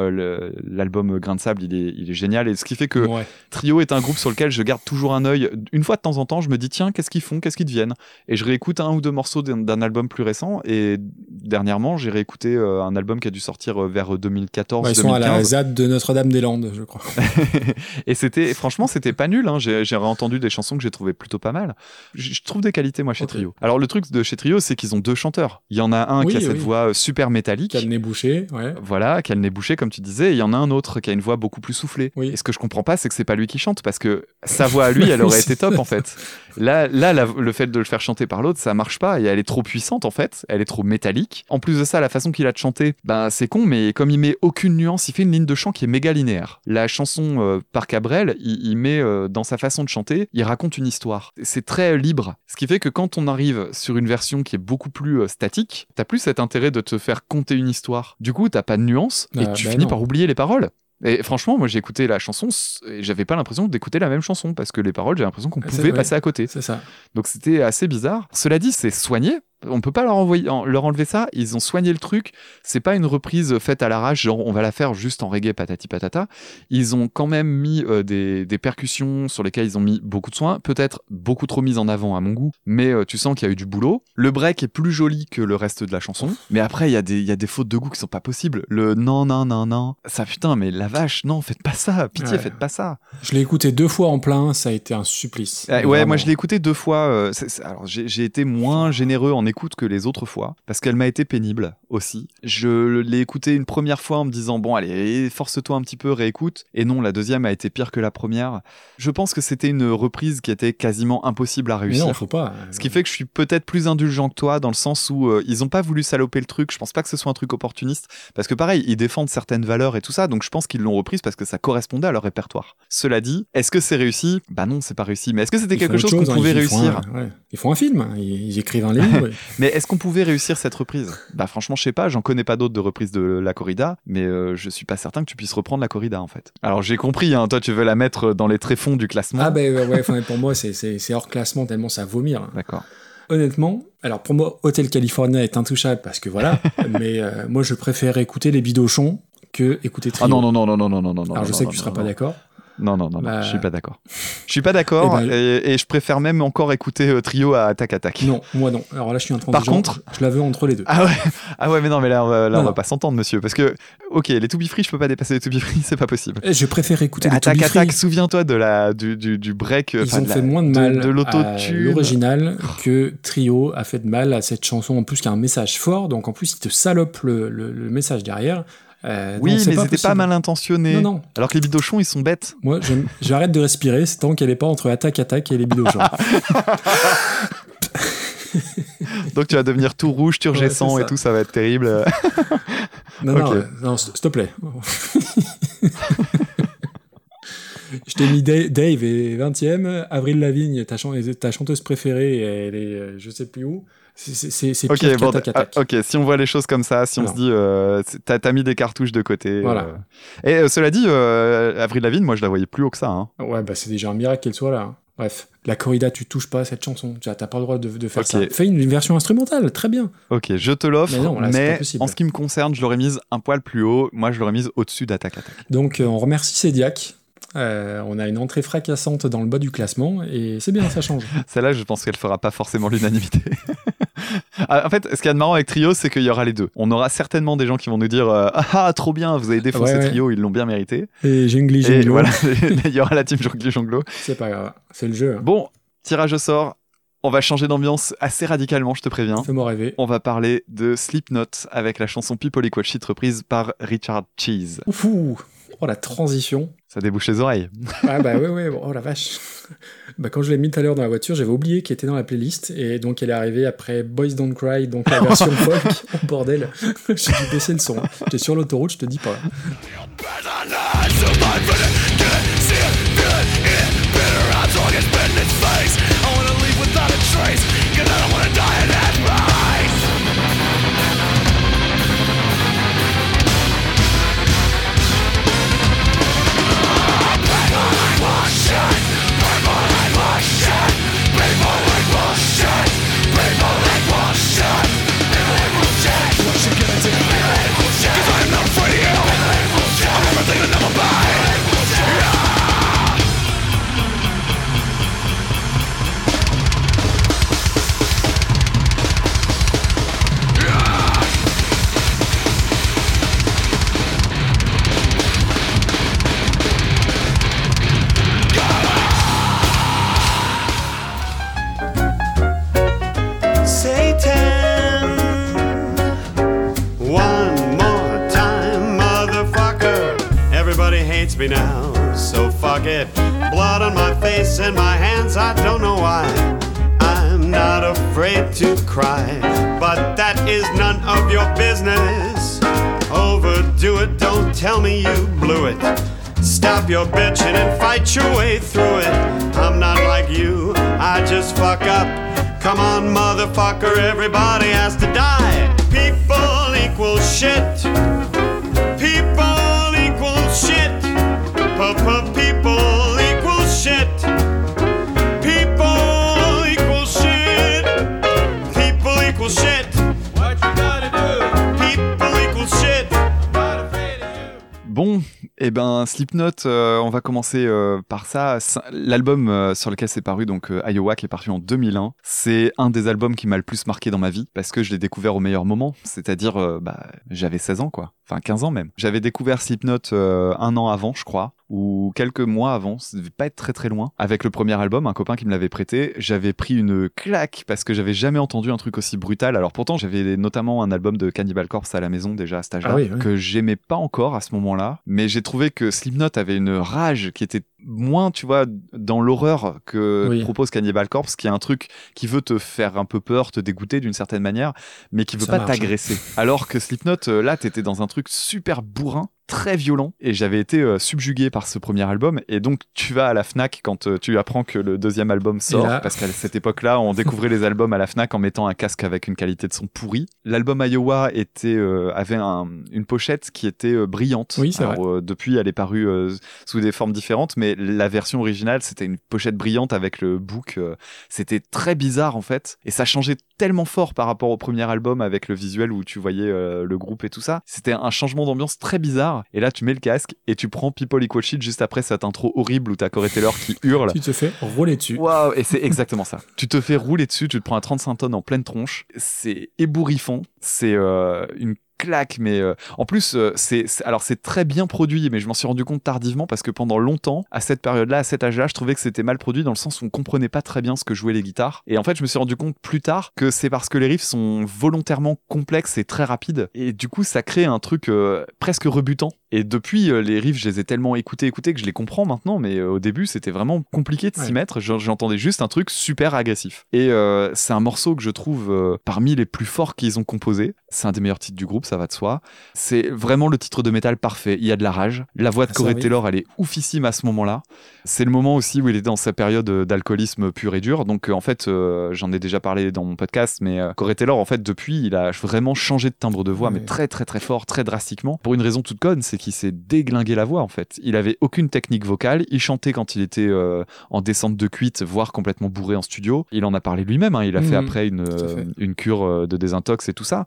l'album Grain de sable, il est, il est génial. Et ce qui fait que Ouais. Trio est un groupe sur lequel je garde toujours un œil. Une fois de temps en temps, je me dis tiens, qu'est-ce qu'ils font, qu'est-ce qu'ils deviennent? Et je réécoute un ou deux morceaux d'un album plus récent. Et dernièrement, j'ai réécouté un album qui a dû sortir euh, vers 2014, Ouais, ils sont à la 2015. ZAD de Notre-Dame-des-Landes, je crois. et c'était, franchement, c'était pas nul. Hein. J'ai réentendu des chansons que j'ai trouvées plutôt pas mal. Je je trouve des qualités, moi, chez. Trio. Alors, le truc de chez Trio, c'est qu'ils ont deux chanteurs. Il y en a un Oui, qui a cette voix euh, super métallique. Qui a le nez bouché, ouais. Voilà, qui a le nez bouché, comme tu disais. Et il y en a un autre qui a une voix beaucoup plus soufflée. Oui. Et ce que je comprends pas, c'est que c'est pas lui qui chante, parce que sa voix à lui, elle aurait été top, en fait. Là, là la- le fait de le faire chanter par l'autre, ça marche pas. Et elle est trop puissante, en fait. Elle est trop métallique. En plus de ça, la façon qu'il a de chanter, ben, c'est con, mais comme il met aucune nuance, il fait une ligne de chant qui est méga linéaire. La chanson euh, par Cabrel, il, il met euh, dans sa façon de chanter, il raconte une histoire. C'est très libre. Ce qui fait que quand on arrive sur une version qui est beaucoup plus euh, statique, t'as plus cet intérêt de te faire conter une histoire. Du coup, t'as pas de nuance et Ah, tu bah finis non. par oublier les paroles. Et franchement, moi j'ai écouté la chanson et j'avais pas l'impression d'écouter la même chanson parce que les paroles, j'ai l'impression qu'on Ah, pouvait vrai. passer à côté. C'est ça. Donc c'était assez bizarre. Cela dit, c'est soigné. On peut pas leur, envoyer, en- leur enlever ça. Ils ont soigné le truc. C'est pas une reprise faite à l'arrache, genre on va la faire juste en reggae patati patata. Ils ont quand même mis euh, des, des percussions sur lesquelles ils ont mis beaucoup de soin. Peut-être beaucoup trop mis en avant à mon goût, mais euh, tu sens qu'il y a eu du boulot. Le break est plus joli que le reste de la chanson. Mais après, il y, a des- il y a des fautes de goût qui sont pas possibles. Le non, non, non, non. Ça putain, mais la vache, non, faites pas ça. Pitié, Ouais. faites pas ça. Je l'ai écouté deux fois en plein, ça a été un supplice. Euh, ouais, moi je l'ai écouté deux fois. euh, alors j'ai j'ai été moins généreux en écoute que les autres fois, parce qu'elle m'a été pénible aussi. Je l'ai écoutée une première fois en me disant bon allez, force-toi un petit peu, réécoute. Et non, la deuxième a été pire que la première. Je pense que c'était une reprise qui était quasiment impossible à Mais réussir. non, faut pas. Ce qui fait que je suis peut-être plus indulgent que toi dans le sens où euh, ils ont pas voulu saloper le truc. Je pense pas que ce soit un truc opportuniste parce que pareil, ils défendent certaines valeurs et tout ça. Donc je pense qu'ils l'ont reprise parce que ça correspondait à leur répertoire. Cela dit, est-ce que c'est réussi? Bah non, c'est pas réussi. Mais est-ce que c'était quelque chose qu'on hein, pouvait ils réussir? un- ouais. Ils font un film, ils, ils écrivent un livre. Mais est-ce qu'on pouvait réussir cette reprise? Bah franchement, je sais pas, j'en connais pas d'autres de reprise de la corrida, mais euh, je suis pas certain que tu puisses reprendre la corrida en fait. Alors j'ai compris, hein. toi tu veux la mettre dans les tréfonds du classement. Ah ben bah, ouais, pour moi c'est hors classement tellement ça vomir. D'accord. Honnêtement, alors pour moi, Hotel California est intouchable parce que voilà, mais euh, moi je préfère écouter les bidochons que écouter Ah non, non, non, non, non, non, non, non. Alors je sais que tu ne seras pas d'accord. Non, non, non, non, Bah- je suis pas d'accord. Je suis pas d'accord Eh ben- et, et je préfère même encore écouter euh, Trio à Attack Attack. Non, moi non. Alors là je suis intransigeant. Par contre- je la veux entre les deux. Ah ouais, ah ouais, mais non, mais là, on va, là, Non, on va non. pas s'entendre, monsieur, parce que, ok, les To Be Free, je peux pas dépasser les To Be Free, c'est pas possible. Eh, Je préfère écouter les Attack Attack, souviens-toi de la, du, du, du break. Ils ont de la- fait moins de de- mal de à l'autotune. l'original que Trio a fait de mal à cette chanson en plus qui a un message fort. Donc en plus ils te salopent le, le- le message derrière. Euh, Oui, mais c'était pas mal intentionné. Non, non. Alors que les bidochons, ils sont bêtes. Moi, j'arrête de respirer, c'est tant qu'elle est pas entre attaque attaque et les bidochons. Donc tu vas devenir tout rouge, turgescent Ouais, et tout, ça va être terrible. Non, non, Ok. euh, non, s'il te plaît. Je t'ai mis Da- Dave est 20ème, Avril Lavigne, ta, chan- ta chanteuse préférée, elle est euh, je sais plus où. C'est- C'est c'est- c'est Ok, pire bon, ah, Attaque. ok, si on voit les choses comme ça, si on se dit, euh, t'as mis des cartouches de côté. Voilà. euh. Et euh, cela dit, Avril Lavigne, moi je la voyais plus haut que ça. Hein. Ouais, bah c'est déjà un miracle qu'elle soit là. hein. Bref, la corrida, tu touches pas à cette chanson. T'as pas le droit de, de faire Ok. ça. Fais une, une version instrumentale, très bien. Ok, je te l'offre, Mais non, là, mais en ce qui me concerne, je l'aurais mise un poil plus haut. Moi, je l'aurais mise au-dessus d'Attack Attack. Donc on remercie Cédiac. Euh, on a une entrée fracassante dans le bas du classement et c'est bien, ça change. Celle-là, je pense qu'elle fera pas forcément l'unanimité. Ah, en fait, ce qu'il y a de marrant avec Trio, c'est qu'il y aura les deux. On aura certainement des gens qui vont nous dire euh, Ah ah, trop bien, vous avez défoncé Ouais, ouais. Trio, ils l'ont bien mérité. Et Jingli Et Jinglo, voilà, il y aura la team Jongli Jonglo. c'est pas grave, c'est le jeu. hein. Bon, tirage au sort. On va changer d'ambiance assez radicalement, je te préviens. Fais-moi rêver. On va parler de Slipknot avec la chanson People Equal Shit reprise par Richard Cheese. Ouf, ouh. oh la transition. Ça débouche les oreilles. Ah bah ouais, ouais, oh la vache. Bah quand je l'ai mis tout à l'heure dans la voiture, j'avais oublié qu'elle était dans la playlist et donc elle est arrivée après Boys Don't Cry, donc la version folk. Oh bordel, j'ai dû baisser le son. J'étais sur l'autoroute, je te dis pas. Hates me now, so fuck it. Blood on my face and my hands, I don't know why. I'm not afraid to cry, but that is none of your business. Overdo it, don't tell me you blew it. Stop your bitching and fight your way through it. I'm not like you, I just fuck up. Come on, motherfucker, everybody has to die. People equal shit. People equal shit. People equal shit. People equal shit. What you gotta do? People equal shit. Not afraid of you. Bon, et ben Slipknot, euh, on va commencer euh, par ça. L'album euh, sur lequel c'est paru, donc euh, Iowa, qui est paru en 2001, c'est un des albums qui m'a le plus marqué dans ma vie parce que je l'ai découvert au meilleur moment, c'est-à-dire euh, bah, j'avais 16 ans quoi, enfin 15 ans même. J'avais découvert Slipknot euh, un an avant, je crois, ou quelques mois avant, ça devait pas être très très loin, avec le premier album, un copain qui me l'avait prêté, j'avais pris une claque parce que j'avais jamais entendu un truc aussi brutal. Alors pourtant, j'avais notamment un album de Cannibal Corpse à la maison déjà à cet âge-là, Ah oui, oui. que j'aimais pas encore à ce moment-là, mais j'ai trouvé que Slipknot avait une rage qui était moins, tu vois, dans l'horreur que Oui. propose Cannibal Corpse, qui est un truc qui veut te faire un peu peur, te dégoûter d'une certaine manière, mais qui veut Ça pas hein. t'agresser. Alors que Slipknot, euh, là, t'étais dans un truc super bourrin, très violent, et j'avais été euh, subjugué par ce premier album. Et donc, tu vas à la Fnac quand euh, tu apprends que le deuxième album sort, là- parce qu'à cette époque-là, on découvrait les albums à la Fnac en mettant un casque avec une qualité de son pourri. L'album Iowa était euh, avait un- une pochette qui était euh, brillante. Oui, c'est Alors, depuis, elle est parue sous des formes différentes, mais la version originale, c'était une pochette brillante avec le book. c'était très bizarre en fait, et ça changeait tellement fort par rapport au premier album avec le visuel où tu voyais le groupe et tout ça. C'était un changement d'ambiance très bizarre. Et là, tu mets le casque et tu prends People Equal Shit juste après cette intro horrible où t'as Corey Taylor qui hurle. Tu te fais rouler dessus. Waouh, et c'est exactement ça. Tu te fais rouler dessus, tu te prends un 35 tonnes en pleine tronche. C'est ébouriffant. C'est euh, une claque, mais euh, en plus, euh, c'est alors c'est très bien produit, mais je m'en suis rendu compte tardivement parce que pendant longtemps, à cette période-là, à cet âge-là, je trouvais que c'était mal produit dans le sens où on comprenait pas très bien ce que jouaient les guitares. Et en fait, je me suis rendu compte plus tard que c'est parce que les riffs sont volontairement complexes et très rapides, et du coup, ça crée un truc euh, presque rebutant. Et depuis, euh, les riffs, je les ai tellement écoutés, écoutés que je les comprends maintenant, mais euh, au début, c'était vraiment compliqué de s'y Ouais. mettre. J'en- J'entendais juste un truc super agressif. Et euh, c'est un morceau que je trouve euh, parmi les plus forts qu'ils ont composé. C'est un des meilleurs titres du groupe, ça va de soi. C'est vraiment le titre de métal parfait. Il y a de la rage. La voix de Ah, Corey. Taylor, elle est oufissime à ce moment-là. C'est le moment aussi où il est dans sa période d'alcoolisme pur et dur. Donc euh, en fait, j'en ai déjà parlé dans mon podcast, mais Corey Taylor, en fait, depuis, il a vraiment changé de timbre de voix, Ouais. mais très très très fort, très drastiquement. Pour une raison toute conne, c'est qu'il s'est déglingué la voix en fait. Il avait aucune technique vocale. Il chantait quand il était euh, en descente de cuite, voire complètement bourré en studio. Il en a parlé lui-même. hein. Il a fait Mhm. après une, euh, fait. une cure euh, de désintox et tout ça.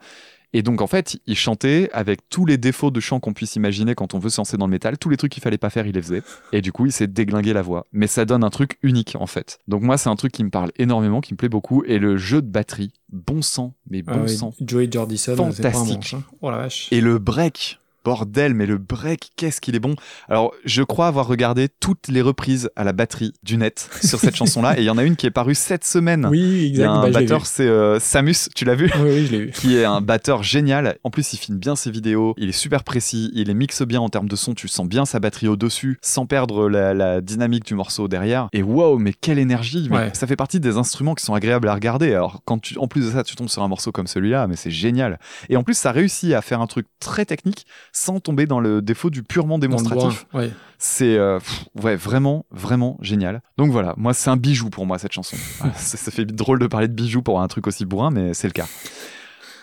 Et donc en fait, il chantait avec tous les défauts de chant qu'on puisse imaginer quand on veut se lancer dans le métal, tous les trucs qu'il fallait pas faire, il les faisait. Et du coup, il s'est déglingué la voix. Mais ça donne un truc unique en fait. Donc moi, c'est un truc qui me parle énormément, qui me plaît beaucoup. Et le jeu de batterie, bon sang, mais bon Ah sang. Joey Jordison, c'est pas un Fantastique. manche. hein. Oh la vache. Et le break, bordel, mais le break, qu'est-ce qu'il est bon. Alors, je crois avoir regardé toutes les reprises à la batterie du net sur cette chanson-là, et il y en a une qui est parue cette semaine. Oui, Il y exact. a un bah, batteur, c'est euh, Samus, tu l'as vu Oui, oui, je l'ai vu. qui est un batteur génial. En plus, il filme bien ses vidéos, il est super précis, il les mixe bien en termes de son, tu sens bien sa batterie au-dessus, sans perdre la, la dynamique du morceau derrière. Et waouh, mais quelle énergie mais Ouais. Ça fait partie des instruments qui sont agréables à regarder. Alors, quand tu, en plus de ça, tu tombes sur un morceau comme celui-là, mais c'est génial. Et en plus, ça réussit à faire un truc très technique sans tomber dans le défaut du purement démonstratif. ouais. C'est euh, ouais vraiment vraiment génial. Donc voilà, moi c'est un bijou pour moi cette chanson. Ça, ça fait drôle de parler de bijou pour un truc aussi bourrin, mais c'est le cas.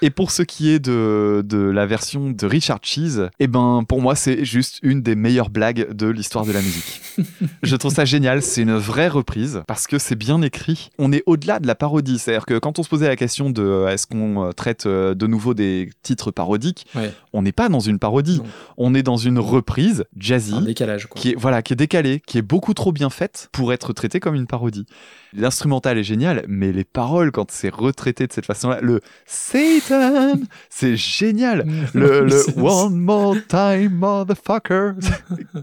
Et pour ce qui est de, de la version de Richard Cheese, eh ben pour moi c'est juste une des meilleures blagues de l'histoire de la musique. Je trouve ça génial, c'est une vraie reprise parce que c'est bien écrit. On est au-delà de la parodie, c'est-à-dire que quand on se posait la question de euh, est-ce qu'on euh, traite euh, de nouveau des titres parodiques, Ouais. on n'est pas dans une parodie, Non. on est dans une reprise jazzy Un décalage, quoi. qui est voilà qui est décalée, qui est beaucoup trop bien faite pour être traitée comme une parodie. L'instrumental est génial, mais les paroles quand c'est retraité de cette façon-là, le Satan, c'est génial. Le, One more time, motherfucker.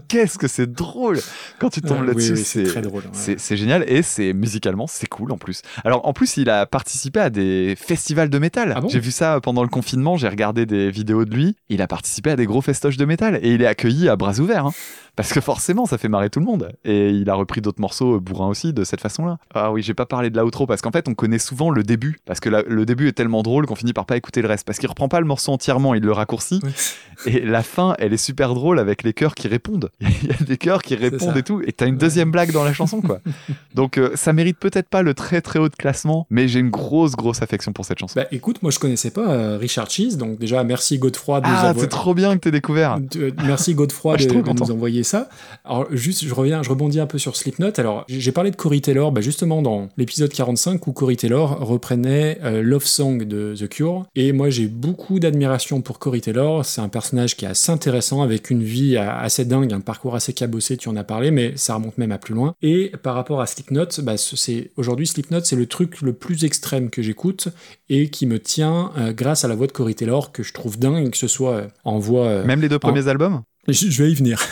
Qu'est-ce que c'est drôle quand tu tombes Ah, là-dessus. oui, c'est très drôle, ouais. C'est c'est génial et c'est musicalement c'est cool en plus. Alors en plus il a participé à des festivals de métal. Ah bon j'ai vu ça pendant le confinement. J'ai regardé des vidéos de lui. Il a participé à des gros festoches de métal et il est accueilli à bras ouverts. hein. Parce que forcément, ça fait marrer tout le monde. Et il a repris d'autres morceaux euh, bourrins aussi de cette façon-là. Ah oui, j'ai pas parlé de l'outro parce qu'en fait, on connaît souvent le début. Parce que la- le début est tellement drôle qu'on finit par pas écouter le reste. Parce qu'il reprend pas le morceau entièrement, il le raccourcit. Et la fin, elle est super drôle avec les chœurs qui répondent. Il y a des chœurs qui répondent et tout. Et t'as une deuxième blague dans la chanson, quoi. Donc euh, ça mérite peut-être pas le très très haut de classement, mais j'ai une grosse grosse affection pour cette chanson. Bah écoute, moi je connaissais pas euh, Richard Cheese, donc déjà merci Godefroy de nous ah, avoir- c'est trop bien que t'aies découvert. de- merci Godefroy Ah, je de, de nous envoyer ça. Alors juste, je reviens, je rebondis un peu sur Slipknot. Alors j'ai parlé de Corey Taylor, bah, justement dans l'épisode 45 où Corey Taylor reprenait euh, Love Song de The Cure. Et moi j'ai beaucoup d'admiration pour Corey Taylor. C'est un personnage qui est assez intéressant avec une vie a- assez dingue, un parcours assez cabossé. Tu en as parlé, mais ça remonte même à plus loin. Et par rapport à Slipknot, bah, ce- c'est aujourd'hui Slipknot, c'est le truc le plus extrême que j'écoute et qui me tient euh, grâce à la voix de Corey Taylor que je trouve dingue, que ce soit euh, en voix. euh, Même les deux premiers albums? Je, je vais y venir.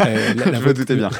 Euh, la- la Je voix me de- doutais bien.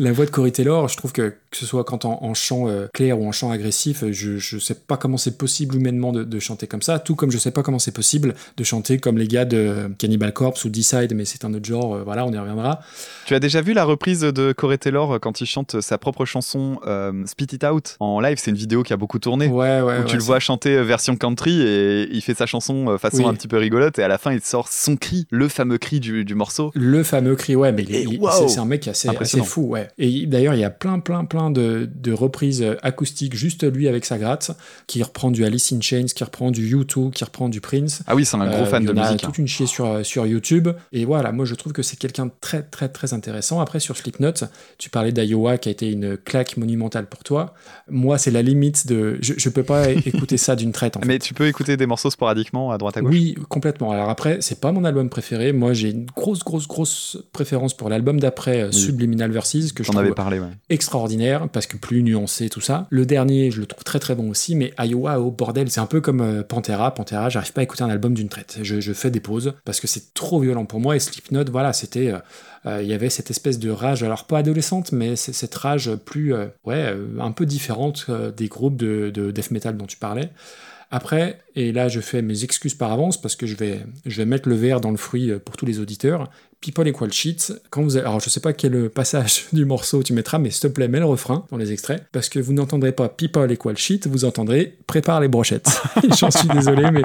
La voix de Corey Taylor, je trouve que que ce soit quand en, en chant euh, clair ou en chant agressif, euh, je, je sais pas comment c'est possible humainement de, de chanter comme ça, tout comme je sais pas comment c'est possible de chanter comme les gars de Cannibal Corpse ou Decide, mais c'est un autre genre, euh, voilà, on y reviendra. Tu as déjà vu la reprise de Corey Taylor quand il chante sa propre chanson Spit It Out en live? C'est une vidéo qui a beaucoup tourné. Ouais, ouais, où ouais, tu le vois chanter version country et il fait sa chanson façon Oui. un petit peu rigolote et à la fin il sort son cri, le fameux cri du, du morceau. Le fameux cri, ouais, mais il- il- wow c'est un mec assez, assez fou, ouais. Et il- d'ailleurs, il y a plein, plein, plein de, de reprises euh, acoustiques, juste lui avec sa gratte, qui reprend du Alice in Chains, qui reprend du U2, qui reprend du Prince. Ah oui, c'est un gros Euh, fan il y de en a musique. hein. toute une chier sur, sur YouTube. Et voilà, moi je trouve que c'est quelqu'un de très très très intéressant. Après sur Slipknot, tu parlais d'Iowa qui a été une claque monumentale pour toi. Moi c'est la limite de... Je, je peux pas écouter ça d'une traite en fait. Mais tu peux écouter des morceaux sporadiquement à droite à gauche. Oui, complètement. Alors après, c'est pas mon album préféré. Moi, j'ai une grosse, grosse, grosse préférence pour l'album d'après, euh, Oui. Subliminal Verses, que je J'en trouve avais parlé, ouais. extraordinaire parce que plus nuancé tout ça. Le dernier, je le trouve très très bon aussi, mais Iowa au bordel, c'est un peu comme euh, Pantera. Pantera, j'arrive pas à écouter un album d'une traite. Je, je fais des pauses parce que c'est trop violent pour moi. Et Slipknot, voilà, c'était, euh, euh, il y avait cette espèce de rage, alors pas adolescente, mais cette rage plus, euh, ouais, un peu différente des groupes de, de death metal dont tu parlais. Après, et là je fais mes excuses par avance parce que je vais, je vais mettre le verre dans le fruit euh, pour tous les auditeurs. People Equal Shit, quand vous avez- alors je sais pas quel passage du morceau tu mettras, mais s'il te plaît, mets le refrain dans les extraits, parce que vous n'entendrez pas People Equal Shit, vous entendrez Prépare les brochettes. J'en suis désolé, mais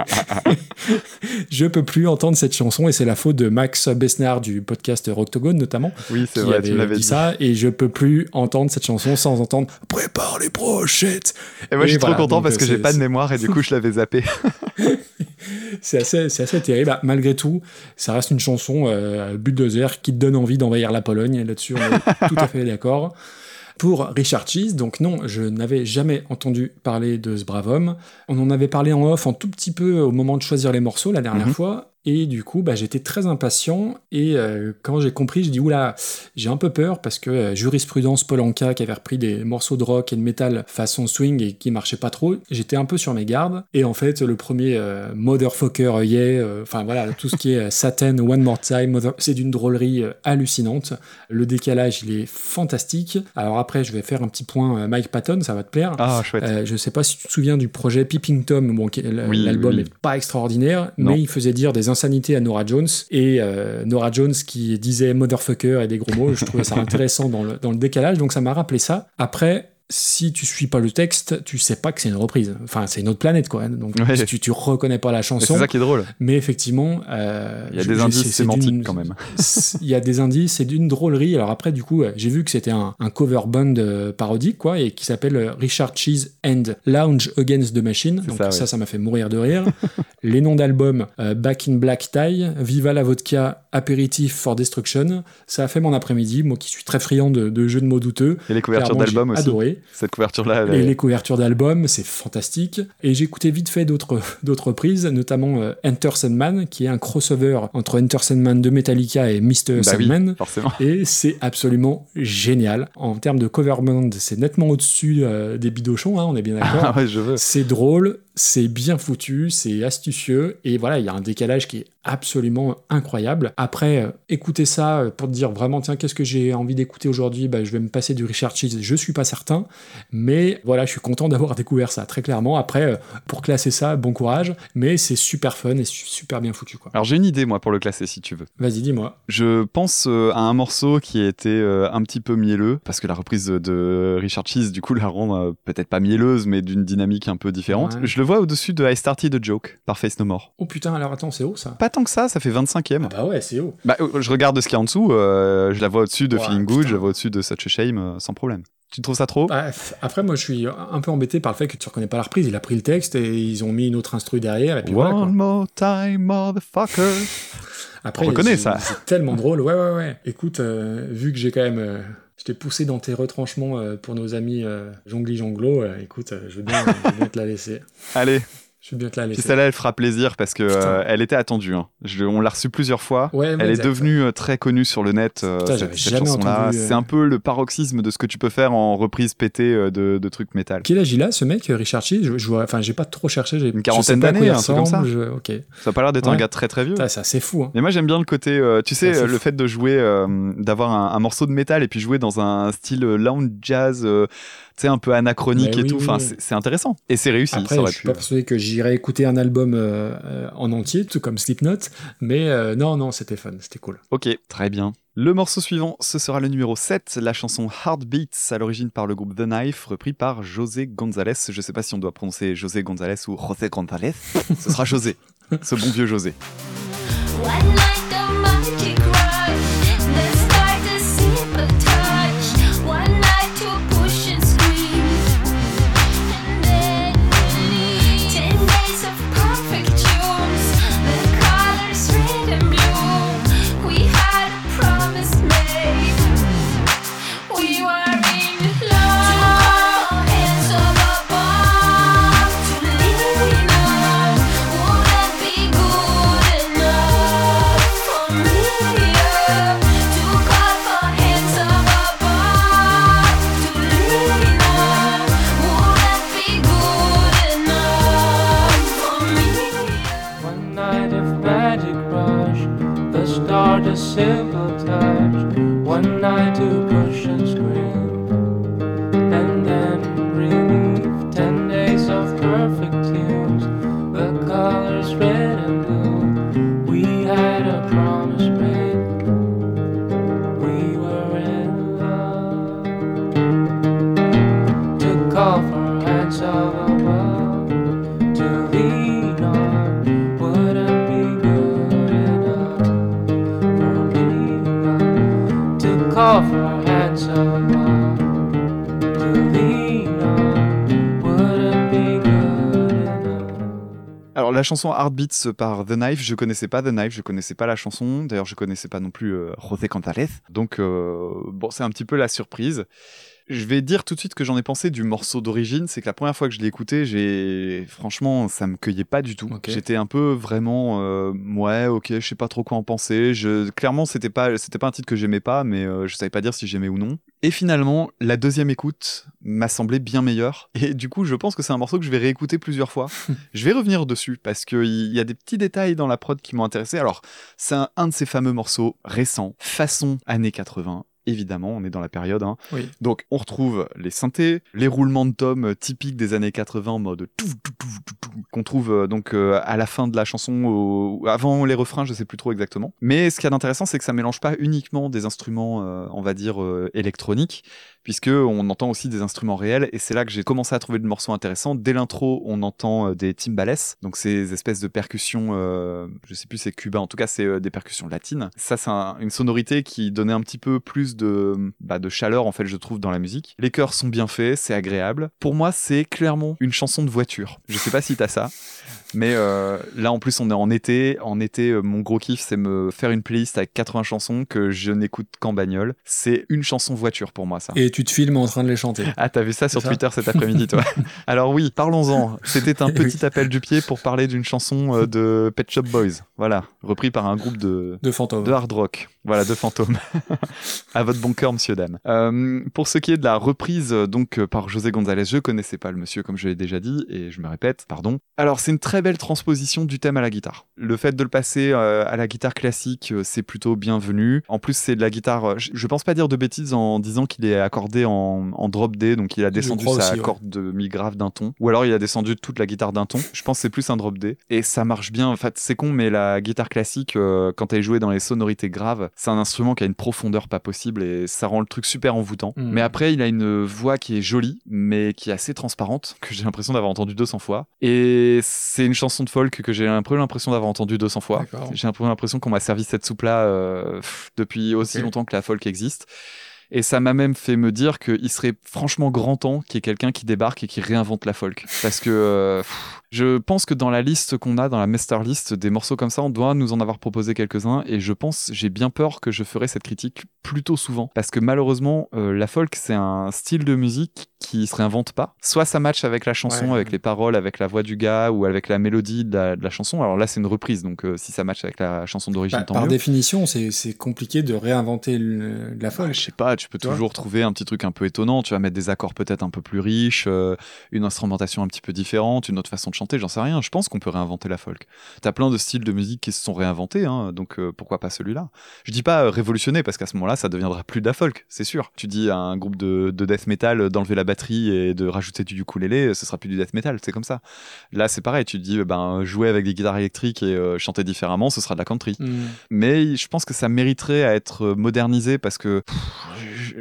je peux plus entendre cette chanson et c'est la faute de Max Besnard du podcast Rocktogone notamment. Oui, c'est qui vrai, avait tu l'avais dit dit. ça et je peux plus entendre cette chanson sans entendre Prépare les brochettes. Et moi, je suis voilà, trop content parce que euh, j'ai pas de mémoire et du coup, je l'avais zappé. C'est assez, c'est assez terrible. Ah, Malgré tout, ça reste une chanson euh, bulldozer qui te donne envie d'envahir la Pologne. Là-dessus, on est tout à fait d'accord. Pour Richard Cheese, donc non, je n'avais jamais entendu parler de ce brave homme. On en avait parlé en off un tout petit peu au moment de choisir les morceaux la dernière Mhm. fois. Et du coup, bah, j'étais très impatient. Et euh, quand j'ai compris, je dis oula, j'ai un peu peur parce que euh, jurisprudence Polanka qui avait repris des morceaux de rock et de métal façon swing et qui marchait pas trop, j'étais un peu sur mes gardes. Et en fait, le premier euh, Motherfucker Yeah, euh, enfin voilà, tout ce qui est euh, Satan, One More Time, Mother- c'est d'une drôlerie hallucinante. Le décalage, il est fantastique. Alors après, je vais faire un petit point Mike Patton, ça va te plaire. Ah, chouette. Je sais pas si tu te souviens du projet Peeping Tom, bon, Oui, l'album oui. est pas extraordinaire, Non. mais il faisait dire des insanités à Nora Jones et euh, Nora Jones qui disait motherfucker et des gros mots. Je trouvais ça intéressant dans le, dans le décalage, donc ça m'a rappelé ça. Après. Si tu suis pas le texte, tu sais pas que c'est une reprise. Enfin, c'est une autre planète, quoi. Donc, Ouais. tu, tu reconnais pas la chanson. C'est ça qui est drôle. Mais effectivement, euh, Il y a des indices sémantiques quand même. Il y a des indices, c'est d'une drôlerie. Alors après, du coup, euh, j'ai vu que c'était un, un cover band euh, parodique, quoi, et qui s'appelle Richard Cheese and Lounge Against the Machine. Donc ça, ça, ouais. ça m'a fait mourir de rire. Les noms d'albums euh, Back in Black Tie, Viva la Vodka, Aperitif for Destruction. Ça a fait mon après-midi, moi qui suis très friand de, de jeux de mots douteux. Et les couvertures d'albums aussi. Adoré. Cette couverture-là, elle Et les couvertures d'albums, c'est fantastique. Et j'ai écouté vite fait d'autres d'autres reprises, notamment euh, Enter Sandman, qui est un crossover entre Enter Sandman de Metallica et Mr. Bah oui, Sandman. forcément. Et c'est absolument génial. En termes de cover band, c'est nettement au-dessus euh, des bidochons, hein, on est bien d'accord. Ah ouais, je veux. C'est drôle, c'est bien foutu, c'est astucieux, et voilà, il y a un décalage qui est absolument incroyable. Après, euh, écouter ça euh, pour te dire vraiment, tiens, qu'est-ce que j'ai envie d'écouter aujourd'hui? Bah, Je vais me passer du Richard Cheese, je suis pas certain, mais voilà, je suis content d'avoir découvert ça, très clairement. Après, euh, pour classer ça, bon courage, mais c'est super fun et su- super bien foutu, quoi. Alors j'ai une idée moi pour le classer si tu veux. Vas-y, dis-moi. Je pense euh, à un morceau qui était euh, un petit peu mielleux parce que la reprise de, Richard Cheese du coup la rend peut-être pas mielleuse mais d'une dynamique un peu différente. Ouais. Je le vois au-dessus de I Started a Joke par Face No More. Oh putain, alors attends, c'est haut ça Pas tant que ça, ça fait 25ème. Ah bah ouais, c'est haut. Bah, je regarde ce qu'il y a en dessous, euh, je la vois au-dessus de Feeling Good, putain. je la vois au-dessus de Such a Shame euh, sans problème. Tu trouves ça trop? Bref, après, moi, je suis un peu embêté par le fait que tu reconnais pas la reprise. Il a pris le texte et ils ont mis une autre instru derrière, et puis voilà. quoi. One more time, motherfucker. Après, On reconnaît ça. C'est tellement drôle. Ouais, ouais, ouais. Écoute, euh, vu que j'ai quand même. euh, je t'ai poussé dans tes retranchements euh, pour nos amis euh, Jongli Jonglo, euh, écoute, euh, je, veux bien, je veux bien te la laisser. Allez, Je bien Puis celle-là, elle fera plaisir parce que euh, elle était attendue. hein. Je- on l'a reçue plusieurs fois. Ouais, elle est devenue euh, très connue sur le net. euh, Putain, cette, j'avais cette jamais chanson-là. entendu, euh. C'est un peu le paroxysme de ce que tu peux faire en reprise pétée de, de trucs métal. Quel âge il a, ce mec, Richard Cheese je, je vois, Enfin, j'ai pas trop cherché. j'ai- Une quarantaine d'années, un truc comme ça. je-. Ça a pas l'air d'être un gars très très vieux. C'est assez fou. hein. Mais moi j'aime bien le côté, tu sais, c'est le fou. fait de jouer, d'avoir un, un morceau de métal et puis jouer dans un style lounge jazz, sais, un peu anachronique et oui, tout. oui, Enfin, oui. c'est intéressant. Et c'est réussi, Après, ça aurait je suis pu. pas persuadé que j'irais écouter un album euh, euh, en entier, tout comme Slipknot, mais euh, non, non, c'était fun, c'était cool. Ok, très bien. Le morceau suivant, ce sera le numéro 7, la chanson Heartbeats, à l'origine par le groupe The Knife, repris par José González. Je sais pas si on doit prononcer José González ou José González. ce sera José, ce bon vieux José. One night la chanson Heartbeats par The Knife, je connaissais pas The Knife, je connaissais pas la chanson. D'ailleurs, je connaissais pas non plus euh, José González. Donc euh, bon, c'est un petit peu la surprise. Je vais dire tout de suite que j'en ai pensé du morceau d'origine, c'est que la première fois que je l'ai écouté, j'ai franchement, ça me cueillait pas du tout. J'étais un peu vraiment euh, ouais, OK, je sais pas trop quoi en penser. Je clairement, c'était pas c'était pas un titre que j'aimais pas, mais euh, je savais pas dire si j'aimais ou non. Et finalement, la deuxième écoute m'a semblé bien meilleure. Et du coup, je pense que c'est un morceau que je vais réécouter plusieurs fois. je vais revenir dessus parce qu'il y a des petits détails dans la prod qui m'ont intéressé. Alors, c'est un, un de ces fameux morceaux récents, façon années 80. Évidemment, on est dans la période. hein. Oui. Donc, on retrouve les synthés, les roulements de tomes typiques des années 80 en mode tout, tout, tout, tout, tout, qu'on trouve euh, donc euh, à la fin de la chanson, au- avant les refrains, je sais plus trop exactement. Mais ce qui est d'intéressant, c'est que ça mélange pas uniquement des instruments, euh, on va dire, euh, électroniques, puisque on entend aussi des instruments réels, et c'est là que j'ai commencé à trouver le morceau intéressant. Dès l'intro, on entend euh, des timbales, donc ces espèces de percussions, euh, je sais plus c'est cubain, en tout cas c'est euh, des percussions latines. Ça c'est un- une sonorité qui donnait un petit peu plus de, bah, de chaleur en fait je trouve dans la musique. Les chœurs sont bien faits, c'est agréable. Pour moi c'est clairement une chanson de voiture. Je sais pas si t'as ça. Mais euh, là, en plus, on est en été. En été, euh, mon gros kiff, c'est me faire une playlist avec 80 chansons que je n'écoute qu'en bagnole. C'est une chanson voiture pour moi, ça. Et tu te filmes en train de les chanter. Ah, t'as vu ça sur ça Twitter cet après-midi, toi Alors oui, parlons-en. C'était un Oui. petit appel du pied pour parler d'une chanson euh, de Pet Shop Boys. Voilà, repris par un groupe de, De fantômes. de hard rock. Voilà, de fantômes. à votre bon cœur, monsieur, dame. Pour ce qui est de la reprise, donc par José González, je connaissais pas le monsieur, comme je l'ai déjà dit, et je me répète, pardon. Alors, c'est une très belle transposition du thème à la guitare. Le fait de le passer euh, à la guitare classique, euh, c'est plutôt bienvenu. En plus, c'est de la guitare. euh, je, pense pas dire de bêtises en disant qu'il est accordé en, en drop D, donc il a descendu sa aussi, ouais. corde de mi grave d'un ton, ou alors il a descendu toute la guitare d'un ton. Je pense que c'est plus un drop D, et ça marche bien. En fait, c'est con, mais la guitare classique, euh, quand elle est jouée dans les sonorités graves, c'est un instrument qui a une profondeur pas possible, et ça rend le truc super envoûtant. Mm. Mais après, il a une voix qui est jolie, mais qui est assez transparente, que j'ai l'impression d'avoir entendu 200 fois. Et c'est une chanson de folk que j'ai un peu l'impression d'avoir entendu 200 fois. J'ai un peu l'impression qu'on m'a servi cette soupe-là euh, depuis aussi longtemps que la folk existe. Et ça m'a même fait me dire qu'il serait franchement grand temps qu'il y ait quelqu'un qui débarque et qui réinvente la folk. Parce que euh, je pense que dans la liste qu'on a, dans la master list des morceaux comme ça, on doit nous en avoir proposé quelques-uns. Et je pense, j'ai bien peur que je ferai cette critique plutôt souvent. Parce que malheureusement, euh, la folk, c'est un style de musique qui se réinvente pas. Soit ça match avec la chanson, Ouais. avec les paroles, avec la voix du gars ou avec la mélodie de la, de la chanson. Alors là, c'est une reprise, donc euh, si ça match avec la chanson d'origine, Bah, tant par mieux. définition, c'est compliqué de réinventer le- de la folk. Je sais pas, tu peux Tu toujours trouver un petit truc un peu étonnant. Tu vas mettre des accords peut-être un peu plus riches, euh, une instrumentation un petit peu différente, une autre façon de chanter, j'en sais rien. Je pense qu'on peut réinventer la folk. T'as plein de styles de musique qui se sont réinventés, hein, donc pourquoi pas celui-là? Je dis pas révolutionner, parce qu'à ce moment-là, ça deviendra plus de la folk, c'est sûr. Tu dis à un groupe de, de death metal d'enlever la batterie et de rajouter du ukulélé, ce sera plus du death metal, c'est comme ça. Là, c'est pareil, tu dis, ben, jouer avec des guitares électriques et euh, chanter différemment, ce sera de la country. Mm. Mais je pense que ça mériterait à être euh, modernisé parce que pff,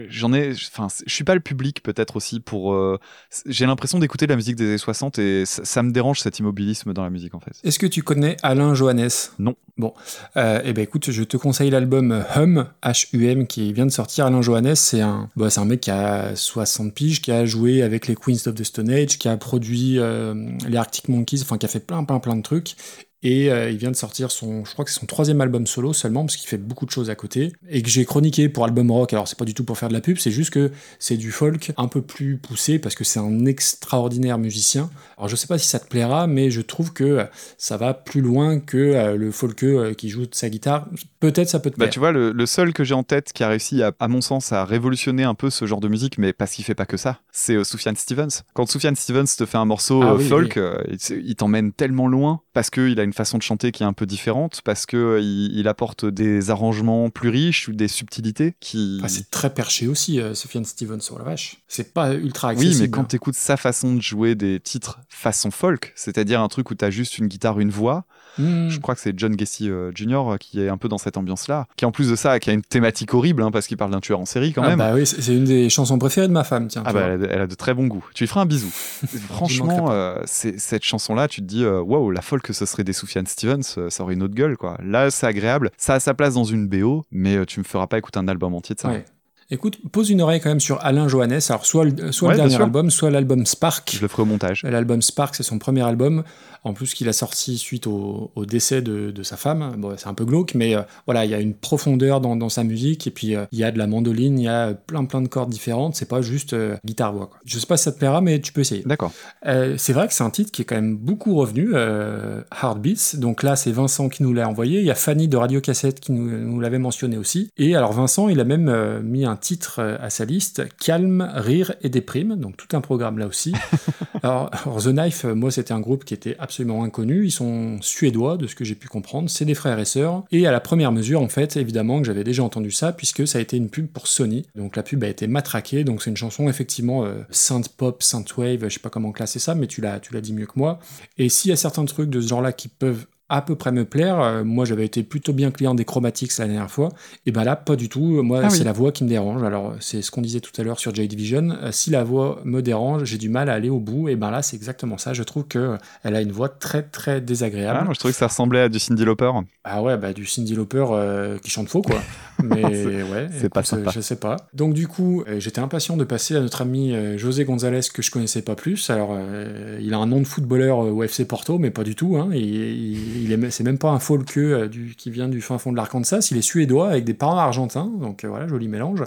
j'en ai. Enfin, je suis pas le public peut-être aussi pour. euh, J'ai l'impression d'écouter de la musique des années 60 et ça, ça me dérange cet immobilisme dans la musique en fait. Est-ce que tu connais Alain Johannes? Non. Bon, euh, eh ben écoute, je te conseille l'album Hum, H-U-M, qui vient de sortir. Alain Johannes, c'est un, bah, c'est un mec qui a 60 piges, qui a joué avec les Queens of the Stone Age, qui a produit euh, les Arctic Monkeys, enfin qui a fait plein, plein, plein de trucs. Et euh, il vient de sortir son, je crois que c'est son troisième album solo seulement, parce qu'il fait beaucoup de choses à côté. Et que j'ai chroniqué pour album rock. Alors c'est pas du tout pour faire de la pub, c'est juste que c'est du folk un peu plus poussé, parce que c'est un extraordinaire musicien. Alors je sais pas si ça te plaira, mais je trouve que ça va plus loin que euh, le euh, qui joue de sa guitare. Peut-être ça peut te Bah, plaire. tu vois, le, le seul que j'ai en tête qui a réussi, à, à mon sens, à révolutionner un peu ce genre de musique, mais parce qu'il fait pas que ça, c'est euh, Sufjan Stevens. Quand Sufjan Stevens te fait un morceau Ah euh, oui, folk, oui. euh, il t'emmène tellement loin parce qu'il a une façon de chanter qui est un peu différente, parce qu'il il, il apporte des arrangements plus riches ou des subtilités qui. Enfin, c'est très perché aussi, euh, Sufjan Stevens, sur la vache. C'est pas ultra Oui, accessible. mais quand tu écoutes sa façon de jouer des titres façon folk, c'est-à-dire un truc où tu as juste une guitare, une voix, Hmm. je crois que c'est John Gacy euh, Jr. qui est un peu dans cette ambiance-là, qui en plus de ça, qui a une thématique horrible, hein, parce qu'il parle d'un tueur en série quand Ah même. bah oui, c'est une des chansons préférées de ma femme, tiens. Ah bah, elle, a de, elle a de très bons goûts. Tu lui feras un bisou. Franchement, euh, cette chanson-là, tu te dis, euh, waouh, la folle que ce serait des Sufjan Stevens, euh, ça aurait une autre gueule, quoi. Là, c'est agréable. Ça a sa place dans une BO, mais euh, tu me feras pas écouter un album entier de ça. Ouais. Écoute, pose une oreille quand même sur Alain Johannes. Alors, soit le, soit Ouais, le bien dernier album, soit l'album Spark. Je le ferai au montage. L'album Spark, c'est son premier album. En plus, qu'il a sorti suite au, au décès de, de sa femme. Bon, c'est un peu glauque, mais euh, voilà, il y a une profondeur dans, dans sa musique. Et puis, euh, il y a de la mandoline, il y a plein, plein de cordes différentes. C'est pas juste euh, guitare-voix. Je sais pas si ça te plaira, mais tu peux essayer. D'accord. C'est vrai que c'est un titre qui est quand même beaucoup revenu, Heartbeats. Donc là, c'est Vincent qui nous l'a envoyé. Il y a Fanny de Radio Cassette qui nous, nous l'avait mentionné aussi. Et alors Vincent, il a même mis un titre euh, à sa liste Calme, rire et déprime. Donc tout un programme là aussi. alors, alors, The Knife, euh, moi, c'était un groupe qui était absolument inconnu. Ils sont suédois, de ce que j'ai pu comprendre. C'est des frères et sœurs. Et à la première mesure, en fait, évidemment, que j'avais déjà entendu ça, puisque ça a été une pub pour Sony. Donc la pub a été matraquée. Donc c'est une chanson effectivement euh, synth pop, synth wave, je sais pas comment classer ça, mais tu l'as dit mieux que moi. Et s'il y a certains trucs de ce genre-là qui peuvent à peu près me plaire, euh, moi j'avais été plutôt bien client des Chromatics la dernière fois, et ben là pas du tout, moi Ah c'est oui. la voix qui me dérange, alors c'est ce qu'on disait tout à l'heure sur J Division, Euh, si la voix me dérange, j'ai du mal à aller au bout, et ben là c'est exactement ça, je trouve que elle a une voix très très désagréable. Ah, moi, je trouvais que ça ressemblait à du Cindy Lauper. Ah ouais, bah du Cindy Lauper euh, qui chante faux, quoi. Mais ouais, c'est pas euh, sympa. Je sais pas. Donc du coup, euh, j'étais impatient de passer à notre ami euh, José González que je connaissais pas plus. Alors, euh, il a un nom de footballeur euh, au FC Porto, mais pas du tout. Hein. Il, il, il est, c'est même pas un folkeux euh, qui vient du fin fond de l'Arkansas. Il est suédois avec des parents argentins. Donc euh, voilà, joli mélange.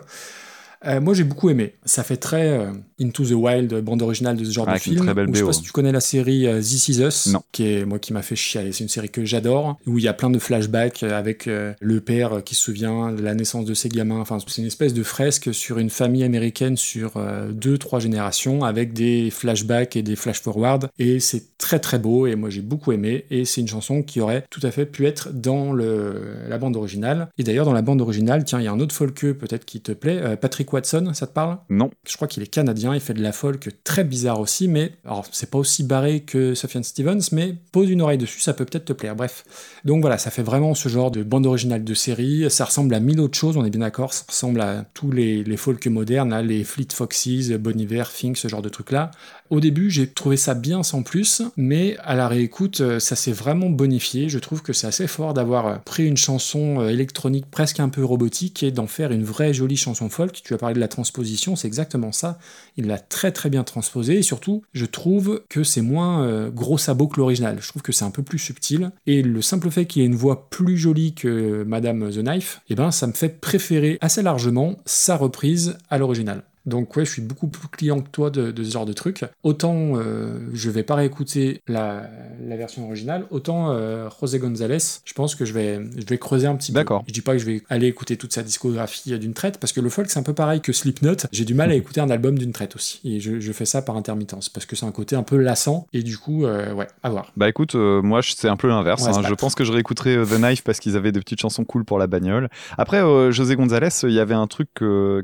Euh, moi j'ai beaucoup aimé. Ça fait très euh, Into the Wild, bande originale de ce genre Avec de film. très belle Ou je sais pas si tu connais la série euh, This Is Us, Non. qui est moi qui m'a fait chialer. C'est une série que j'adore, où il y a plein de flashbacks euh, avec le père qui se souvient de la naissance de ses gamins. Enfin, c'est une espèce de fresque sur une famille américaine sur deux, trois générations, avec des flashbacks et des flash forward. Et c'est très très beau. Et moi j'ai beaucoup aimé. Et c'est une chanson qui aurait tout à fait pu être dans le, la bande originale. Et d'ailleurs dans la bande originale, tiens, il y a un autre folkeux peut-être qui te plaît. Euh, Patrick Watson, ça te parle? Non. je crois qu'il est canadien, il fait de la folk très bizarre aussi, mais alors c'est pas aussi barré que Sufjan Stevens, mais pose une oreille dessus, ça peut peut-être te plaire. Bref, donc voilà, ça fait vraiment ce genre de bande originale de série. Ça ressemble à mille autres choses, on est bien d'accord. Ça ressemble à tous les, les folk modernes, là, les Fleet Foxes, Bon Iver, Fink, ce genre de trucs là. Au début, j'ai trouvé ça bien sans plus, mais à la réécoute, euh, ça s'est vraiment bonifié. Je trouve que c'est assez fort d'avoir euh, pris une chanson euh, électronique presque un peu robotique et d'en faire une vraie jolie chanson folk. Tu as parlé de la transposition, c'est exactement ça. Il l'a très très bien transposé et surtout, je trouve que c'est moins gros sabot que l'original. Je trouve que c'est un peu plus subtil et le simple fait qu'il ait une voix plus jolie que Madame The Knife, eh ben ça me fait préférer assez largement sa reprise à l'original. Donc ouais, je suis beaucoup plus client que toi de, de ce genre de truc. Autant euh, je vais pas réécouter la, la version originale, autant euh, José González, je pense que je vais, je vais creuser un petit peu. D'accord. Je dis pas que je vais aller écouter toute sa discographie euh, d'une traite, parce que le folk c'est un peu pareil que Slipknot. J'ai du mal à écouter un album d'une traite aussi. Et je, je fais ça par intermittence, parce que c'est un côté un peu lassant, et du coup, euh, ouais, à voir. Bah écoute, moi c'est un peu l'inverse. Hein. Je pense que je réécouterai The Knife parce qu'ils avaient des petites chansons cool pour la bagnole. Après, José González, il y avait un truc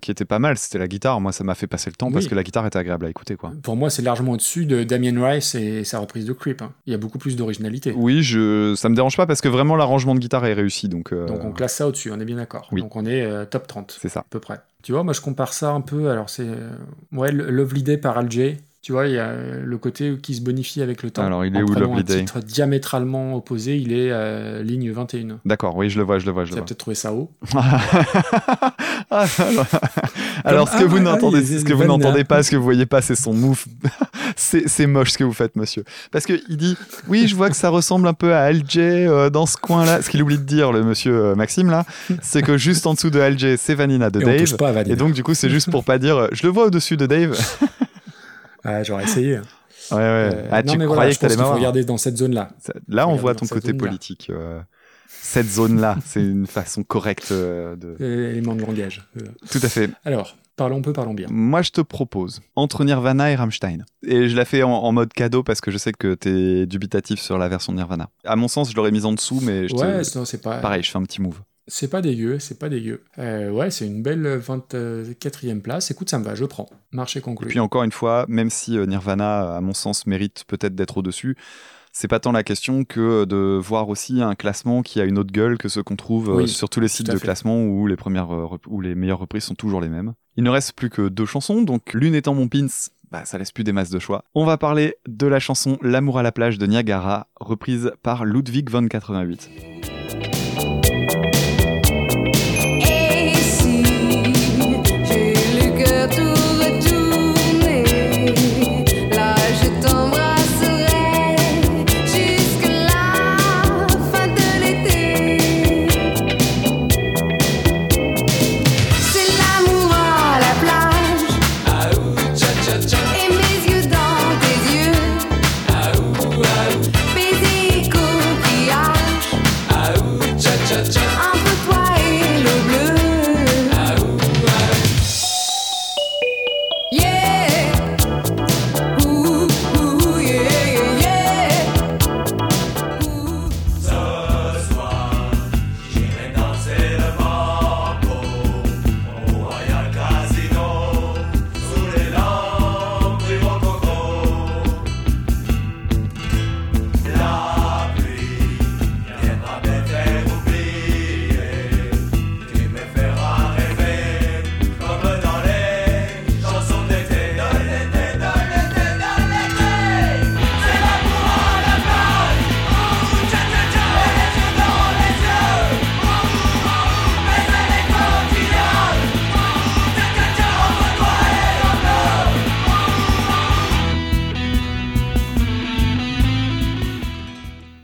qui était pas mal, c'était la guitare. Moi, ça m'a fait passer le temps parce que la guitare était agréable à écouter, quoi. Pour moi, c'est largement au-dessus de Damien Rice et sa reprise de Creep. hein. Il y a beaucoup plus d'originalité. Oui, je, ça me dérange pas parce que vraiment l'arrangement de guitare est réussi, donc. euh, Donc on classe ça au-dessus, on est bien d'accord. Oui. Donc on est euh, top 30. C'est ça. À peu près. Tu vois, moi je compare ça un peu. Alors c'est. euh, ouais, Lovely Day par Al J. Tu vois, il y a euh, le côté qui se bonifie avec le temps. Alors, il est En où, Lovely un Day titre diamétralement opposé, il est euh, ligne 21. D'accord, oui, je le vois, je le vois, je Tu le as vois. peut-être trouvé ça haut. Alors, alors, ce que ah, vous ouais, n'entendez, ah, ce que vous n'entendez pas, ce que vous voyez pas, c'est son move. c'est, moche ce que vous faites, monsieur. Parce que il dit, oui, je vois que ça ressemble un peu à Al J euh, dans ce coin-là. Ce qu'il oublie de dire, le monsieur euh, Maxime là, c'est que juste en dessous de Al J, c'est Vanina de Et on Dave. touche pas à Vanina. Et donc du coup, c'est juste pour pas dire, euh, je le vois au-dessus de Dave. Ah, j'aurais essayé. hein. ouais, ouais. Euh, ah, non, tu mais croyais voilà, que t'allais faut m'avoir. regarder dans cette zone-là. Là, on voit ton côté politique. euh, cette zone-là, c'est une façon correcte euh, de. Élément de langage. Tout à fait. Alors, parlons peu, parlons bien. Moi, je te propose entre Nirvana et Rammstein. Et je la fais en, en mode cadeau parce que je sais que t'es dubitatif sur la version de Nirvana. À mon sens, je l'aurais mise en dessous, mais je te- Ouais, non, c'est pas. pareil, je fais un petit move. C'est pas dégueu, c'est pas dégueu. Euh, ouais, c'est une belle 24e place. Écoute, ça me va, je prends. Marché Et conclu. puis encore une fois, même si euh, Nirvana, à mon sens, mérite peut-être d'être au-dessus, c'est pas tant la question que de voir aussi un classement qui a une autre gueule que ce qu'on trouve euh, Oui, sur tous les sites de fait. classement où les premières euh, où les meilleures reprises sont toujours les mêmes. Il ne reste plus que deux chansons, donc l'une étant mon pins, bah, ça laisse plus des masses de choix. On va parler de la chanson L'amour à la plage de Niagara, reprise par Ludwig von 88.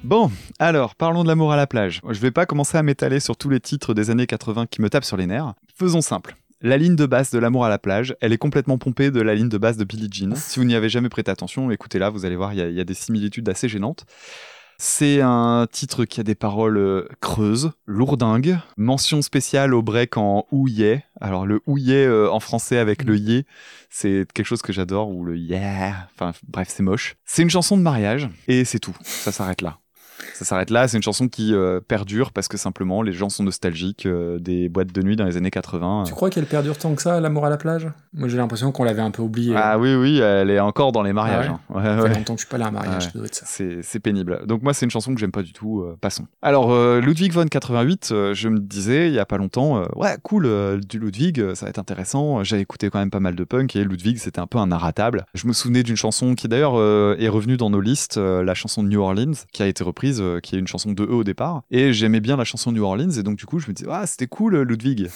Bon, alors parlons de l'amour à la plage. Je vais pas commencer à m'étaler sur tous les titres des années 80 qui me tapent sur les nerfs. Faisons simple. La ligne de basse de l'amour à la plage, elle est complètement pompée de la ligne de basse de Billie Jean. Si vous n'y avez jamais prêté attention, écoutez-la, vous allez voir, il y a- il y, a des similitudes assez gênantes. C'est un titre qui a des paroles euh, creuses, lourdingues. Mention spéciale au break en ouillet. Alors le ouillet euh, en français avec le yé, c'est quelque chose que j'adore, ou le yeah. Enfin bref, c'est moche. C'est une chanson de mariage, et c'est tout. Ça s'arrête là. Ça s'arrête là, c'est une chanson qui euh, perdure parce que simplement les gens sont nostalgiques euh, des boîtes de nuit dans les années 80. Tu crois qu'elle perdure tant que ça, l'amour à la plage? Moi j'ai l'impression qu'on l'avait un peu oublié. Ah oui, oui, elle est encore dans les mariages. Ah ouais hein. Ouais, Ça fait longtemps que je suis pas allé à un mariage, Ouais. ça doit être ça. C'est c'est pénible. Donc moi, c'est une chanson que j'aime pas du tout. euh, passons. Alors, euh, Ludwig von 88, euh, je me disais il y a pas longtemps, euh, ouais, cool, euh, du Ludwig, ça va être intéressant. J'avais écouté quand même pas mal de punk et Ludwig, c'était un peu un narratable. Je me souvenais d'une chanson qui d'ailleurs euh, est revenue dans nos listes, euh, la chanson de New Orleans, qui a été reprise, euh, qui est une chanson de eux au départ. Et j'aimais bien la chanson New Orleans et donc du coup, je me disais, ah, c'était cool, Ludwig.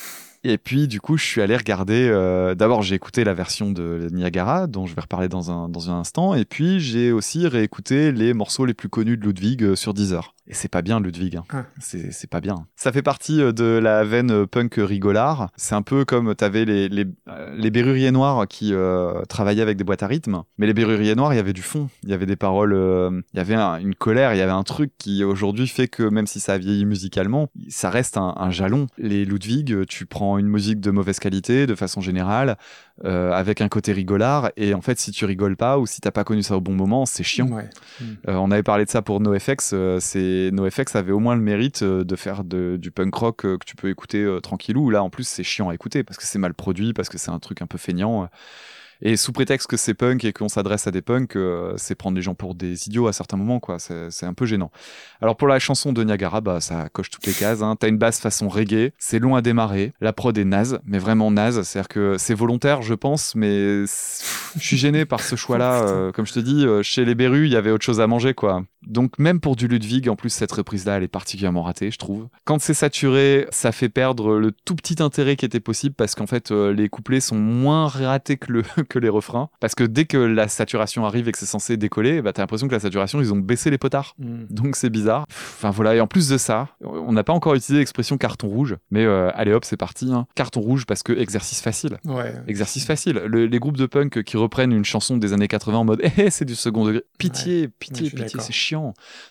Et puis, du coup, je suis allé regarder. euh, D'abord, j'ai écouté la version de Niagara, dont je vais reparler dans un, dans un instant. Et puis, j'ai aussi réécouté les morceaux les plus connus de Ludwig euh, sur Deezer. Et c'est pas bien, Ludwig. hein. Ah. C'est c'est pas bien. Ça fait partie euh, de la veine euh, punk rigolard. C'est un peu comme t'avais les, les, euh, les Berruriers Noirs qui euh, travaillaient avec des boîtes à rythme. Mais les Berruriers Noirs, il y avait du fond. Il y avait des paroles, euh, il y avait un- une colère, il y avait un truc qui aujourd'hui fait que même si ça a vieilli musicalement, ça reste un, un jalon. Les Ludwig, tu prends une musique de mauvaise qualité de façon générale, euh, avec un côté rigolard. Et en fait, si tu rigoles pas ou si t'as pas connu ça au bon moment, c'est chiant. Ouais. Mm. Euh, on avait parlé de ça pour NoFX. euh, c'est NoFX avait au moins le mérite euh, de faire de- du punk rock euh, que tu peux écouter euh, tranquillou. Là, en plus, c'est chiant à écouter parce que c'est mal produit, parce que c'est un truc un peu feignant. Et sous prétexte que c'est punk et qu'on s'adresse à des punks, euh, c'est prendre les gens pour des idiots à certains moments, quoi. C'est un peu gênant. Alors pour la chanson de Niagara, bah ça coche toutes les cases. Hein. T'as une basse façon reggae, c'est long à démarrer, la prod est naze, mais vraiment naze. C'est-à-dire que c'est volontaire, je pense, mais je suis gêné par ce choix-là. Euh, comme je te dis, chez les Berus, il y avait autre chose à manger, quoi. Donc même pour du Ludwig, en plus cette reprise-là, elle est particulièrement ratée, je trouve. Quand c'est saturé, ça fait perdre le tout petit intérêt qui était possible parce qu'en fait euh, les couplets sont moins ratés que, le, que les refrains. Parce que dès que la saturation arrive et que c'est censé décoller, bah, t'as l'impression que la saturation, ils ont baissé les potards. Mm. Donc c'est bizarre. Enfin voilà, et en plus de ça, on n'a pas encore utilisé l'expression carton rouge, mais euh, allez hop, c'est parti. hein. Carton rouge parce que exercice facile. Ouais. Exercice facile. Le- les groupes de punk qui reprennent une chanson des années 80 en mode Eh, c'est du second degré. Pitié, Ouais, pitié, pitié, c'est chiant.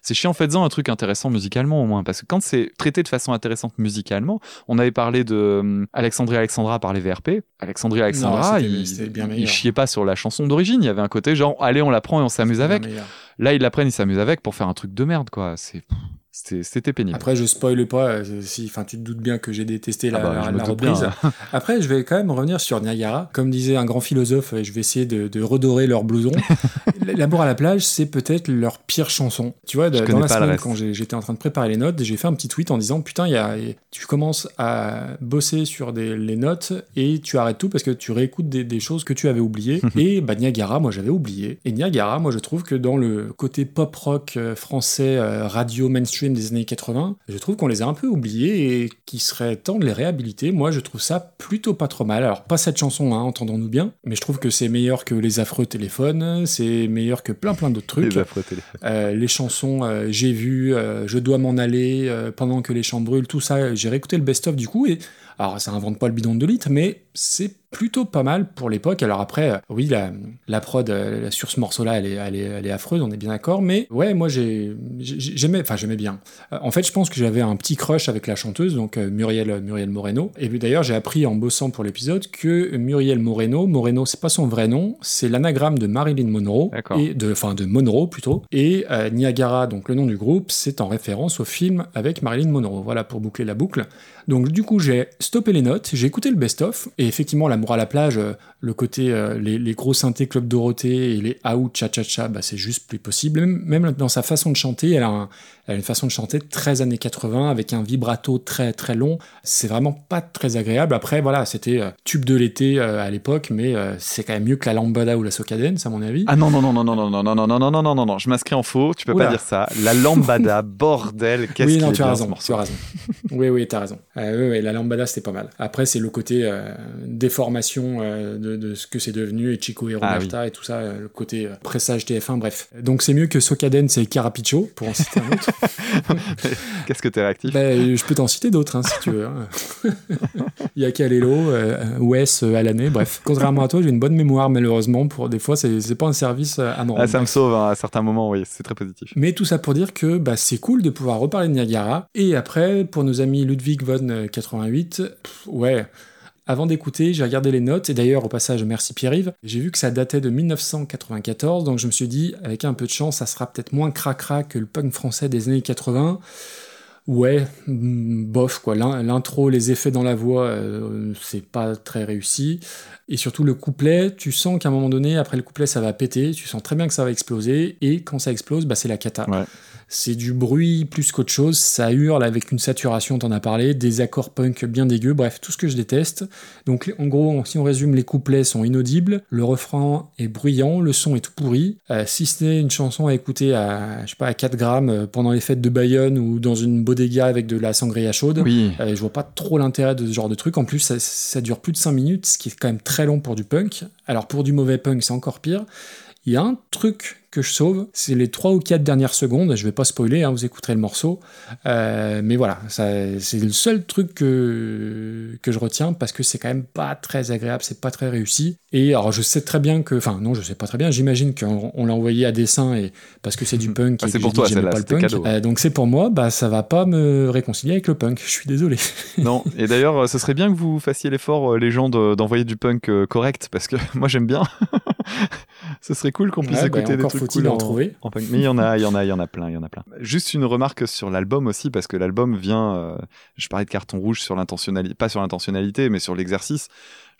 C'est chiant, faites-en un truc intéressant musicalement au moins. Parce que quand c'est traité de façon intéressante musicalement, on avait parlé de hum, Alexandrie Alexandra par les VRP. Alexandrie Alexandra, il, bien il chiait pas sur la chanson d'origine. Il y avait un côté genre, allez, on la prend et on s'amuse avec. Là, ils la prennent, ils s'amusent avec pour faire un truc de merde, quoi. C'est, c'était, pénible. Après, je spoile pas, si, enfin, tu te doutes bien que j'ai détesté la, Ah bah, la- je me la doute bien. reprise. Après, je vais quand même revenir sur Niagara. Comme disait un grand philosophe, je vais essayer de, de redorer leur blouson. L'amour à la plage, c'est peut-être leur pire chanson. Tu vois, Je dans la semaine, quand j'étais en train de préparer les notes, j'ai fait un petit tweet en disant Putain, y a, tu commences à bosser sur des, les notes et tu arrêtes tout parce que tu réécoutes des, des choses que tu avais oubliées. et bah, Niagara, moi, j'avais oublié. Et Niagara, moi, je trouve que dans le côté pop rock euh, français, euh, radio mainstream des années 80, je trouve qu'on les a un peu oubliés et qu'il serait temps de les réhabiliter. Moi, je trouve ça plutôt pas trop mal. Alors, pas cette chanson, hein, entendons-nous bien, mais je trouve que c'est meilleur que Les Affreux Téléphones, c'est meilleur que plein plein d'autres trucs. Les affreux téléphones. Euh, les chansons euh, J'ai vu, euh, Je dois m'en aller, Pendant que les champs brûlent, tout ça, j'ai réécouté le best-of du coup, et alors ça invente pas le bidon de 2 litres, mais c'est plutôt pas mal pour l'époque. Alors après, euh, oui, la, la prod euh, sur ce morceau-là, elle est, elle, est, elle est affreuse, on est bien d'accord, mais ouais, moi j'ai, j'ai- j'aimais, enfin j'aimais bien. Euh, en fait, je pense que j'avais un petit crush avec la chanteuse, donc Muriel, Muriel Moreno. Et d'ailleurs, j'ai appris en bossant pour l'épisode que Muriel Moreno, Moreno, c'est pas son vrai nom, c'est l'anagramme de Marilyn Monroe, et de, enfin de Monroe plutôt. Et euh, Niagara, donc le nom du groupe, c'est en référence au film avec Marilyn Monroe. Voilà pour boucler la boucle. Donc du coup, j'ai stoppé les notes, j'ai écouté le best-of, et effectivement, l'amour à la plage, euh, le côté, euh, les, les gros synthés Club Dorothée et les out cha-cha-cha, bah, c'est juste plus possible. Même, même dans sa façon de chanter, elle a, un- elle a une façon de chanter très années 80, avec un vibrato très très long. C'est vraiment pas très agréable. Après, voilà, c'était euh, tube de l'été euh, à l'époque, mais euh, c'est quand même mieux que la lambada ou la socadence, à mon avis. Ah non, non, non, non, non, non, non, non, non, non, non, non, non, non, non, je m'inscris en faux, tu peux Oula. pas dire ça. La lambada, bordel, qu'est-ce oui, qu'il non, est tu as raison, tu as raison. oui, oui, tu as raison. Euh, oui, oui, la lambada, c'était pas mal. Après, c'est le côté euh, déformation euh, de, de ce que c'est devenu, et Chico et Ah Roberta et tout ça, euh, le côté euh, pressage TF1, bref. Donc c'est mieux que Socadence et Carapicho, pour en citer un autre. Qu'est-ce que t'es réactif? Bah, je peux t'en citer d'autres, hein, si tu veux. hein. Il y a Calelo, Wes, Alané, bref. Contrairement à toi, j'ai une bonne mémoire, malheureusement. Pour des fois, c'est c'est pas un service à me rendre. Ah, ça me sauve hein, à certains moments, oui, c'est très positif. Mais tout ça pour dire que bah, c'est cool de pouvoir reparler de Niagara. Et après, pour nos amis Ludwig von euh, 88, pff, ouais. Avant d'écouter, j'ai regardé les notes, et d'ailleurs, au passage, merci Pierre-Yves. J'ai vu que ça datait de 1994, donc je me suis dit, avec un peu de chance, ça sera peut-être moins cracra que le punk français des années 80. Ouais, mm, bof, quoi. L'in- L'intro, les effets dans la voix, euh, c'est pas très réussi. Et surtout, le couplet, tu sens qu'à un moment donné, après le couplet, ça va péter, tu sens très bien que ça va exploser, et quand ça explose, bah, c'est la cata. C'est du bruit plus qu'autre chose, ça hurle avec une saturation, t'en as parlé, des accords punk bien dégueux, bref, tout ce que je déteste. Donc en gros, si on résume, les couplets sont inaudibles, le refrain est bruyant, le son est tout pourri. Euh, si c'était une chanson à écouter à, je sais pas, à 4 grammes euh, pendant les fêtes de Bayonne ou dans une bodega avec de la sangria chaude, Oui. euh, je vois pas trop l'intérêt de ce genre de truc. En plus, ça, ça dure plus de 5 minutes, ce qui est quand même très long pour du punk. Alors pour du mauvais punk, c'est encore pire. Il y a un truc que je sauve, c'est les 3 ou 4 dernières secondes. Je vais pas spoiler, hein, vous écouterez le morceau. Euh, mais voilà, c'est le seul truc que, que je retiens parce que c'est quand même pas très agréable, c'est pas très réussi. Et alors je sais très bien que, enfin non, je sais pas très bien, j'imagine qu'on on l'a envoyé à dessin et parce que c'est du punk. Ah, c'est pour toi, celle-là, pas le punk. cadeau. Euh, donc c'est pour moi, bah ça va pas me réconcilier avec le punk. Je suis désolé. Non, et d'ailleurs, euh, ce serait bien que vous fassiez l'effort, les gens, de- d'envoyer du punk correct, parce que moi j'aime bien. ce serait cool qu'on puisse Ouais, bah, écouter des trucs faut-il en trouver? en. Mais il y en a, il y en a, il y en a plein, il y en a plein. Juste une remarque sur l'album aussi, parce que l'album vient. euh, je parlais de carton rouge sur l'intentionnalité, pas sur l'intentionnalité, mais sur l'exercice.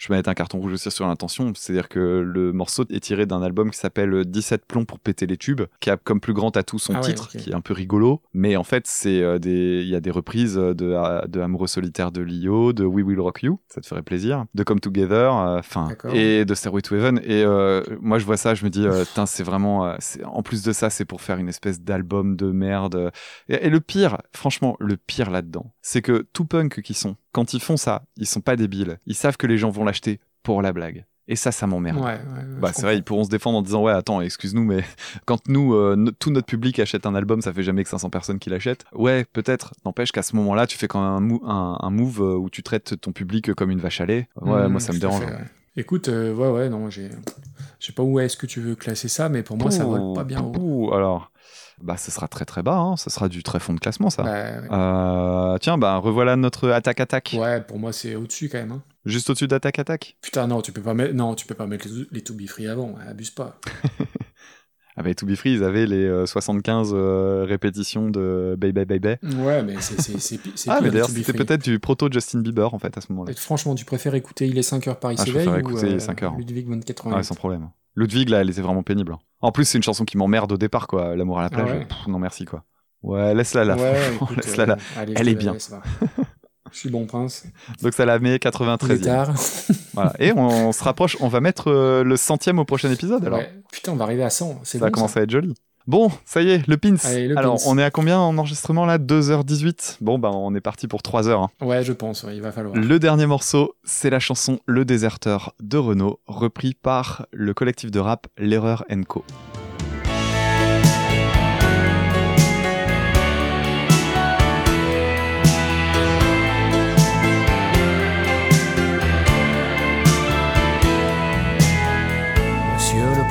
Je vais mettre un carton rouge aussi sur l'intention, c'est-à-dire que le morceau est tiré d'un album qui s'appelle 17 plombs pour péter les tubes, qui a comme plus grand atout son Ah ouais, titre, qui est un peu rigolo, mais en fait c'est euh, des, il y a des reprises de, de Amoureux solitaire de Lio, de We Will Rock You, ça te ferait plaisir, de Come Together, euh, enfin, et de Stairway to Heaven, et euh, moi je vois ça, je me dis, euh, Putain, c'est vraiment, euh, en plus de ça, c'est pour faire une espèce d'album de merde. Et, et le pire, franchement, le pire là-dedans, c'est que tout punk qui sont, quand ils font ça, ils sont pas débiles, ils savent que les gens vont l'acheter pour la blague. Et ça, ça m'emmerde. Ouais, bah, c'est vrai, ils pourront se défendre en disant Ouais, attends, excuse-nous, mais quand nous, euh, no- tout notre public achète un album, ça fait jamais que 500 personnes qui l'achètent. Ouais, peut-être. N'empêche qu'à ce moment-là, tu fais quand même un, mou- un, un move euh, où tu traites ton public comme une vache à lait. Ouais, Mmh, moi, ça me dérange. fait, ouais. Écoute, euh, ouais, ouais, non, j'ai. Je sais pas où est-ce que tu veux classer ça, mais pour moi, ça Pouh, vole pas bien haut. pouh, alors, bah, ce sera très très bas, hein. ce sera du très fond de classement, ça. Ouais. Euh, tiens, bah, revoilà notre attaque-attaque. Ouais, pour moi, c'est au-dessus quand même. hein. Juste au-dessus d'attaque-attaque. Putain, non, tu peux pas mettre, non, tu peux pas mettre les, les To Be Free avant, abuse pas. Ah bah, To Be Free, ils avaient les euh, 75 euh, répétitions de Baby Baby. Ouais, mais c'est Ah, mais les d'ailleurs, c'était peut-être du proto Justin Bieber, en fait, à ce moment-là. Franchement, tu préfères écouter Il est 5 heures Paris Ah, s'éveille ou écouter Il est euh, 5 heures. Ludwig von 88 Ouais, sans problème. Ludwig, là, elle était vraiment pénible. En plus, c'est une chanson qui m'emmerde au départ, quoi. L'amour à la Ah plage. ouais pff, non, merci, quoi. Ouais, laisse-la là. Ouais, écoute, laisse-la euh, là. allez, Elle est bien. va. Je suis bon prince. Donc ça la met Il est 93 tard. Voilà. Et on, se rapproche, on va mettre euh, le centième au prochain épisode alors. Ouais. Putain, on va arriver à 100. C'est Ça va bon, commencer ça. à être joli. Bon, ça y est, le pins. Allez, le alors, pins. on est à combien en enregistrement là? 2h18 Bon, bah, on est parti pour 3 heures. hein. Ouais, je pense, ouais, il va falloir. Le dernier morceau, c'est la chanson Le Déserteur de Renault, repris par le collectif de rap L'Erreur Co.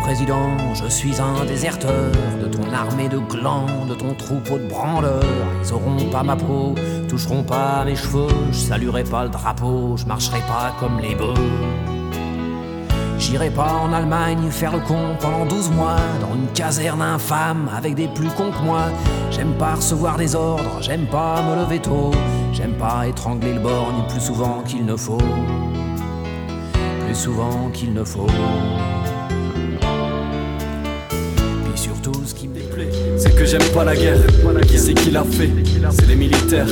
Président, je suis un déserteur de ton armée de glands, de ton troupeau de branleurs. Ils auront pas ma peau, toucheront pas mes cheveux, je saluerai pas le drapeau, je marcherai pas comme les bœufs. J'irai pas en Allemagne faire le con pendant 12 mois dans une caserne infâme avec des plus cons que moi. J'aime pas recevoir des ordres, j'aime pas me lever tôt, j'aime pas étrangler le borgne plus souvent qu'il ne faut. Plus souvent qu'il ne faut. Surtout, ce qui me déplaît, C'est que j'aime pas la guerre. Qui c'est qui l'a fait? C'est les militaires.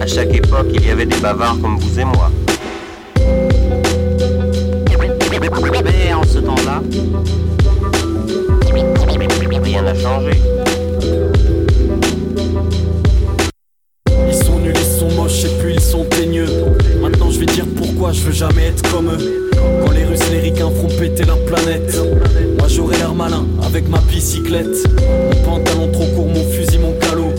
À chaque époque, il y avait des bavards comme vous et moi. Mais en ce temps-là, rien n'a changé. Ils sont nuls, ils sont moches et puis ils sont teigneux. Je vais dire pourquoi je veux jamais être comme eux. Quand les Russes, les ricains feront péter la planète. Moi j'aurai l'air malin avec ma bicyclette. Mon pantalon trop court, mon fusil, mon calot.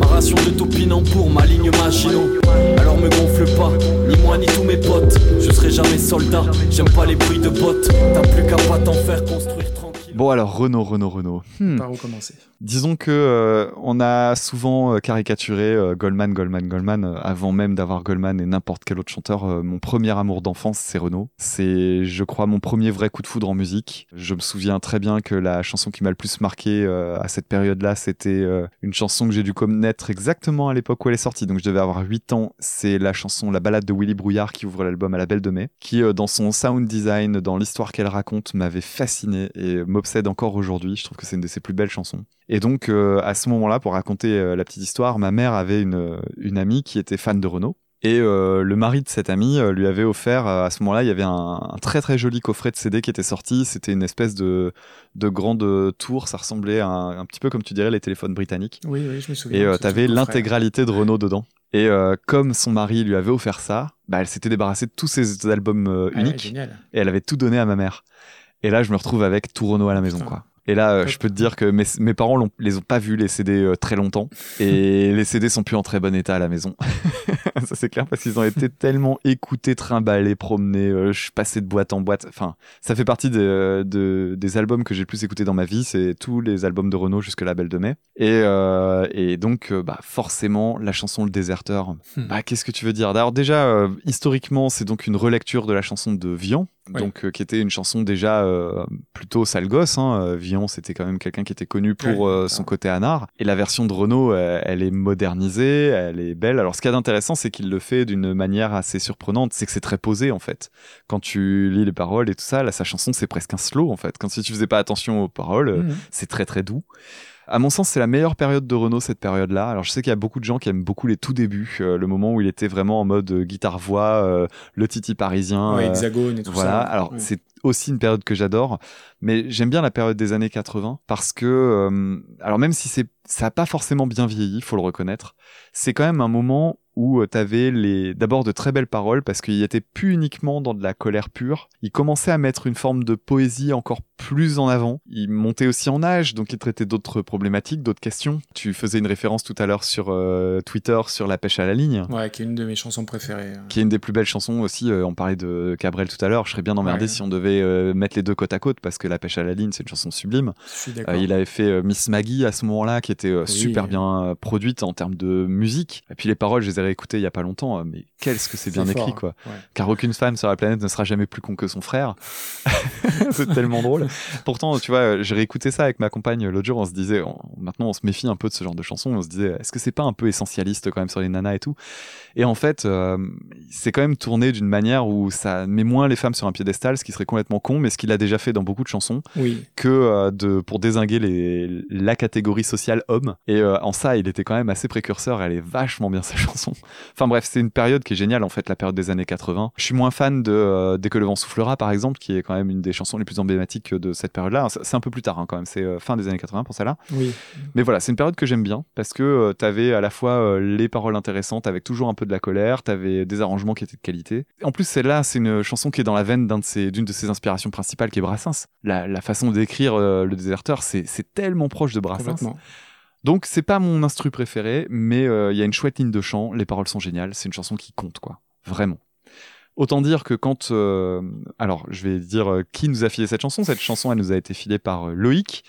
Ma ration de topinambour, ma ligne Maginot. Alors me gonfle pas, ni moi ni tous mes potes. Je serai jamais soldat, j'aime pas les bruits de bottes. T'as plus qu'à pas t'en faire construire. Bon alors, Renault, Renault, Renault. Hmm. Par où commencer Disons que euh, on a souvent euh, caricaturé euh, Goldman, Goldman, Goldman euh, avant même d'avoir Goldman et n'importe quel autre chanteur. mon premier amour d'enfance, c'est Renault. C'est, je crois, mon premier vrai coup de foudre en musique. Je me souviens très bien que la chanson qui m'a le plus marqué à cette période-là, c'était une chanson que j'ai dû connaître exactement à l'époque où elle est sortie. Donc je devais avoir 8 ans. C'est la chanson La balade de Willy Brouillard qui ouvre l'album à la Belle de Mai, qui dans son sound design, dans l'histoire qu'elle raconte, m'avait fasciné et m'obsède encore aujourd'hui. Je trouve que c'est une de ses plus belles chansons. Et donc, euh, à ce moment-là, pour raconter euh, la petite histoire, ma mère avait une, une amie qui était fan de Renault. Et euh, le mari de cette amie euh, lui avait offert, euh, à ce moment-là, il y avait un, un très très joli coffret de CD qui était sorti. C'était une espèce de, de grande tour. Ça ressemblait à un, un petit peu comme tu dirais les téléphones britanniques. Oui, oui, je me souviens. Et euh, t'avais coffret. l'intégralité de Renault dedans. Et euh, comme son mari lui avait offert ça, bah, elle s'était débarrassée de tous ses albums euh, Ah uniques et elle avait tout donné à ma mère. Et là, je me retrouve avec tout Renault à la maison, quoi. Et là, euh, je peux te dire que mes, mes parents l'ont- les ont pas vus les CD euh, très longtemps et les CD sont plus en très bon état à la maison. ça c'est clair parce qu'ils ont été tellement écoutés, trimballés, promenés. euh, je passais de boîte en boîte. Enfin, ça fait partie de, de- des albums que j'ai le plus écoutés dans ma vie. C'est tous les albums de Renault jusque La Belle de Mai. Et, euh, et donc, euh, bah, forcément, la chanson Le Déserteur. Hmm. Bah, qu'est-ce que tu veux dire? Alors déjà, euh, historiquement, c'est donc une relecture de la chanson de Vian. Donc, euh, qui était une chanson déjà euh, plutôt sale gosse. Hein. Euh, c'était quand même quelqu'un qui était connu pour euh, son côté anard. Et la version de Renault, euh, elle est modernisée, elle est belle. Alors, ce qu'il y a d'intéressant, c'est qu'il le fait d'une manière assez surprenante. C'est que c'est très posé, en fait. Quand tu lis les paroles et tout ça, là, sa chanson, c'est presque un slow, en fait. Quand si tu faisais pas attention aux paroles, Mhm. c'est très très doux. À mon sens, c'est la meilleure période de Renault, cette période-là. Alors, je sais qu'il y a beaucoup de gens qui aiment beaucoup les tout débuts, euh, le moment où il était vraiment en mode euh, guitare-voix, euh, le titi parisien. Ouais, hexagone et tout voilà. ça. Alors, Ouais. c'est aussi une période que j'adore, mais j'aime bien la période des années 80 parce que, euh, alors même si c'est ça a pas forcément bien vieilli, faut le reconnaître, c'est quand même un moment où tu avais les d'abord de très belles paroles parce qu'il était plus uniquement dans de la colère pure. Il commençait à mettre une forme de poésie encore plus en avant. Il montait aussi en âge, donc il traitait d'autres problématiques, d'autres questions. Tu faisais une référence tout à l'heure sur euh, Twitter sur la pêche à la ligne Ouais, qui est une de mes chansons préférées. euh. qui est une des plus belles chansons aussi. euh, on parlait de Cabrel tout à l'heure. Je serais bien emmerdé Ouais. si on devait euh, mettre les deux côte à côte parce que La pêche à la ligne, c'est une chanson sublime. Je suis d'accord. Il avait fait Miss Maggie à ce moment-là, qui était Oui. super bien produite en termes de musique. Et puis les paroles, je les ai réécoutées il y a pas longtemps, mais qu'est-ce que c'est bien écrit, quoi. hein. Ouais. Car aucune femme sur la planète ne sera jamais plus con que son frère. c'est tellement drôle. Pourtant, tu vois, euh, j'ai réécouté ça avec ma compagne l'autre jour. On se disait, on- maintenant, on se méfie un peu de ce genre de chansons. On se disait, est-ce que c'est pas un peu essentialiste quand même sur les nanas et tout? Et en fait, euh, c'est quand même tourné d'une manière où ça met moins les femmes sur un piédestal, ce qui serait complètement con, mais ce qu'il a déjà fait dans beaucoup de chansons Oui. que euh, de pour désinguer les, la catégorie sociale homme. Et euh, en ça, il était quand même assez précurseur. Elle est vachement bien sa chanson. Enfin bref, c'est une période qui est géniale en fait, la période des années 80. Je suis moins fan de Dès que le vent soufflera par exemple, qui est quand même une des chansons les plus emblématiques de cette période-là. C'est un peu plus tard hein, quand même, c'est euh, fin des années 80 pour celle-là. Oui. Mais voilà, c'est une période que j'aime bien parce que euh, t'avais à la fois euh, les paroles intéressantes avec toujours un peu de la colère, t'avais des arrangements qui étaient de qualité. En plus, celle-là, c'est une chanson qui est dans la veine d'un de ses- d'une de ses inspirations principales qui est Brassens. La, la façon d'écrire euh, le déserteur, c'est tellement proche de Brassens. Donc c'est pas mon instru préféré, mais il y a une chouette ligne de chant, les paroles sont géniales, c'est une chanson qui compte quoi, vraiment. Autant dire que quand, euh, alors je vais dire euh, qui nous a filé cette chanson? Cette chanson, elle nous a été filée par euh, Loïc.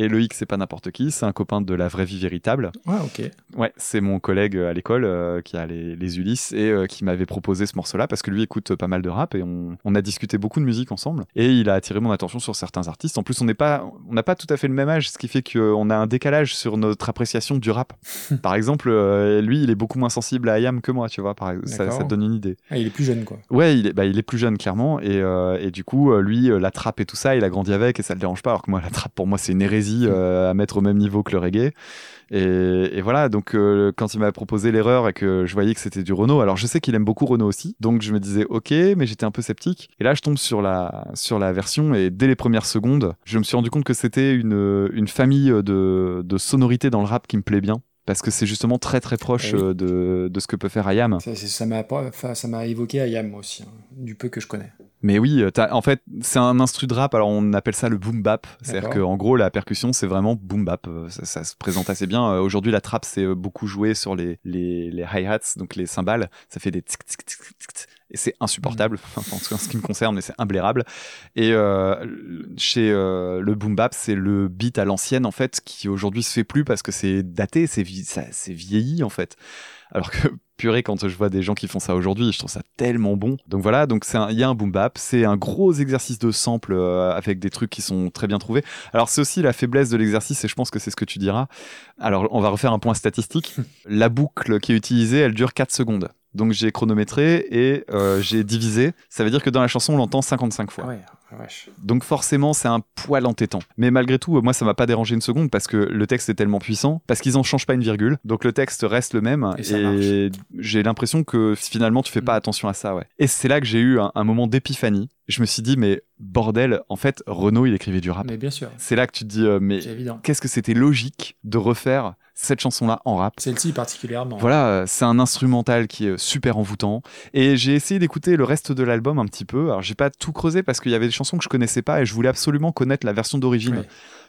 Et Loïc, c'est pas n'importe qui, c'est un copain de la vraie vie véritable. Ah, ok. Ouais, c'est mon collègue euh, à l'école euh, qui a les, les Ulysses et euh, qui m'avait proposé ce morceau-là parce que lui écoute pas mal de rap et on, on a discuté beaucoup de musique ensemble. Et il a attiré mon attention sur certains artistes. En plus, on n'est pas, on n'a pas tout à fait le même âge, ce qui fait qu'on a un décalage sur notre appréciation du rap. par exemple, euh, lui, il est beaucoup moins sensible à IAM que moi, tu vois. Par, ça, te donne une idée. Ah, il est plus jeune, quoi. Ouais, il est, bah, il est plus jeune clairement et, et du coup lui la trappe et tout ça, il a grandi avec et ça le dérange pas. Alors que moi la trappe pour moi c'est une hérésie euh, à mettre au même niveau que le reggae. Et, voilà donc euh, quand il m'a proposé l'erreur et que je voyais que c'était du Renault, alors je sais qu'il aime beaucoup Renault aussi, donc je me disais ok, mais j'étais un peu sceptique. Et là je tombe sur la sur la version et dès les premières secondes, je me suis rendu compte que c'était une une famille de de sonorités dans le rap qui me plaît bien. Parce que c'est justement très très proche Eh oui. euh, de, de ce que peut faire IAM. Ça m'a ça évoqué Ayam moi aussi, hein, du peu que je connais. Mais oui, euh, en fait, c'est un instru de rap, alors on appelle ça le boom bap. C'est-à-dire qu'en ggros, la percussion, c'est vraiment boom bap. Euh, Ça, ça se présente assez bien. Euh, Aujourd'hui, la trappe, c'est beaucoup joué sur les, les, les hi-hats, donc les cymbales. Ça fait des tic tic tic tic. Et c'est insupportable, enfin, en tout cas en ce qui me concerne, mais c'est imblairable. Et euh, chez euh, le boom bap, c'est le beat à l'ancienne, en fait, qui aujourd'hui se fait plus parce que c'est daté, c'est vie- vieilli, en fait. Alors que purée, quand je vois des gens qui font ça aujourd'hui, je trouve ça tellement bon. Donc voilà, donc il y a un boom bap, c'est un gros exercice de sample euh, avec des trucs qui sont très bien trouvés. Alors c'est aussi la faiblesse de l'exercice et je pense que c'est ce que tu diras. Alors on va refaire un point statistique. la boucle qui est utilisée, elle dure 4 secondes. Donc j'ai chronométré et euh, j'ai divisé. Ça veut dire que dans la chanson, on l'entend 55 fois. Ouais, la vache. Donc forcément, c'est un poil entêtant. Mais malgré tout, moi, ça m'a pas dérangé une seconde parce que le texte est tellement puissant, parce qu'ils en changent pas une virgule. Donc le texte reste le même. Et j'ai l'impression que finalement, tu fais pas attention à ça, ouais. Et c'est là que j'ai eu un, un moment d'épiphanie. Je me suis dit, mais bordel, en fait, Renaud, il écrivait du rap. Mais bien sûr. C'est là que tu te dis, euh, mais qu'est-ce que c'était logique de refaire cette chanson-là en rap. Celle-ci particulièrement. Voilà, euh, c'est un instrumental qui est super envoûtant. Et j'ai essayé d'écouter le reste de l'album un petit peu. Alors, j'ai pas tout creusé parce qu'il y avait des chansons que je connaissais pas et je voulais absolument connaître la version d'origine.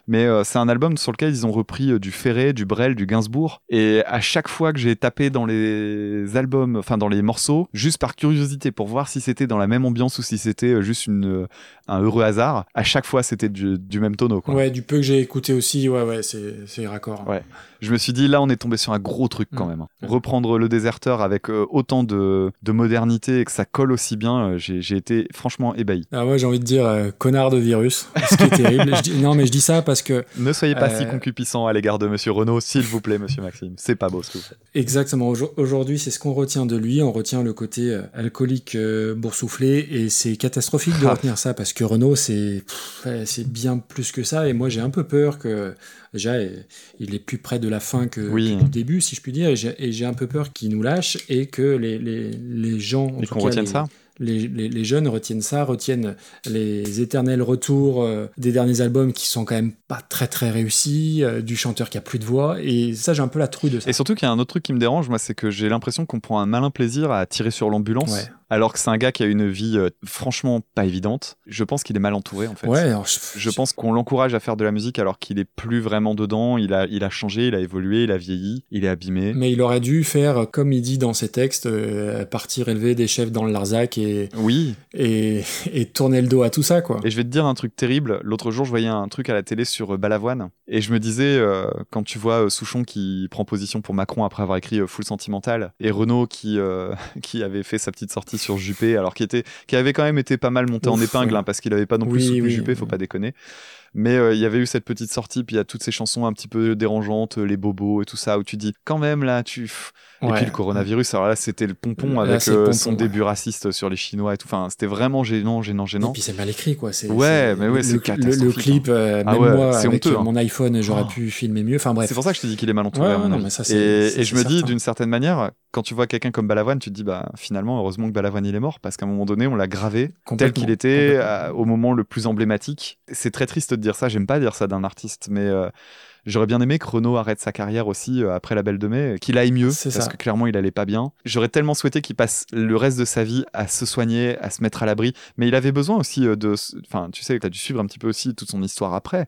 Mais euh, c'est un album sur lequel ils ont repris euh, du Ferré, du Brel, du Gainsbourg. Et à chaque fois que j'ai tapé dans les albums, enfin dans les morceaux, juste par curiosité pour voir si c'était dans la même ambiance ou si c'était juste une, un heureux hasard, à chaque fois c'était du, du même tonneau. Quoi. Ouais, du peu que j'ai écouté aussi, ouais, ouais, c'est c'est raccord. Ouais. Je me suis dit, là, on est tombé sur un gros truc quand Mm. même. hein. Reprendre le déserteur avec euh, autant de, de modernité et que ça colle aussi bien, euh, j'ai été franchement ébahi. Ah ouais, j'ai envie de dire euh, connard de virus, ce qui est terrible. Je dis- non, mais je dis ça parce que Ne soyez pas si concupiscent à l'égard de Monsieur Renault, s'il vous plaît, Monsieur Maxime. C'est pas beau ce que vous faites. Exactement. Aujo- Aujourd'hui, c'est ce qu'on retient de lui. On retient le côté alcoolique boursouflé et c'est catastrophique de Ah. retenir ça parce que Renault, c'est bien plus que ça. Et moi, j'ai un peu peur que déjà, il est plus près de la fin que, Oui. que du début, si je puis dire. Et j'ai un peu peur qu'il nous lâche et que les, les, les gens, en Et tout qu'on cas, retienne les- ça les, les- les jeunes retiennent ça, retiennent les éternels retours euh, des derniers albums qui sont quand même pas très très réussis, euh, du chanteur qui a plus de voix, et ça j'ai un peu la trouille de ça. Et surtout qu'il y a un autre truc qui me dérange, moi, c'est que j'ai l'impression qu'on prend un malin plaisir à tirer sur l'ambulance, Ouais. Alors que c'est un gars qui a une vie euh, franchement pas évidente. Je pense qu'il est mal entouré, en fait. Ouais, alors je- Je pense qu'on l'encourage à faire de la musique alors qu'il est plus vraiment dedans. Il a, il a changé, il a évolué, il a vieilli, il est abîmé. Mais il aurait dû faire, comme il dit dans ses textes, euh, partir élever des chefs dans le Larzac et, Oui. et, et tourner le dos à tout ça, quoi. Et je vais te dire un truc terrible. L'autre jour, je voyais un truc à la télé sur euh, Balavoine. Et je me disais, quand tu vois Souchon qui prend position pour Macron après avoir écrit Full Sentimental, et Renault qui, qui avait fait sa petite sortie sur Juppé, alors qui, était, qui avait quand même été pas mal monté en épingle, hein, parce qu'il avait pas non plus Oui, soutenu oui, Juppé, faut pas déconner. Mais euh, il y avait eu cette petite sortie, puis il y a toutes ces chansons un petit peu dérangeantes, euh, les bobos et tout ça, où tu dis, quand même là, tu. Et puis le coronavirus, alors là, c'était le pompon avec c'est euh, pompon, son ouais. début raciste sur les Chinois et tout. Enfin, c'était vraiment gênant, gênant, Et gênant. puis c'est mal écrit, quoi. C'est, Ouais, mais ouais, le- c'est le, le, clip, euh, Ah même ouais, moi, avec honteux, euh, hein. mon iPhone, j'aurais Oh. pu filmer mieux. Enfin bref. C'est pour ça que je te dis qu'il est mal entouré. Mon et, et je me dis, certain. d'une certaine manière, quand tu vois quelqu'un comme Balavoine, tu te dis, bah finalement, heureusement que Balavoine il est mort, parce qu'à un moment donné, on l'a gravé tel qu'il était au moment le plus emblématique. C'est très triste de dire ça. J'aime pas dire ça d'un artiste, mais euh, j'aurais bien aimé que Renaud arrête sa carrière aussi euh, après la Belle de Mai, qu'il aille mieux, C'est parce ça. que clairement, il allait pas bien. J'aurais tellement souhaité qu'il passe le reste de sa vie à se soigner, à se mettre à l'abri, mais il avait besoin aussi euh, de, enfin, tu sais, tu as dû suivre un petit peu aussi toute son histoire après.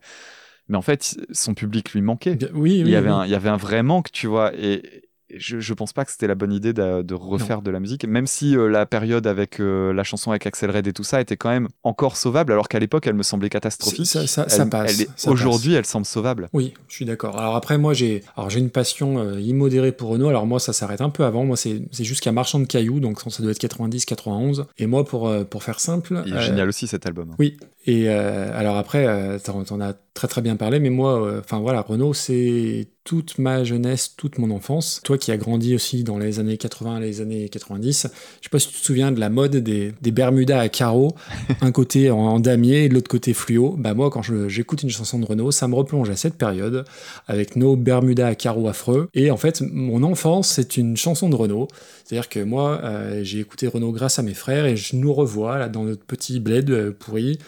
Mais en fait, son public lui manquait. Oui, il y avait oui. un il y avait un vrai manque, tu vois. Et je, je pense pas que c'était la bonne idée de, de refaire de la musique, même si euh, la période avec euh, la chanson avec Axel Red et tout ça était quand même encore sauvable, alors qu'à l'époque elle me semblait catastrophique. Ça- ça- ça Elle- passe, Aujourd'hui, elle semble sauvable. Oui, je suis d'accord. Alors après, moi, j'ai alors j'ai une passion euh, immodérée pour Renault. Alors moi, ça s'arrête un peu avant. Moi, c'est jusqu'à Marchand de cailloux, donc ça doit être 90, 91. Et moi, pour pour faire simple, Il est génial aussi cet album. Oui. Et alors après, t'en t'en as très très bien parlé, mais moi, enfin voilà, Renault, c'est toute ma jeunesse, toute mon enfance. Toi qui as grandi aussi dans les années 80, les années 90, je sais pas si tu te souviens de la mode des, des Bermudas à carreaux, un côté en, damier et de l'autre côté fluo. Bah moi, quand j'écoute une chanson de Renault, ça me replonge à cette période avec nos Bermudas à carreaux affreux. Et en fait, mon enfance, c'est une chanson de Renault. C'est-à-dire que moi, euh, j'ai écouté Renault grâce à mes frères et je nous revois là dans notre petit bled euh, pourri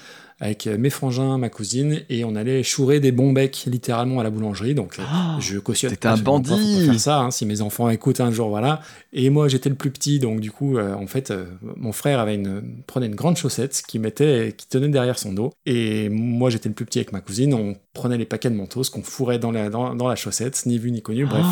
avec mes frangins, ma cousine, et on allait chourer des bons becs littéralement à la boulangerie. Donc euh, je cautionne. t'étais un pas, bandit. faire ça, hein, si mes enfants écoutent un jour, voilà. Et moi, j'étais le plus petit, donc du coup, euh, en fait, euh, mon frère avait une, prenait une grande chaussette qui mettait, qui tenait derrière son dos, et moi, j'étais le plus petit avec ma cousine. On prenait les paquets de mentos qu'on fourrait dans la, dans, dans la chaussette, ni vu ni connu, bref.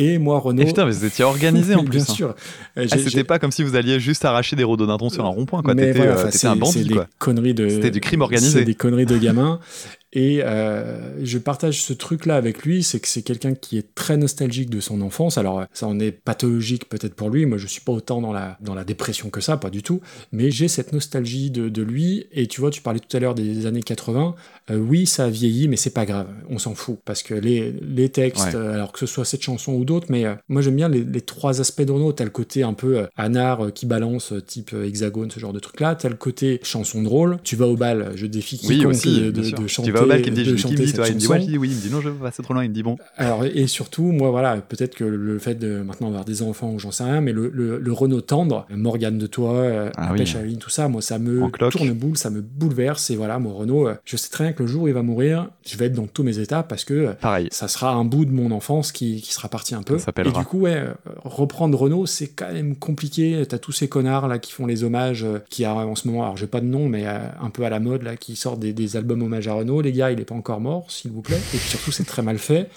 Et moi, Renault. Et putain, mais vous étiez organisé en plus. Bien hein. sûr. Ah, c'était pas comme si vous alliez juste arracher des rhododendrons sur un rond-point, quoi. T'étais voilà, euh, un bandit, des conneries de. C'était du crime organisé. C'est des conneries de gamin. Et euh, je partage ce truc-là avec lui, c'est que c'est quelqu'un qui est très nostalgique de son enfance. Alors ça en est pathologique peut-être pour lui. Moi je suis pas autant dans la dans la dépression que ça, pas du tout. Mais j'ai cette nostalgie de, de lui. Et tu vois, tu parlais tout à l'heure des années 80. Euh, oui, ça a vieilli, mais c'est pas grave. On s'en fout parce que les les textes, Ouais. euh, alors que ce soit cette chanson ou d'autres, mais euh, moi j'aime bien les, les trois aspects Renault. T'as le côté un peu euh, anard euh, qui balance, euh, type euh, hexagone, ce genre de truc-là. T'as le côté chanson drôle. Tu vas au bal, je défie Oui, quiconque aussi, de, de- de Tu chanter qui me dit, je chanter cette toi, il me dit, ouais, oui, il me dit, non, je veux pas, c'est trop loin, il me dit, bon. Alors, et surtout, moi, voilà, peut-être que le fait de maintenant avoir des enfants ou j'en sais rien, mais le, le, le Renault tendre, Morgane de toi, euh, Ah oui. Pêche à la ligne, tout ça, moi, ça me tourne boule, ça me bouleverse. Et voilà, mon Renault, euh, je sais très bien que le jour où il va mourir, je vais être dans tous mes états parce que euh, Pareil. ça sera un bout de mon enfance qui, qui sera parti un peu. Ça. Et du coup, ouais, reprendre Renault, c'est quand même compliqué. T'as tous ces connards là qui font les hommages, qui a en ce moment, alors j'ai pas de nom, mais un peu à la mode là, qui sortent des, des albums hommage à Renault. Les gars, il est pas encore mort, s'il vous plaît. Et puis surtout, c'est très mal fait.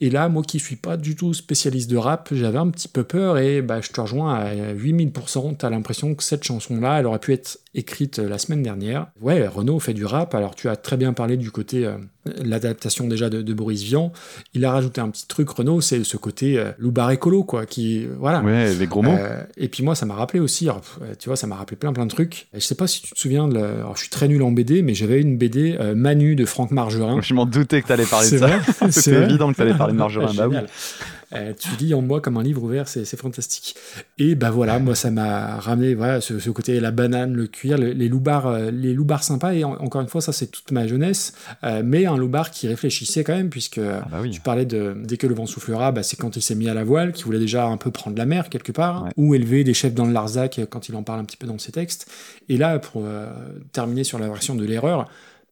Et là, moi qui suis pas du tout spécialiste de rap, j'avais un petit peu peur et bah, je te rejoins à 8000%. T'as l'impression que cette chanson-là, elle aurait pu être écrite euh, la semaine dernière. Ouais, Renaud fait du rap. Alors tu as très bien parlé du côté, euh, l'adaptation déjà de, de Boris Vian. Il a rajouté un petit truc, Renaud, c'est ce côté euh, loubar écolo, quoi. Qui, euh, voilà. Ouais, les gros mots. Euh, et puis moi, ça m'a rappelé aussi, alors, tu vois, ça m'a rappelé plein plein de trucs. Et je sais pas si tu te souviens de la... alors, je suis très nul en BD, mais j'avais une BD Manu de Franck Margerin. Je m'en doutais que t'allais parler de ça. C'était évident que t'allais parler de Margerin. bah oui. Euh, tu lis en moi comme un livre ouvert, c'est fantastique. Et bah voilà, moi ça m'a ramené voilà ce, ce côté la banane, le cuir, le- les loupards, euh, les loupards sympas. Et en- encore une fois, ça c'est toute ma jeunesse, euh, mais un loupard qui réfléchissait quand même, puisque Ah bah tu parlais de dès que le vent soufflera, bah, c'est quand il s'est mis à la voile, qui voulait déjà un peu prendre la mer quelque part, ou élever des chefs dans le Larzac quand il en parle un petit peu dans ses textes. Et là, pour euh, terminer sur la version de l'erreur.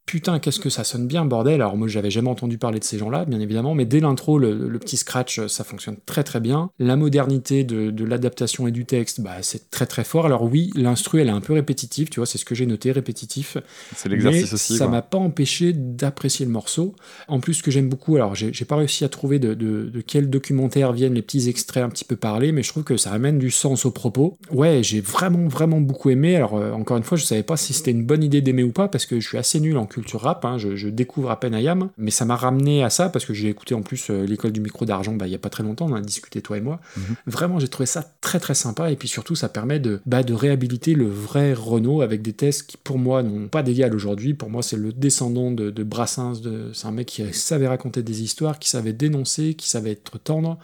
Putain, qu'est-ce que ça sonne bien, bordel. Alors moi, j'avais jamais entendu parler de ces gens-là, bien évidemment, mais dès l'intro, le, le petit scratch, ça fonctionne très très bien. La modernité de, de l'adaptation et du texte, bah, c'est très très fort. Alors oui, l'instru, elle est un peu répétitive, tu vois, c'est ce que j'ai noté, répétitif. C'est l'exercice aussi, Ça m'a pas empêché d'apprécier le morceau. En plus, ce que j'aime beaucoup, alors j'ai j'ai pas réussi à trouver de, de, de quel documentaire viennent les petits extraits un petit peu parlés, mais je trouve que ça amène du sens au propos. Ouais, j'ai vraiment vraiment beaucoup aimé. Alors euh, encore une fois, je savais pas si c'était une bonne idée d'aimer ou pas, parce que je suis assez nul en culture rap, hein, je, je découvre à peine Ayam, mais ça m'a ramené à ça, parce que j'ai écouté en plus euh, l'école du micro d'argent bah, il y a pas très longtemps, on a discuté toi et moi. Vraiment, j'ai trouvé ça très très sympa, et puis surtout, ça permet de, bah, de réhabiliter le vrai Renault avec des tests qui, pour moi, n'ont pas d'égal aujourd'hui. Pour moi, c'est le descendant de, de Brassens, de, c'est un mec qui savait raconter des histoires, qui savait dénoncer, qui savait être tendre.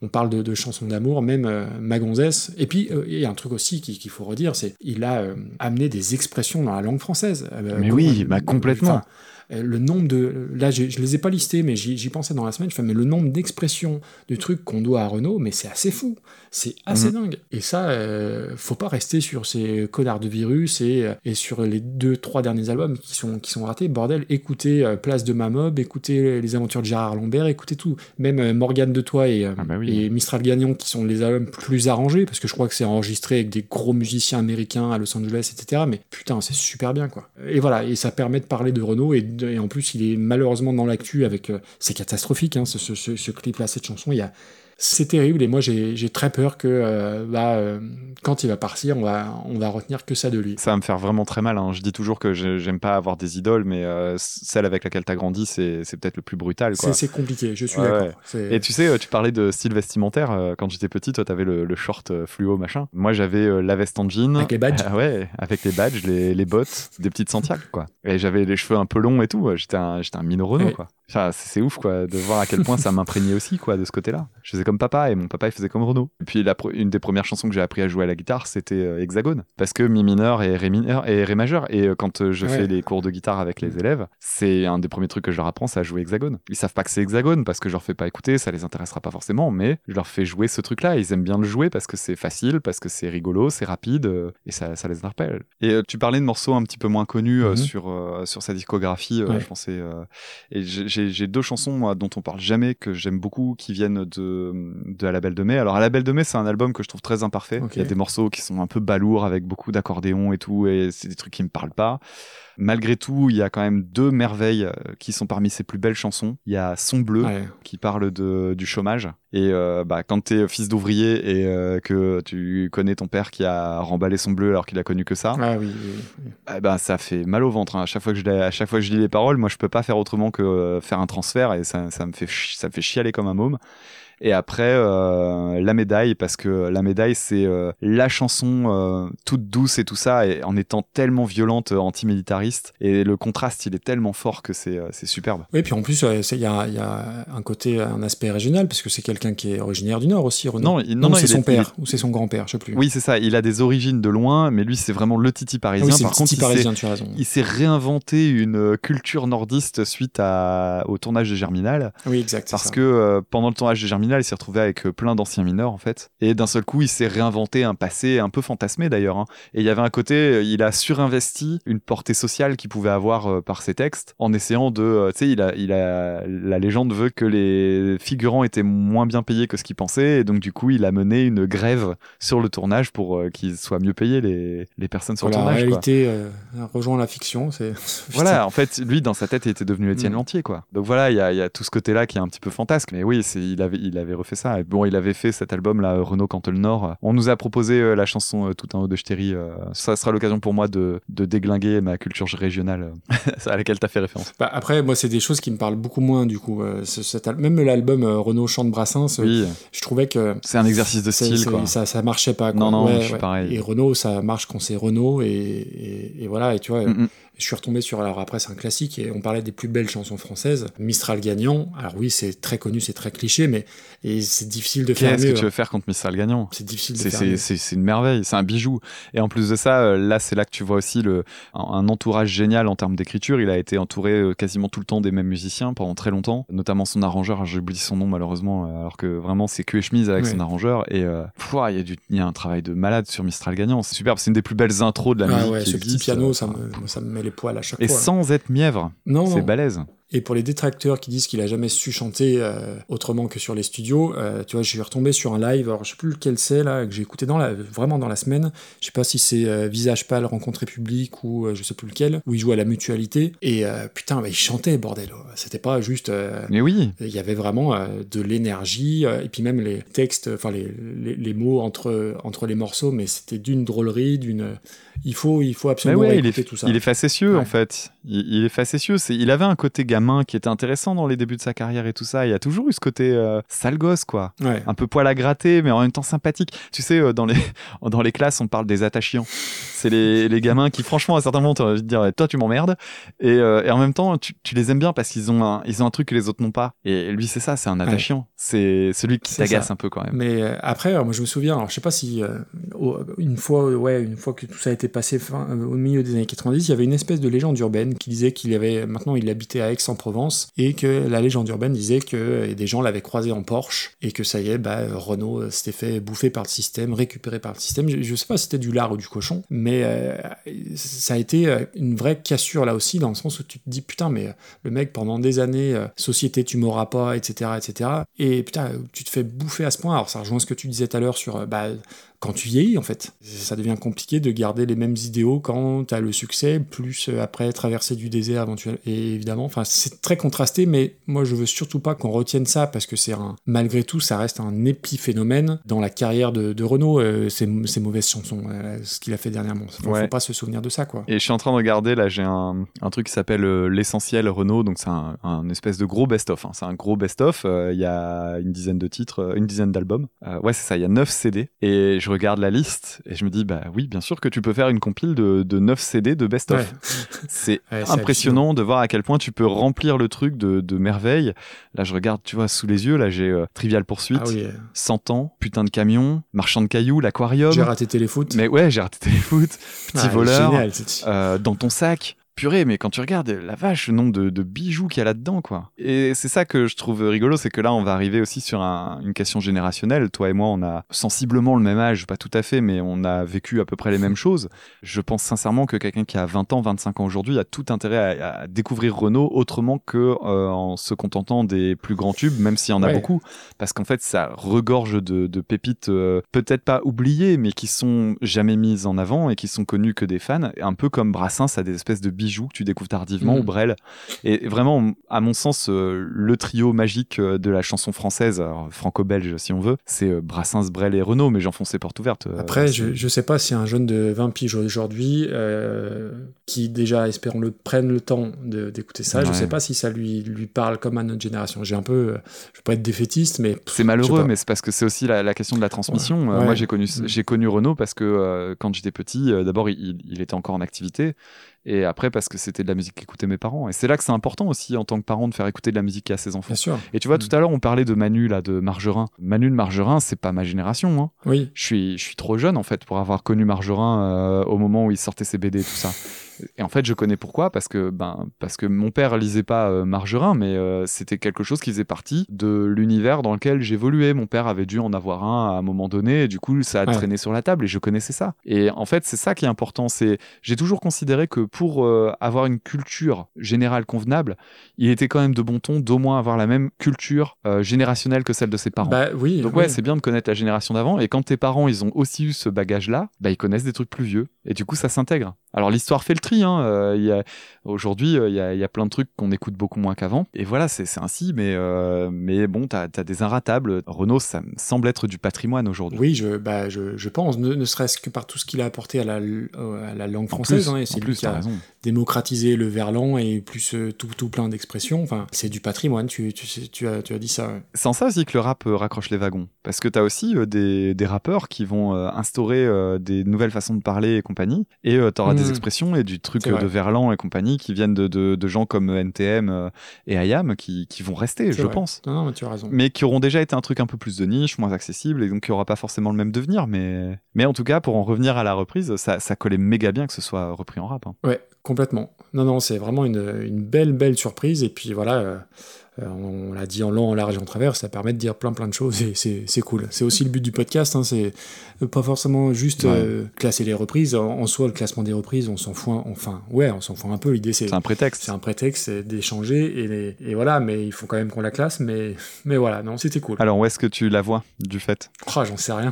On parle de, de chansons d'amour, même euh, Ma gonzesse. Et puis, euh, il y a un truc aussi qui- qu'il faut redire, c'est il a euh, amené des expressions dans la langue française. Euh, Mais oui, bah, complètement. le nombre de. Là, je les ai pas listés, mais j'y j'y pensais dans la semaine. Je fais, mais le nombre d'expressions, de trucs qu'on doit à Renault, mais c'est assez fou. C'est assez Mhm. dingue. Et ça, euh, faut pas rester sur ces connards de virus et, euh, et sur les deux, trois derniers albums qui sont, qui sont ratés. Bordel, écoutez euh, Place de ma mob, écoutez Les Aventures de Gérard Lambert, écoutez tout. Même euh, Morgane de Toi et, euh, Ah bah et Mistral Gagnon, qui sont les albums plus arrangés, parce que je crois que c'est enregistré avec des gros musiciens américains à Los Angeles, etc. Mais putain, c'est super bien, quoi. Et voilà, et ça permet de parler de Renault, et, de- et en plus, il est malheureusement dans l'actu avec. euh, c'est catastrophique, hein, ce, ce- ce- ce clip-là, cette chanson. Il y a. C'est terrible et moi j'ai très peur que euh, bah, euh, quand il va partir, on va, on va retenir que ça de lui. Ça va me faire vraiment très mal. hein. Je dis toujours que j'ai- j'aime pas avoir des idoles, mais euh, celle avec laquelle t'as grandi, c'est peut-être le plus brutal. C'est compliqué, je suis Ouais, d'accord. ouais. Et tu sais, tu parlais de style vestimentaire. Quand j'étais petit, toi, t'avais le, le short fluo, machin. Moi, j'avais la veste en jean. Avec les badges ouais, avec les badges, les, les bottes, des petites Santiago, quoi. Et j'avais les cheveux un peu longs et tout. J'étais un, un minot Renault, Ouais. quoi. Enfin, c'est ouf, quoi, de voir à quel point ça m'imprégnait aussi, quoi, de ce côté-là. Je faisais comme papa et mon papa, il faisait comme Renault. Et puis, la une des premières chansons que j'ai appris à jouer à la guitare, c'était euh, Hexagone. Parce que mi mineur et ré mineur et ré majeur. Et euh, quand euh, je Ouais. fais les cours de guitare avec les élèves, c'est un des premiers trucs que je leur apprends, c'est à jouer Hexagone. Ils savent pas que c'est Hexagone parce que je leur fais pas écouter, ça les intéressera pas forcément, mais je leur fais jouer ce truc-là. Ils aiment bien le jouer parce que c'est facile, parce que c'est rigolo, c'est rapide et ça, ça les interpelle. Et tu parlais de morceaux un petit peu moins connus Mhm. sur, sur sa discographie, Ouais. je pensais. et j'ai- deux chansons moi, dont on parle jamais que j'aime beaucoup qui viennent de, de À la Belle de Mai. Alors, À la Belle de Mai, c'est un album que je trouve très imparfait. Il y a des morceaux qui sont un peu balourds avec beaucoup d'accordéons et tout, et c'est des trucs qui me parlent pas. Malgré tout, il y a quand même deux merveilles euh, qui sont parmi ses plus belles chansons. Il y a Son bleu Ouais. qui parle de, du chômage. Et euh, bah, quand t'es fils d'ouvrier et euh, que tu connais ton père qui a remballé son bleu alors qu'il a connu que ça, Ah oui, oui, oui. eh ben, ça fait mal au ventre. hein. À, chaque fois que je, l'ai- à chaque fois que je lis les paroles, moi je peux pas faire autrement que euh, faire un transfert et ça, ça me fait ça me fait chialer comme un môme. Et après, euh, la médaille, parce que la médaille, c'est euh, la chanson euh, toute douce et tout ça, et en étant tellement violente, antimilitariste. Et le contraste, il est tellement fort que c'est superbe. Oui, puis en plus, il y a, il y a un côté, un aspect régional, parce que c'est quelqu'un qui est originaire du Nord aussi, Renaud. Non, il- non, non, c'est son est- père, ou c'est son grand-père, je sais plus. Oui, c'est ça. Il a des origines de loin, mais lui, c'est vraiment le titi parisien. Ah oui, c'est Par le contre, titi s'est- parisien, tu as raison. Il s'est réinventé une culture nordiste suite à, au tournage de Germinal. Oui, exact. Parce ça. que euh, pendant le tournage de Germinal, il s'est retrouvé avec euh, plein d'anciens mineurs, en fait. Et d'un seul coup, il s'est réinventé un passé un peu fantasmé, d'ailleurs. hein. Et il y avait un côté, euh, il a surinvesti une portée sociale qu'il pouvait avoir euh, par ses textes, en essayant de... tu sais, il a, il a, la légende veut que les figurants étaient moins bien payés que ce qu'ils pensaient. Et donc, du coup, il a mené une grève sur le tournage pour qu'ils soient mieux payés, les, les personnes sur Voilà, le la tournage. quoi. réalité euh, rejoint la fiction. C'est Voilà, en fait, lui, dans sa tête, il était devenu Étienne Mm. Lantier, quoi. Donc voilà, il y a, y a tout ce côté-là qui est un petit peu fantasque. Mais oui, c'est, il, avait, il avait refait ça. Et bon, il avait fait cet album-là, Renault Cantel Nord. On nous a proposé euh, la chanson euh, Tout en haut de Ch'téry. euh, ça sera l'occasion pour moi de, de déglinguer ma culture régionale à laquelle tu as fait référence. Bah, après, moi, c'est des choses qui me parlent beaucoup moins, du coup. Cet même l'album Renault chante Brassens, euh, Oui. je trouvais que. C'est un exercice de style, quoi. Ça, ça marchait pas. Quoi. Non, non, Ouais, je suis ouais. pareil. Et Renault, ça marche quand c'est Renault. Et, et, et voilà, et tu vois. Mm, mm. Je suis retombé sur, alors après c'est un classique, et on parlait des plus belles chansons françaises. Mistral gagnant, alors oui c'est très connu, c'est très cliché, mais c'est difficile de faire Qu'est-ce que tu veux faire contre Mistral gagnant? C'est difficile de C'est- faire c'est- une merveille, c'est un bijou. Et en plus de ça, euh, là, c'est là que tu vois aussi le, un, un entourage génial en termes d'écriture. Il a été entouré euh, quasiment tout le temps des mêmes musiciens pendant très longtemps, notamment son arrangeur. J'oublie son nom malheureusement, euh, alors que vraiment c'est que et chemise avec son arrangeur. Et euh, il y, a y un travail de malade sur Mistral gagnant. C'est superbe, c'est une des plus belles intros de la Ah musique. ouais, ce petit existe. piano, ça me, ça me met les poils à chaque Et fois. sans être mièvre. Non, c'est balèze. Et pour les détracteurs qui disent qu'il a jamais su chanter euh, autrement que sur les studios, euh, tu vois, je suis retombé sur un live, alors je sais plus lequel c'est là, que j'ai écouté dans la, vraiment dans la semaine. Je sais pas si c'est euh, Visage Pâle, Rencontre Publique ou je sais plus lequel, où il joue à la mutualité. Et putain, bah, il chantait, bordel. C'était pas juste. Mais oui. Il y avait vraiment de l'énergie, et puis même les textes, enfin les, les, les mots entre, entre les morceaux, mais c'était d'une drôlerie, d'une. Il faut, il faut absolument ouais, il écouter est, tout ça. il est facétieux Ouais. en fait. Il, il est facétieux. Il avait un côté gamin qui était intéressant dans les débuts de sa carrière et tout ça. Il y a toujours eu ce côté euh, sale gosse quoi. Ouais. Un peu poil à gratter, mais en même temps sympathique. Tu sais, euh, dans les dans les classes, on parle des attachants. C'est les, les gamins qui, franchement, à certains moments, t'as envie de dire, toi, tu m'emmerdes. Et, euh, et en même temps, tu, tu les aimes bien parce qu'ils ont un, ils ont un truc que les autres n'ont pas. Et lui, c'est ça, c'est un attachant. C'est celui qui t'agace un peu quand même. Mais après, moi je me souviens, alors je sais pas si une fois, ouais, une fois que tout ça a été passé fin- au milieu des années 90, il y avait une espèce de légende urbaine qui disait qu'il avait maintenant il habitait à Aix-en-Provence et que la légende urbaine disait que euh, des gens l'avaient croisé en Porsche et que ça y est, bah, Renault euh, s'était fait bouffer par le système, récupéré par le système. Je, je sais pas si c'était du lard ou du cochon, mais euh, ça a été une vraie cassure là aussi dans le sens où tu te dis putain mais le mec pendant des années société tu m'auras pas etc etc et putain tu te fais bouffer à ce point alors ça rejoint ce que tu disais tout à l'heure sur bah quand tu vieillis en fait ça devient compliqué de garder les mêmes idéaux quand tu as le succès plus euh, après traverser du désert éventuellement et évidemment enfin c'est très contrasté mais moi je veux surtout pas qu'on retienne ça parce que c'est un malgré tout ça reste un épiphénomène dans la carrière de, de Renault euh, ces, ces mauvaises chansons euh, ce qu'il a fait dernièrement faut, Ouais. faut pas se souvenir de ça quoi Et je suis en train de regarder, là, j'ai un, un truc qui s'appelle euh, L'essentiel Renault, donc c'est un, un espèce de gros best-of. hein. C'est un gros best-of, il y a une dizaine de titres, une dizaine d'albums. Ouais, c'est ça, il y a 9 CD. Et je regarde la liste et je me dis, bah oui, bien sûr que tu peux faire une compile de, de 9 CD de best-of. Ouais. C'est Ouais, impressionnant de voir à quel point tu peux remplir le truc de, de merveilles. Là, je regarde, tu vois, sous les yeux, là, j'ai euh, Trivial Poursuite, Ah oui, euh. 100 ans, Putain de camion, Marchand de cailloux, l'Aquarium. J'ai raté téléfoot. Mais ouais, j'ai raté téléfoot, Petit Ah, voleur, génial, euh, dans ton sac. Purée, mais quand tu regardes, la vache, le nombre de, de bijoux qu'il y a là-dedans, quoi. Et c'est ça que je trouve rigolo, c'est que là, on va arriver aussi sur un- une question générationnelle. Toi et moi, on a sensiblement le même âge, pas tout à fait, mais on a vécu à peu près les mêmes choses. Je pense sincèrement que quelqu'un qui a 20 ans, 25 ans aujourd'hui a tout intérêt à, à découvrir Renault autrement que euh, en se contentant des plus grands tubes, même s'il y en a Ouais. beaucoup. Parce qu'en fait, ça regorge de, de pépites euh, peut-être pas oubliées, mais qui sont jamais mises en avant et qui sont connues que des fans. Un peu comme Brassens a des espèces de bijoux Bijou que tu découvres tardivement Mhm. ou Brel. Et vraiment, à mon sens, euh, le trio magique euh, de la chanson française, franco-belge si on veut, c'est euh, Brassens, Brel et Renaud, mais j'enfonce les portes ouvertes. Après, je, je sais pas si un jeune de 20 piges aujourd'hui, euh, qui déjà, espérons-le, prenne le temps d'écouter ça, je Ouais. sais pas si ça lui, lui parle comme à notre génération. J'ai un peu, je veux pas être défaitiste, mais. C'est je malheureux, mais c'est parce que c'est aussi la, la question de la transmission. Ouais. Euh, Ouais. Moi, j'ai connu, Mm. j'ai connu Renaud parce que euh, quand j'étais petit, d'abord, il, il était encore en activité. Et après, parce que c'était de la musique qu'écoutaient mes parents. Et c'est là que c'est important aussi, en tant que parent, de faire écouter de la musique à ses enfants. Bien sûr. Et tu vois, tout à l'heure, on parlait de Manu, là, de Margerin. Manu de Margerin, c'est pas ma génération. Hein. Oui. Je suis, je suis trop jeune, en fait, pour avoir connu Margerin euh, au moment où il sortait ses BD et tout ça. Et en fait, je connais pourquoi, parce que, ben, parce que mon père lisait pas euh, Margerin, mais euh, c'était quelque chose qui faisait partie de l'univers dans lequel j'évoluais. Mon père avait dû en avoir un à un moment donné, et du coup, ça a Ouais. traîné sur la table, et je connaissais ça. Et en fait, c'est ça qui est important. C'est, j'ai toujours considéré que pour euh, avoir une culture générale convenable, il était quand même de bon ton d'au moins avoir la même culture euh, générationnelle que celle de ses parents. Bah oui. Donc oui. ouais, c'est bien de connaître la génération d'avant. Et quand tes parents, ils ont aussi eu ce bagage-là, bah, ils connaissent des trucs plus vieux. Et du coup, ça s'intègre. Alors l'histoire fait le tri. Hein. Euh, il y a- Aujourd'hui, euh, il y, a, il y a plein de trucs qu'on écoute beaucoup moins qu'avant. Et voilà, c'est ainsi. Mais, euh, mais bon, t'as as des inratables. Renault, ça me semble être du patrimoine aujourd'hui. Oui, je, bah, je, je pense, ne, ne serait-ce que par tout ce qu'il a apporté à la, euh, à la langue française. hein, c'est lui plus, qui a raison. démocratisé le verlan et plus tout, tout plein d'expressions. Enfin, c'est du patrimoine, tu, tu, tu, as, tu as dit ça. ouais. En ça aussi que le rap raccroche les wagons. Parce que t'as aussi euh, des, des rappeurs qui vont instaurer des nouvelles façons de parler et compagnie. Et euh, t'auras Mhm. des expressions et du truc euh, de Verlan et compagnie qui viennent de, de, de gens comme NTM euh, et IAM qui, qui vont rester, je vrai. pense. Non, non, mais tu as raison. Mais qui auront déjà été un truc un peu plus de niche, moins accessible, et donc qui aura pas forcément le même devenir. Mais, mais en tout cas, pour en revenir à la reprise, ça, ça collait méga bien que ce soit repris en rap. hein. Ouais, complètement. Non, non, c'est vraiment une, une belle, belle surprise. Et puis voilà, euh, euh, on l'a dit en long, en large et en travers, ça permet de dire plein, plein de choses et c'est c'est cool. C'est aussi le but du podcast, hein, c'est pas forcément juste Ouais. euh, classer les reprises. En, en soi, le classement des reprises, on s'en fout, un- enfin, ouais, on s'en fout un peu. L'idée, c'est. C'est un prétexte. C'est un prétexte d'échanger et, les- et voilà, mais il faut quand même qu'on la classe. Mais, mais voilà, non, c'était cool. Alors, où est-ce que tu la vois, du fait? Oh, j'en sais rien.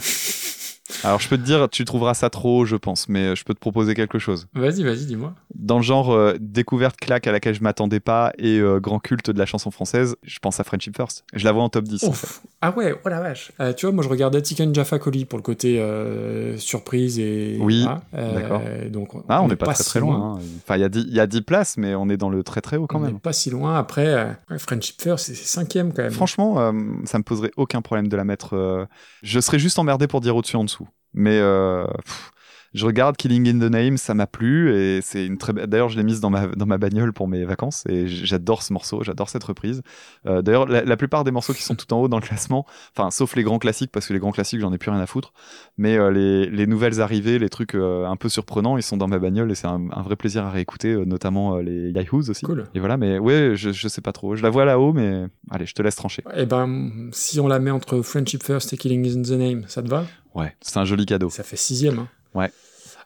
Alors, je peux te dire, tu trouveras ça trop, haut, je pense, mais je peux te proposer quelque chose. Vas-y, vas-y, dis-moi. Dans le genre euh, découverte claque à laquelle je m'attendais pas et euh, grand culte de la chanson française, je pense à Friendship First. Je la vois en top 10. en fait. Ah ouais, oh la vache. Euh, tu vois, moi je regardais Tiken Jaffa Coli pour le côté euh, surprise et. Oui. Euh, d'accord. Donc, Ah, on est n'est pas, très si très loin. hein. Enfin, il y, a 10 il y a 10 places, mais on est dans le très très haut quand on même. n'est pas si loin. Après, euh, Friendship First, c'est cinquième quand même. Franchement, euh, ça me poserait aucun problème de la mettre. euh, Je serais juste emmerdé pour dire au-dessus en dessous. Mais euh, pff, je regarde Killing in the Name, ça m'a plu et c'est une très. D'ailleurs, je l'ai mise dans ma dans ma bagnole pour mes vacances et j'adore ce morceau, j'adore cette reprise. Euh, D'ailleurs, la, la plupart des morceaux qui sont tout en haut dans le classement, enfin, sauf les grands classiques parce que les grands classiques, j'en ai plus rien à foutre. Mais euh, les, les nouvelles arrivées, les trucs euh, un peu surprenants, ils sont dans ma bagnole et c'est un, un vrai plaisir à réécouter, notamment les Yahoos aussi. Cool. Et voilà, mais ouais, je, je sais pas trop. Je la vois là-haut, mais allez, je te laisse trancher. Eh ben, si on la met entre Friendship First et Killing in the Name, ça te va? Ouais, c'est un joli cadeau. Ça fait sixième. hein. Ouais.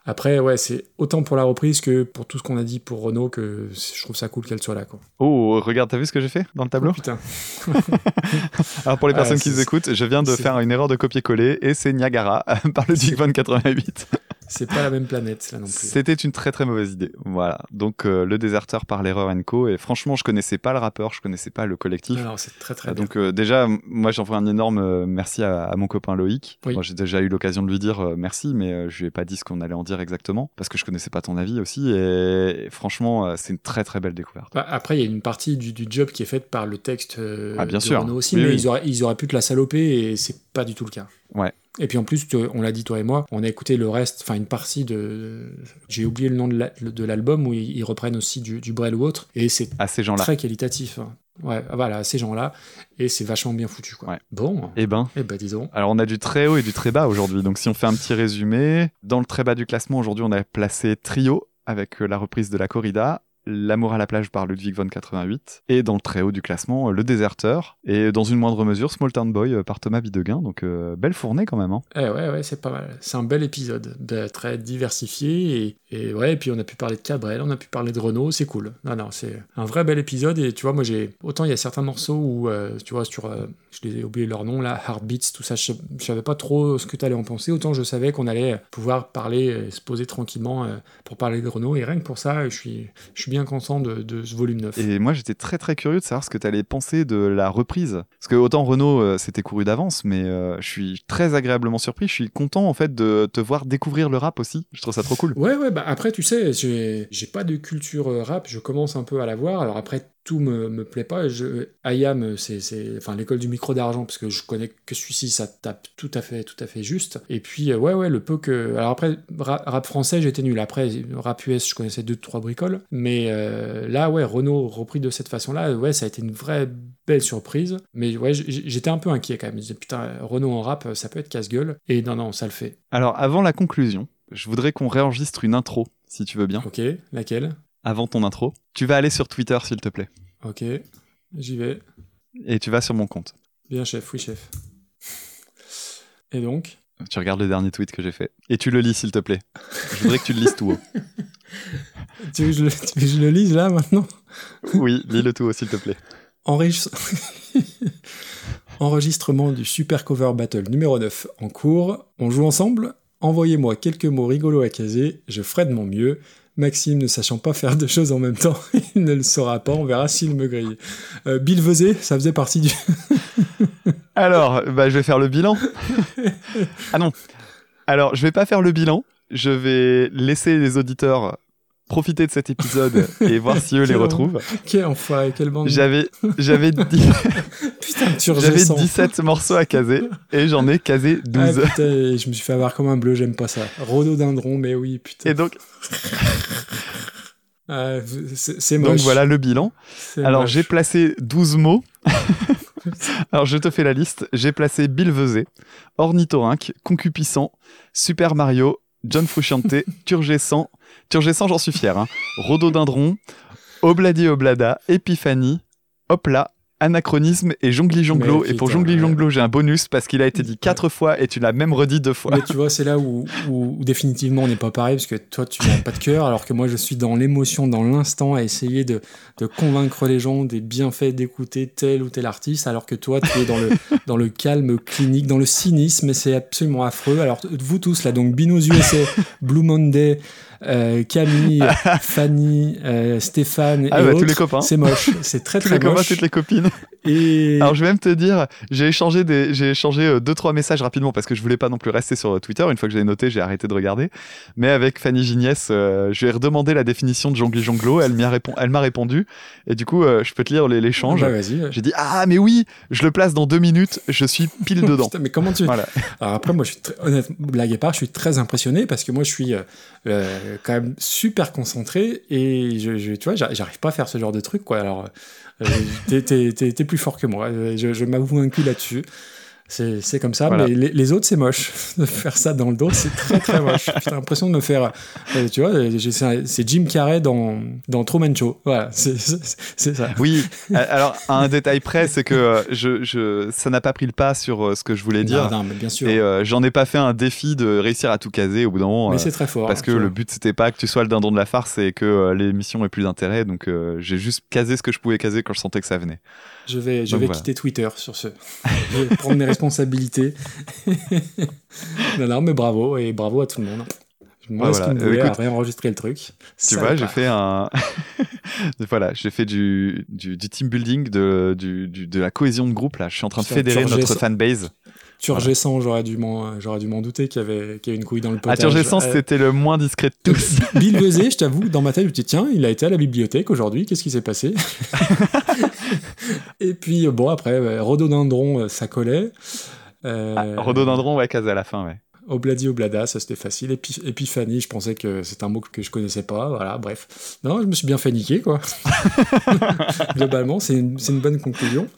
Après, ouais, c'est autant pour la reprise que pour tout ce qu'on a dit pour Renault que je trouve ça cool qu'elle soit là. Quoi. Oh, regarde, t'as vu ce que j'ai fait dans le tableau? Oh, putain. Alors pour les Ah, personnes qui nous écoutent, je viens de faire une erreur de copier-coller et c'est Niagara par le Digvan 88. C'est pas la même planète là non plus. C'était une très très mauvaise idée. Voilà. Donc euh, le déserteur par l'erreur Co. Et franchement, je connaissais pas le rappeur, je connaissais pas le collectif. Alors, c'est très très bien. Donc euh, déjà, moi j'envoie un énorme euh, merci à, à mon copain Loïc. Oui. Moi j'ai déjà eu l'occasion de lui dire euh, merci, mais je lui ai pas dit ce qu'on allait en dire exactement parce que je connaissais pas ton avis aussi. Et, et franchement, c'est une très très belle découverte. Bah, après, il y a une partie du, du job qui est faite par le texte Ah, bien de sûr. Renaud aussi, Oui, mais oui. Ils, auraient, ils auraient pu te la saloper et c'est pas du tout le cas. Ouais. Et puis en plus, on l'a dit toi et moi, on a écouté le reste, enfin une partie de. J'ai oublié le nom de la- de l'album où ils, reprennent aussi du, du Brel ou autre, et c'est À ces gens-là. très qualitatif. hein. Ouais, voilà, à ces gens-là, et c'est vachement bien foutu. Quoi. Ouais. Bon, Eh ben. eh ben disons. Alors on a du très haut et du très bas aujourd'hui. Donc si on fait un petit résumé, dans le très bas du classement aujourd'hui on a placé Trio avec euh, la reprise de la corrida. L'amour à la plage par Ludwig von 88, et dans le très haut du classement, euh, Le Déserteur, et dans une moindre mesure, Small Town Boy euh, par Thomas Bidegain, donc euh, belle fournée quand même. Hein. Eh ouais, ouais, c'est pas mal. C'est un bel épisode, de- très diversifié. Et, et ouais, et puis on a pu parler de Cabrel, on a pu parler de Renault, c'est cool. Non, non, c'est un vrai bel épisode. Et tu vois, moi, j'ai. Autant il y a certains morceaux où, tu vois, sur. je les ai oublié leur nom, là, Heartbeats, tout ça, je, je savais pas trop ce que tu allais en penser. Autant je savais qu'on allait pouvoir parler, se poser tranquillement pour parler de Renault. Et rien que pour ça, je suis, je suis bien content de, de ce volume 9. Et moi, j'étais très très curieux de savoir ce que tu allais penser de la reprise. Parce que autant Renault, euh, c'était couru d'avance, mais euh, je suis très agréablement surpris. Je suis content en fait de te voir découvrir le rap aussi. Je trouve ça trop cool. Ouais, ouais, bah après, tu sais, j'ai j'ai pas de culture euh, rap, je commence un peu à l'avoir. Alors après, tout me, me plaît pas. Je, IAM, c'est, c'est, enfin, l'école du micro d'argent, parce que je connais que celui-ci, ça tape tout à fait, tout à fait juste. Et puis, euh, ouais, ouais, le peu que. Alors après, ra- rap français, j'étais nul. Après, rap US, je connaissais deux, trois bricoles. Mais euh, là, ouais, Renault repris de cette façon-là, ouais, ça a été une vraie belle surprise. Mais ouais, j'étais un peu inquiet quand même. Je me disais, putain, Renault en rap, ça peut être casse-gueule. Et non, non, ça le fait. Alors, avant la conclusion, je voudrais qu'on réenregistre une intro, si tu veux bien. Ok, laquelle? Avant ton intro, tu vas aller sur Twitter, s'il te plaît. Ok, j'y vais. Et tu vas sur mon compte. Bien, chef, oui, chef. Et donc Tu regardes le dernier tweet que j'ai fait. Et tu le lis, s'il te plaît. Je voudrais que tu le lises tout haut. tu veux, que je, le- tu veux que je le lise là maintenant? Oui, lis-le tout haut, s'il te plaît. Enregistre- Enregistrement du Super Cover Battle numéro 9 en cours. On joue ensemble? Envoyez-moi quelques mots rigolos à caser, je ferai de mon mieux. Maxime, ne sachant pas faire deux choses en même temps, il ne le saura pas, on verra s'il me grille. Euh, Bill Vezet, ça faisait partie du... Alors, bah, je vais faire le bilan. ah non. Alors, je vais pas faire le bilan. Je vais laisser les auditeurs profiter de cet épisode et voir si eux les retrouvent. Quel enfoiré, quelle bande... J'avais, j'avais, j'avais ressens. 17 morceaux à caser et j'en ai casé 12. Ah, putain, je me suis fait avoir comme un bleu, j'aime pas ça. Rhododendron, mais oui, putain. Et donc, Ah, c'est c'est donc moche. voilà le bilan. Alors, moche. j'ai placé 12 mots. Alors, je te fais la liste. J'ai placé Bill Vezet, Ornithorynque, Concupissant, Super Mario, John Frusciante, Turgescent. Turgescent, j'en suis fier. Hein. Rhododendron, Obladi Oblada, Épiphanie, Hopla, Anachronisme et Jongli Jonglo. Et pour Jongli. Jonglo, j'ai un bonus parce qu'il a été dit quatre fois et tu l'as même redit deux fois. Mais tu vois, c'est là où, où- où définitivement on n'est pas pareil, parce que toi, tu n'as pas de cœur, alors que moi, je suis dans l'émotion, dans l'instant, à essayer de, de convaincre les gens des bienfaits d'écouter tel ou tel artiste, alors que toi, tu es dans le, dans le calme clinique, dans le cynisme, et c'est absolument affreux. Alors, vous tous, là, donc Binous USA, Blue Monday, euh, Camille, Fanny, euh, Stéphane Ah et bah, tous les copains. c'est moche, c'est très Tous très les copains, moche. toutes les copines. Et... Alors je vais même te dire, j'ai échangé des, j'ai échangé euh, deux trois messages rapidement parce que je voulais pas non plus rester sur euh, Twitter. Une fois que j'ai noté, j'ai arrêté de regarder. Mais avec Fanny Gignès, euh, je lui ai redemandé la définition de jongli jonglo. Elle répon- m'a répondu. Et du coup, euh, je peux te lire l'échange. Ah bah. J'ai dit ah mais oui, je le place dans deux minutes. Je suis pile dedans. Putain, mais comment tu. Voilà. Alors après, moi, je suis très, honnête, blague à part, je suis très impressionné parce que moi, je suis euh, quand même super concentré et je, je- tu vois, j'ar- j'arrive pas à faire ce genre de truc, quoi. Alors, t'es- t'es plus fort que moi. Euh, Je, je m'avoue vaincu là-dessus. C'est comme ça, Voilà. mais les, les autres, c'est moche. De faire ça dans le dos, c'est très très moche. J'ai l'impression de me faire. euh, tu vois, j'ai- c'est Jim Carrey dans, dans Truman Show. Voilà, c'est ça. Oui. Alors à un détail près, c'est que euh, je, je, ça n'a pas pris le pas sur euh, ce que je voulais dire. Non, non, mais bien sûr. Et euh, j'en ai pas fait un défi de réussir à tout caser au bout d'un moment. Mais euh, c'est très fort, Parce que le but c'était pas que tu sois le dindon de la farce et que euh, l'émission ait plus d'intérêt. Donc euh, j'ai juste casé ce que je pouvais caser quand je sentais que ça venait. Je vais, je Donc vais voilà. quitter Twitter sur ce. Je vais prendre mes responsabilités. non, non, mais bravo et bravo à tout le monde. Ouais, reste voilà. Euh, voulait à écoute, réenregistrer le truc. Tu vois, j'ai fait un. voilà, j'ai fait du, du, du team building, de, du, de la cohésion de groupe. Là, je suis en train de fédérer notre fanbase. Turgescent, j'aurais dû m'en, j'aurais dû m'en douter qu'il y avait, qu'il y avait une couille dans le potage. Turgescent, Euh, c'était le moins discret de tous. Bill Vezet, je t'avoue, dans ma tête, je me dis tiens, il a été à la bibliothèque aujourd'hui, qu'est-ce qui s'est passé Et puis, bon, après, euh, Rhododendron, euh, ça collait. Euh, Ah, Rhododendron, ouais, casé à la fin, ouais. Obladi Oblada, ça c'était facile. Épi- Épiphanie, je pensais que c'est un mot que je connaissais pas. Voilà, bref. Non, je me suis bien fait niquer, quoi. Globalement, c'est une, c'est une bonne conclusion.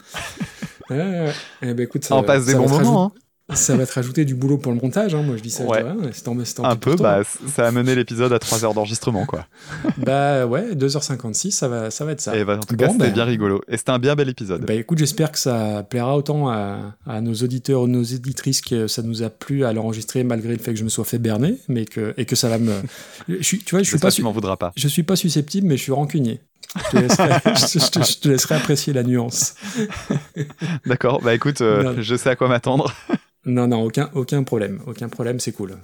Ouais, ouais. Eh ben, écoute, ça, On passe des bons moments, rajoute- Ça va te rajouter du boulot pour le montage, hein, moi je dis ça. Ouais. c'est c'est tant Un peu, bah, ça a mené l'épisode à 3 heures d'enregistrement, quoi. Bah ouais, 2h56, ça va, ça va être ça. Et bah, en tout cas, Bon, c'était bah, bien rigolo. Et c'était un bien bel épisode. Bah écoute, j'espère que ça plaira autant à, à nos auditeurs nos éditrices que ça nous a plu à l'enregistrer malgré le fait que je me sois fait berner, mais que, et que ça va me. Je suis, tu vois, je suis pas, su- m'en voudras pas. je suis pas susceptible, mais je suis rancunier. Je te laisserai, je- je te- je te laisserai apprécier la nuance. D'accord, bah écoute, euh, je sais à quoi m'attendre. Non, non, aucun, aucun problème. Aucun problème, c'est cool.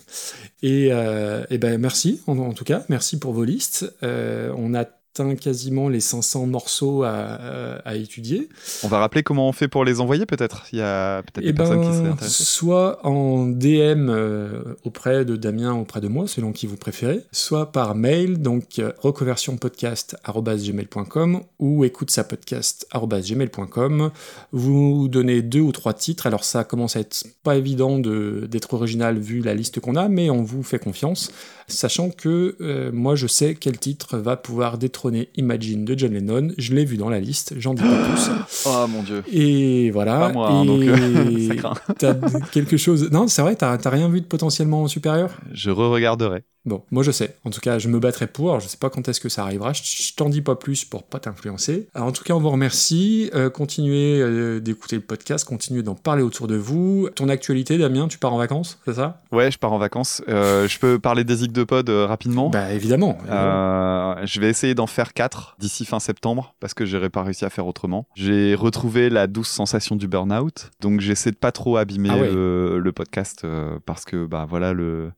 Et, euh, et ben merci, en, en tout cas, merci pour vos listes. Euh, on atteint quasiment les 500 morceaux à, à- à étudier. On va rappeler comment on fait pour les envoyer, peut-être. Il y a peut-être Eh des personnes qui ben, seraient intéressées. soit en DM euh, auprès de Damien, auprès de moi, selon qui vous préférez, soit par mail, donc euh, reconversionpodcast.gmail.com ou écoute sa podcast.gmail.com. Vous donnez deux ou trois titres, alors ça commence à être pas évident de- d'être original vu la liste qu'on a, mais on vous fait confiance, sachant que euh, moi je sais quel titre va pouvoir détrôner Imagine de John Lennon, je l'ai vu dans la liste, j'en dis pas plus. Oh mon dieu. Et voilà. Pas moi, hein, et donc, euh, ça craint. t'as quelque chose. Non, c'est vrai, t'as t'as rien vu de potentiellement supérieur? Je re-regarderai. Bon, moi je sais. En tout cas, je me battrai pour. Je sais pas quand est-ce que ça arrivera. Je, t'en dis pas plus pour pas t'influencer. Alors, en tout cas, on vous remercie. Euh, continuez euh, d'écouter le podcast, continuez d'en parler autour de vous. Ton actualité, Damien, tu pars en vacances, c'est ça? Ouais, je pars en vacances. Euh, je peux parler des Zig de Pod euh, rapidement? Bah évidemment. Euh, je vais essayer d'en faire 4 d'ici fin septembre parce que j'aurais pas réussi à faire autrement. J'ai retrouvé la douce sensation du burn-out, donc j'essaie de pas trop abîmer Ah ouais. le, le podcast euh, parce que bah voilà le.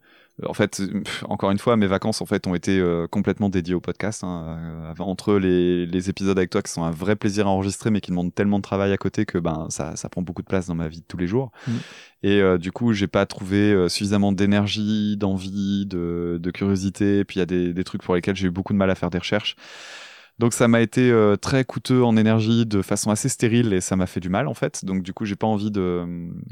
En fait, encore une fois, mes vacances en fait ont été euh, complètement dédiées au podcast. hein. Euh, entre les, les épisodes avec toi qui sont un vrai plaisir à enregistrer, mais qui demandent tellement de travail à côté que ben ça, ça prend beaucoup de place dans ma vie de tous les jours. Mm. Et euh, du coup, j'ai pas trouvé euh, suffisamment d'énergie, d'envie, de, de curiosité. Et puis il y a des, des trucs pour lesquels j'ai eu beaucoup de mal à faire des recherches. Donc ça m'a été euh, très coûteux en énergie de façon assez stérile et ça m'a fait du mal en fait. Donc du coup j'ai pas envie de,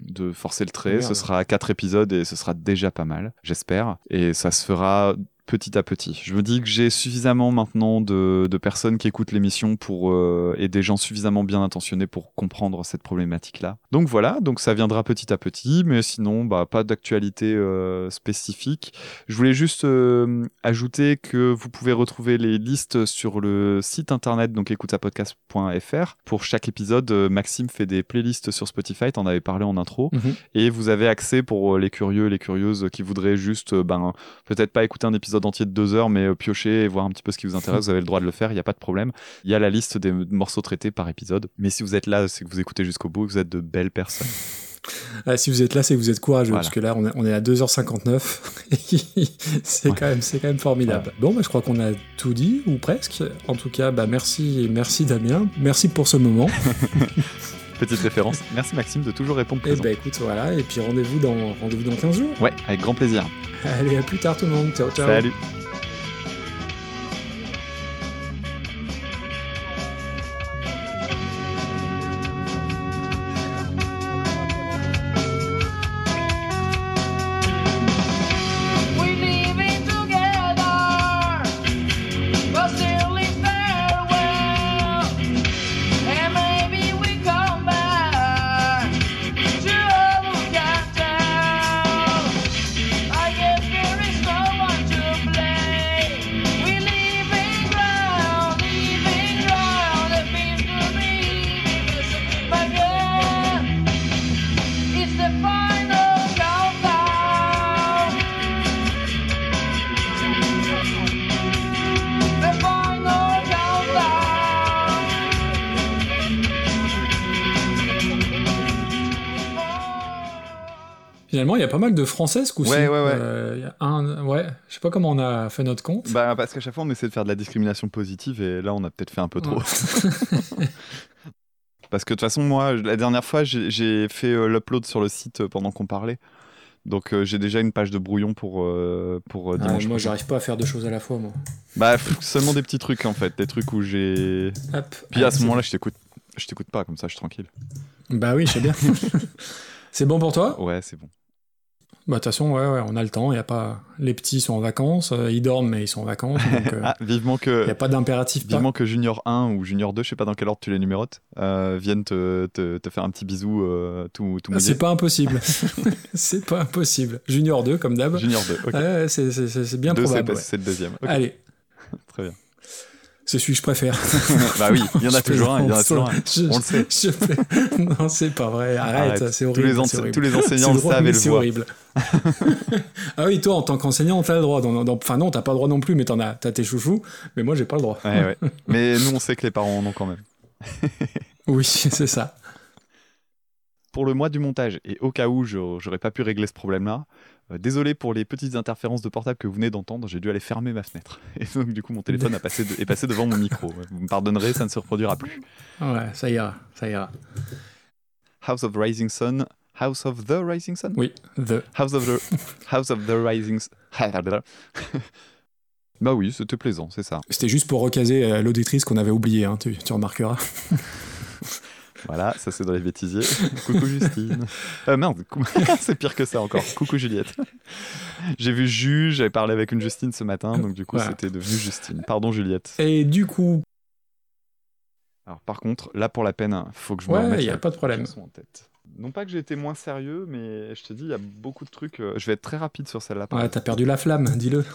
de forcer le trait. Merde. Ce sera quatre épisodes et ce sera déjà pas mal, j'espère. Et ça se fera petit à petit. Je me dis que j'ai suffisamment maintenant de, de personnes qui écoutent l'émission pour euh, et des gens suffisamment bien intentionnés pour comprendre cette problématique-là. Donc voilà, donc ça viendra petit à petit, mais sinon bah pas d'actualité euh, spécifique. Je voulais juste euh, ajouter que vous pouvez retrouver les listes sur le site internet donc écoutapodcast.fr. Pour chaque épisode, Maxime fait des playlists sur Spotify, t'en avais parlé en intro, Mhm. et vous avez accès pour les curieux, les curieuses qui voudraient juste ben peut-être pas écouter un épisode entier de deux heures, mais euh, piocher et voir un petit peu ce qui vous intéresse. Vous avez le droit de le faire, il n'y a pas de problème. Il y a la liste des morceaux traités par épisode. Mais si vous êtes là, c'est que vous écoutez jusqu'au bout, vous êtes de belles personnes. Ah, si vous êtes là, c'est que vous êtes courageux, Voilà. parce que là, on est, on est à 2h59. c'est quand, même- c'est quand même formidable. Bon, bah, je crois qu'on a tout dit, ou presque. En tout cas, bah, merci, merci Damien. Merci pour ce moment. Petite référence. Merci Maxime de toujours répondre Et présent. bah écoute, voilà. Et puis rendez-vous dans, rendez-vous dans 15 jours. Ouais, avec grand plaisir. Allez, à plus tard tout le monde. Ciao, ciao. Salut. Il y a pas mal de français ce coup-ci. Ouais, ouais, ouais. Euh, il y a un, ouais. Je sais pas comment on a fait notre compte. Bah, parce qu'à chaque fois, on essaie de faire de la discrimination positive et là, on a peut-être fait un peu trop. parce que de toute façon, moi, la dernière fois, j'ai fait euh, l'upload sur le site euh, pendant qu'on parlait. Donc, euh, j'ai déjà une page de brouillon pour, euh, pour euh, Ah, dimanche. moi, j'arrive pas à faire deux choses à la fois, moi. Bah, seulement des petits trucs en fait, des trucs où j'ai. Puis à Ah, ce moment-là, je t'écoute. Je t'écoute pas, comme ça, je suis tranquille. Bah oui, je sais bien. c'est bon pour toi? Ouais, c'est bon. Bah, de toute façon, ouais, ouais, on a le temps. Y a pas... Les petits sont en vacances, euh, ils dorment, mais ils sont en vacances. Donc, euh, Ah, vivement que. y a pas d'impératif. pas- Vivement que Junior 1 ou Junior 2, je sais pas dans quel ordre tu les numérotes, euh, viennent te, te, te faire un petit bisou euh, tout, tout. C'est pas impossible. c'est pas impossible. Junior 2, comme d'hab. Junior 2, ok. C'est- bien Deux, probable. ouais. c'est le deuxième. Allez, Très bien. C'est celui que je préfère. bah oui, il y en a toujours un, il y en a toujours un. Je- On le sait. je- Non, c'est pas vrai. Arrête, Arrête. c'est horrible. tous les enseignants le savent et le C'est horrible. ah oui, toi, en tant qu'enseignant, t'as le droit. Enfin, non, t'as pas le droit non plus, mais t'en as, t'as tes chouchous. Mais moi, j'ai pas le droit. Ouais, ouais. Mais nous, on sait que les parents en ont quand même. Oui, c'est ça. Pour le mois du montage, et au cas où j'aurais pas pu régler ce problème-là, désolé pour les petites interférences de portable que vous venez d'entendre, j'ai dû aller fermer ma fenêtre. Et donc, du coup, mon téléphone a passé de- est passé devant mon micro. Vous me pardonnerez, ça ne se reproduira plus. Ouais, ça ira, ça ira. House of Rising Sun. House of the Rising Sun? Oui, The. House of the, House of the Rising Sun. bah oui, c'était plaisant, c'est ça. C'était juste pour recaser euh, l'auditrice qu'on avait oublié, hein, tu, tu remarqueras. Voilà, ça c'est dans les bêtisiers. Coucou Justine. Euh, merde, c'est pire que ça encore. Coucou Juliette. J'ai vu Ju, j'avais parlé avec une Justine ce matin, donc du coup Voilà. c'était devenu Justine. Pardon Juliette. Et du coup, Alors par contre, là pour la peine, faut que je me Ouais, remette y a la pas de problème. en tête. Non pas que j'ai été moins sérieux, mais je te dis, il y a beaucoup de trucs. euh, Je vais être très rapide sur celle-là. ouais, t'as perdu la flamme, dis-le.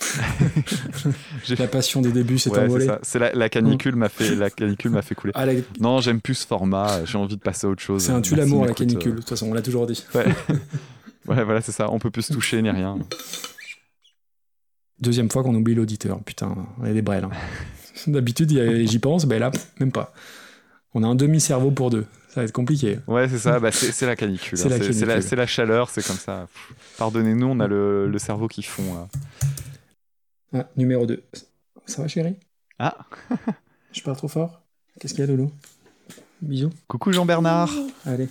la passion des débuts s'est Ouais, envolée. C'est la, la canicule m'a fait la canicule m'a fait couler. Ah, la- Non, j'aime plus ce format. J'ai envie de passer à autre chose. C'est un tue l'amour, la canicule. De toute façon, on l'a toujours dit. Ouais. ouais, voilà, c'est ça. On peut plus se toucher ni rien. Deuxième fois qu'on oublie l'auditeur. Putain, on est des brels. hein. D'habitude, j'y pense, ben là, même pas. On a un demi-cerveau pour deux. Ça va être compliqué. Ouais, c'est ça. Bah, c'est c'est la canicule. C'est hein. la C'est la, canicule. c'est la chaleur. C'est comme ça. Pardonnez-nous, on a le, le cerveau qui fond. là. Ah, numéro 2. Ça va, chérie? Ah. Je parle trop fort Qu'est-ce qu'il y a, Loulou Bisous. Coucou Jean-Bernard. Allez.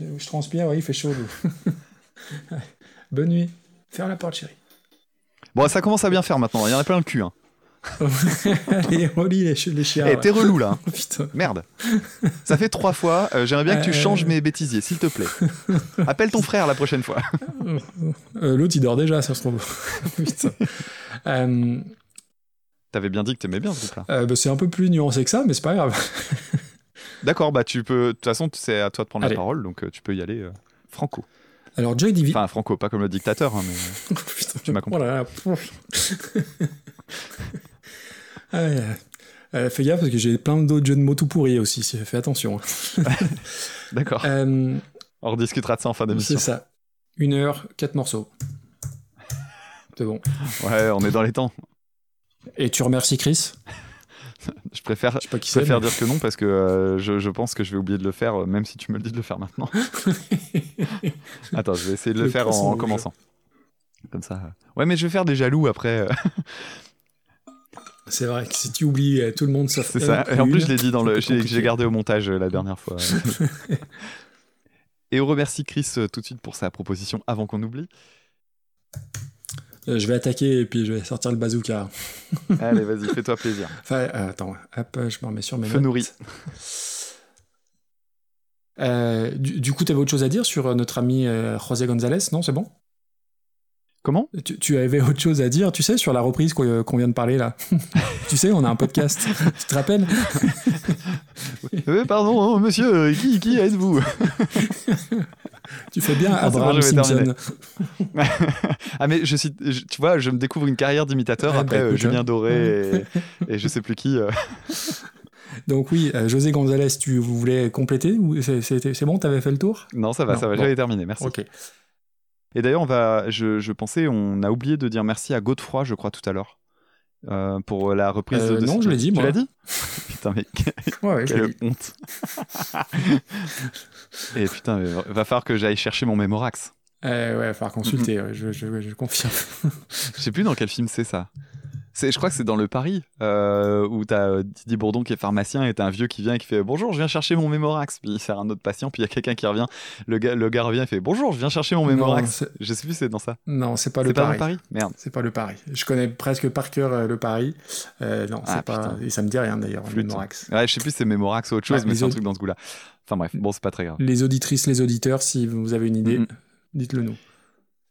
Euh, Je transpire, oui, il fait chaud. Bonne nuit. Ferme la porte, chérie. Bon, ça commence à bien faire maintenant. Il y en a plein le cul. Hein. Allez, relis les, ch- les chiens. Eh, t'es relou là. Putain. Merde. Ça fait trois fois. euh, J'aimerais bien que tu Euh. changes mes bêtisiers, s'il te plaît. Appelle ton frère la prochaine fois. Euh, L'autre, il dort déjà, ça se trouve. Putain. Euh, T'avais bien dit que t'aimais bien ce euh, bah, c'est un peu plus nuancé que ça, mais c'est pas grave. D'accord, bah tu peux. De toute façon, c'est à toi de prendre Allez. la parole, donc euh, tu peux y aller euh, franco. Alors, Joy Division. Enfin, franco, pas comme le dictateur, hein, mais. tu m'as compris. Oh là là. Ah. Euh, fais gaffe parce que j'ai plein d'autres jeux de mots tout pourris aussi. Fais attention. D'accord. Euh, On rediscutera de ça en fin d'émission. c'est ça. Une heure, quatre morceaux. C'est bon. Ouais, on est dans les temps. Et tu remercies Chris? Je préfère, Je je mais- dire que non parce que euh, je, je pense que je vais oublier de le faire, même si tu me le dis de le faire maintenant. Attends, je vais essayer de le, Le faire en rouge. commençant. Comme ça. Ouais, mais je vais faire des jaloux après. C'est vrai que si tu oublies euh, tout le monde sauf C'est ça. Et en plus, je l'ai dit dans le. J'ai gardé au montage euh, la dernière fois. Et on remercie Chris euh, tout de suite pour sa proposition avant qu'on oublie. Euh, je vais attaquer et puis je vais sortir le bazooka. Allez, vas-y, fais-toi plaisir. Enfin, attends, hop, je me remets sur mes Feu notes. nourri. Du, du coup, tu avais autre chose à dire sur notre ami José González Non, c'est bon? Comment? Tu, tu avais autre chose à dire, tu sais, sur la reprise qu'on euh, vient de parler là Tu sais, on a un podcast. tu te rappelles? Euh, pardon, hein, monsieur, euh, qui, qui êtes-vous? Tu fais bien Ah, Abraham j'avais Simpson. ah mais je suis, je- tu vois, je me découvre une carrière d'imitateur Ah, bah, après euh, écoute, Julien hein. Doré et, et je sais plus qui. euh. Donc oui, euh, José González, tu voulais compléter ou c'est- bon, t'avais fait le tour? Non, ça va, Non, ça va, bon. j'avais terminé, merci. Ok. Et d'ailleurs, on va, je, je pensais, on a oublié de dire merci à Godefroy, je crois, tout à l'heure. euh, pour la reprise Euh, de non, je l'ai dit, Tu moi. l'as dit Putain, mais Ouais, ouais, quelle honte. Et putain, mais va falloir que j'aille chercher mon mémorax. Euh, ouais, il va falloir consulter, ouais, je, je, je confirme. Je sais plus dans quel film c'est ça. Je crois que c'est dans Le Paris, euh, où t'as euh, Didier Bourdon qui est pharmacien et t'as un vieux qui vient et qui fait Bonjour, je viens chercher mon mémorax. Puis il sert un autre patient, puis il y a quelqu'un qui revient. Le gars, le gars revient et fait Bonjour, je viens chercher mon Non, mémorax. c'est- je sais plus, c'est dans ça. Non, c'est pas le C'est pas dans Paris. Paris Merde. C'est pas le Paris. Je connais presque par cœur euh, le Paris. Euh, non, c'est Ah, pas. putain. Et ça me dit rien d'ailleurs, le. Mémorax. Ouais, je sais plus si c'est mémorax ou autre chose, Ouais, mais les c'est un truc dans ce goût-là. Enfin bref, bon, c'est pas très grave. Les auditrices, les auditeurs, si vous avez une idée. Dites-le nous.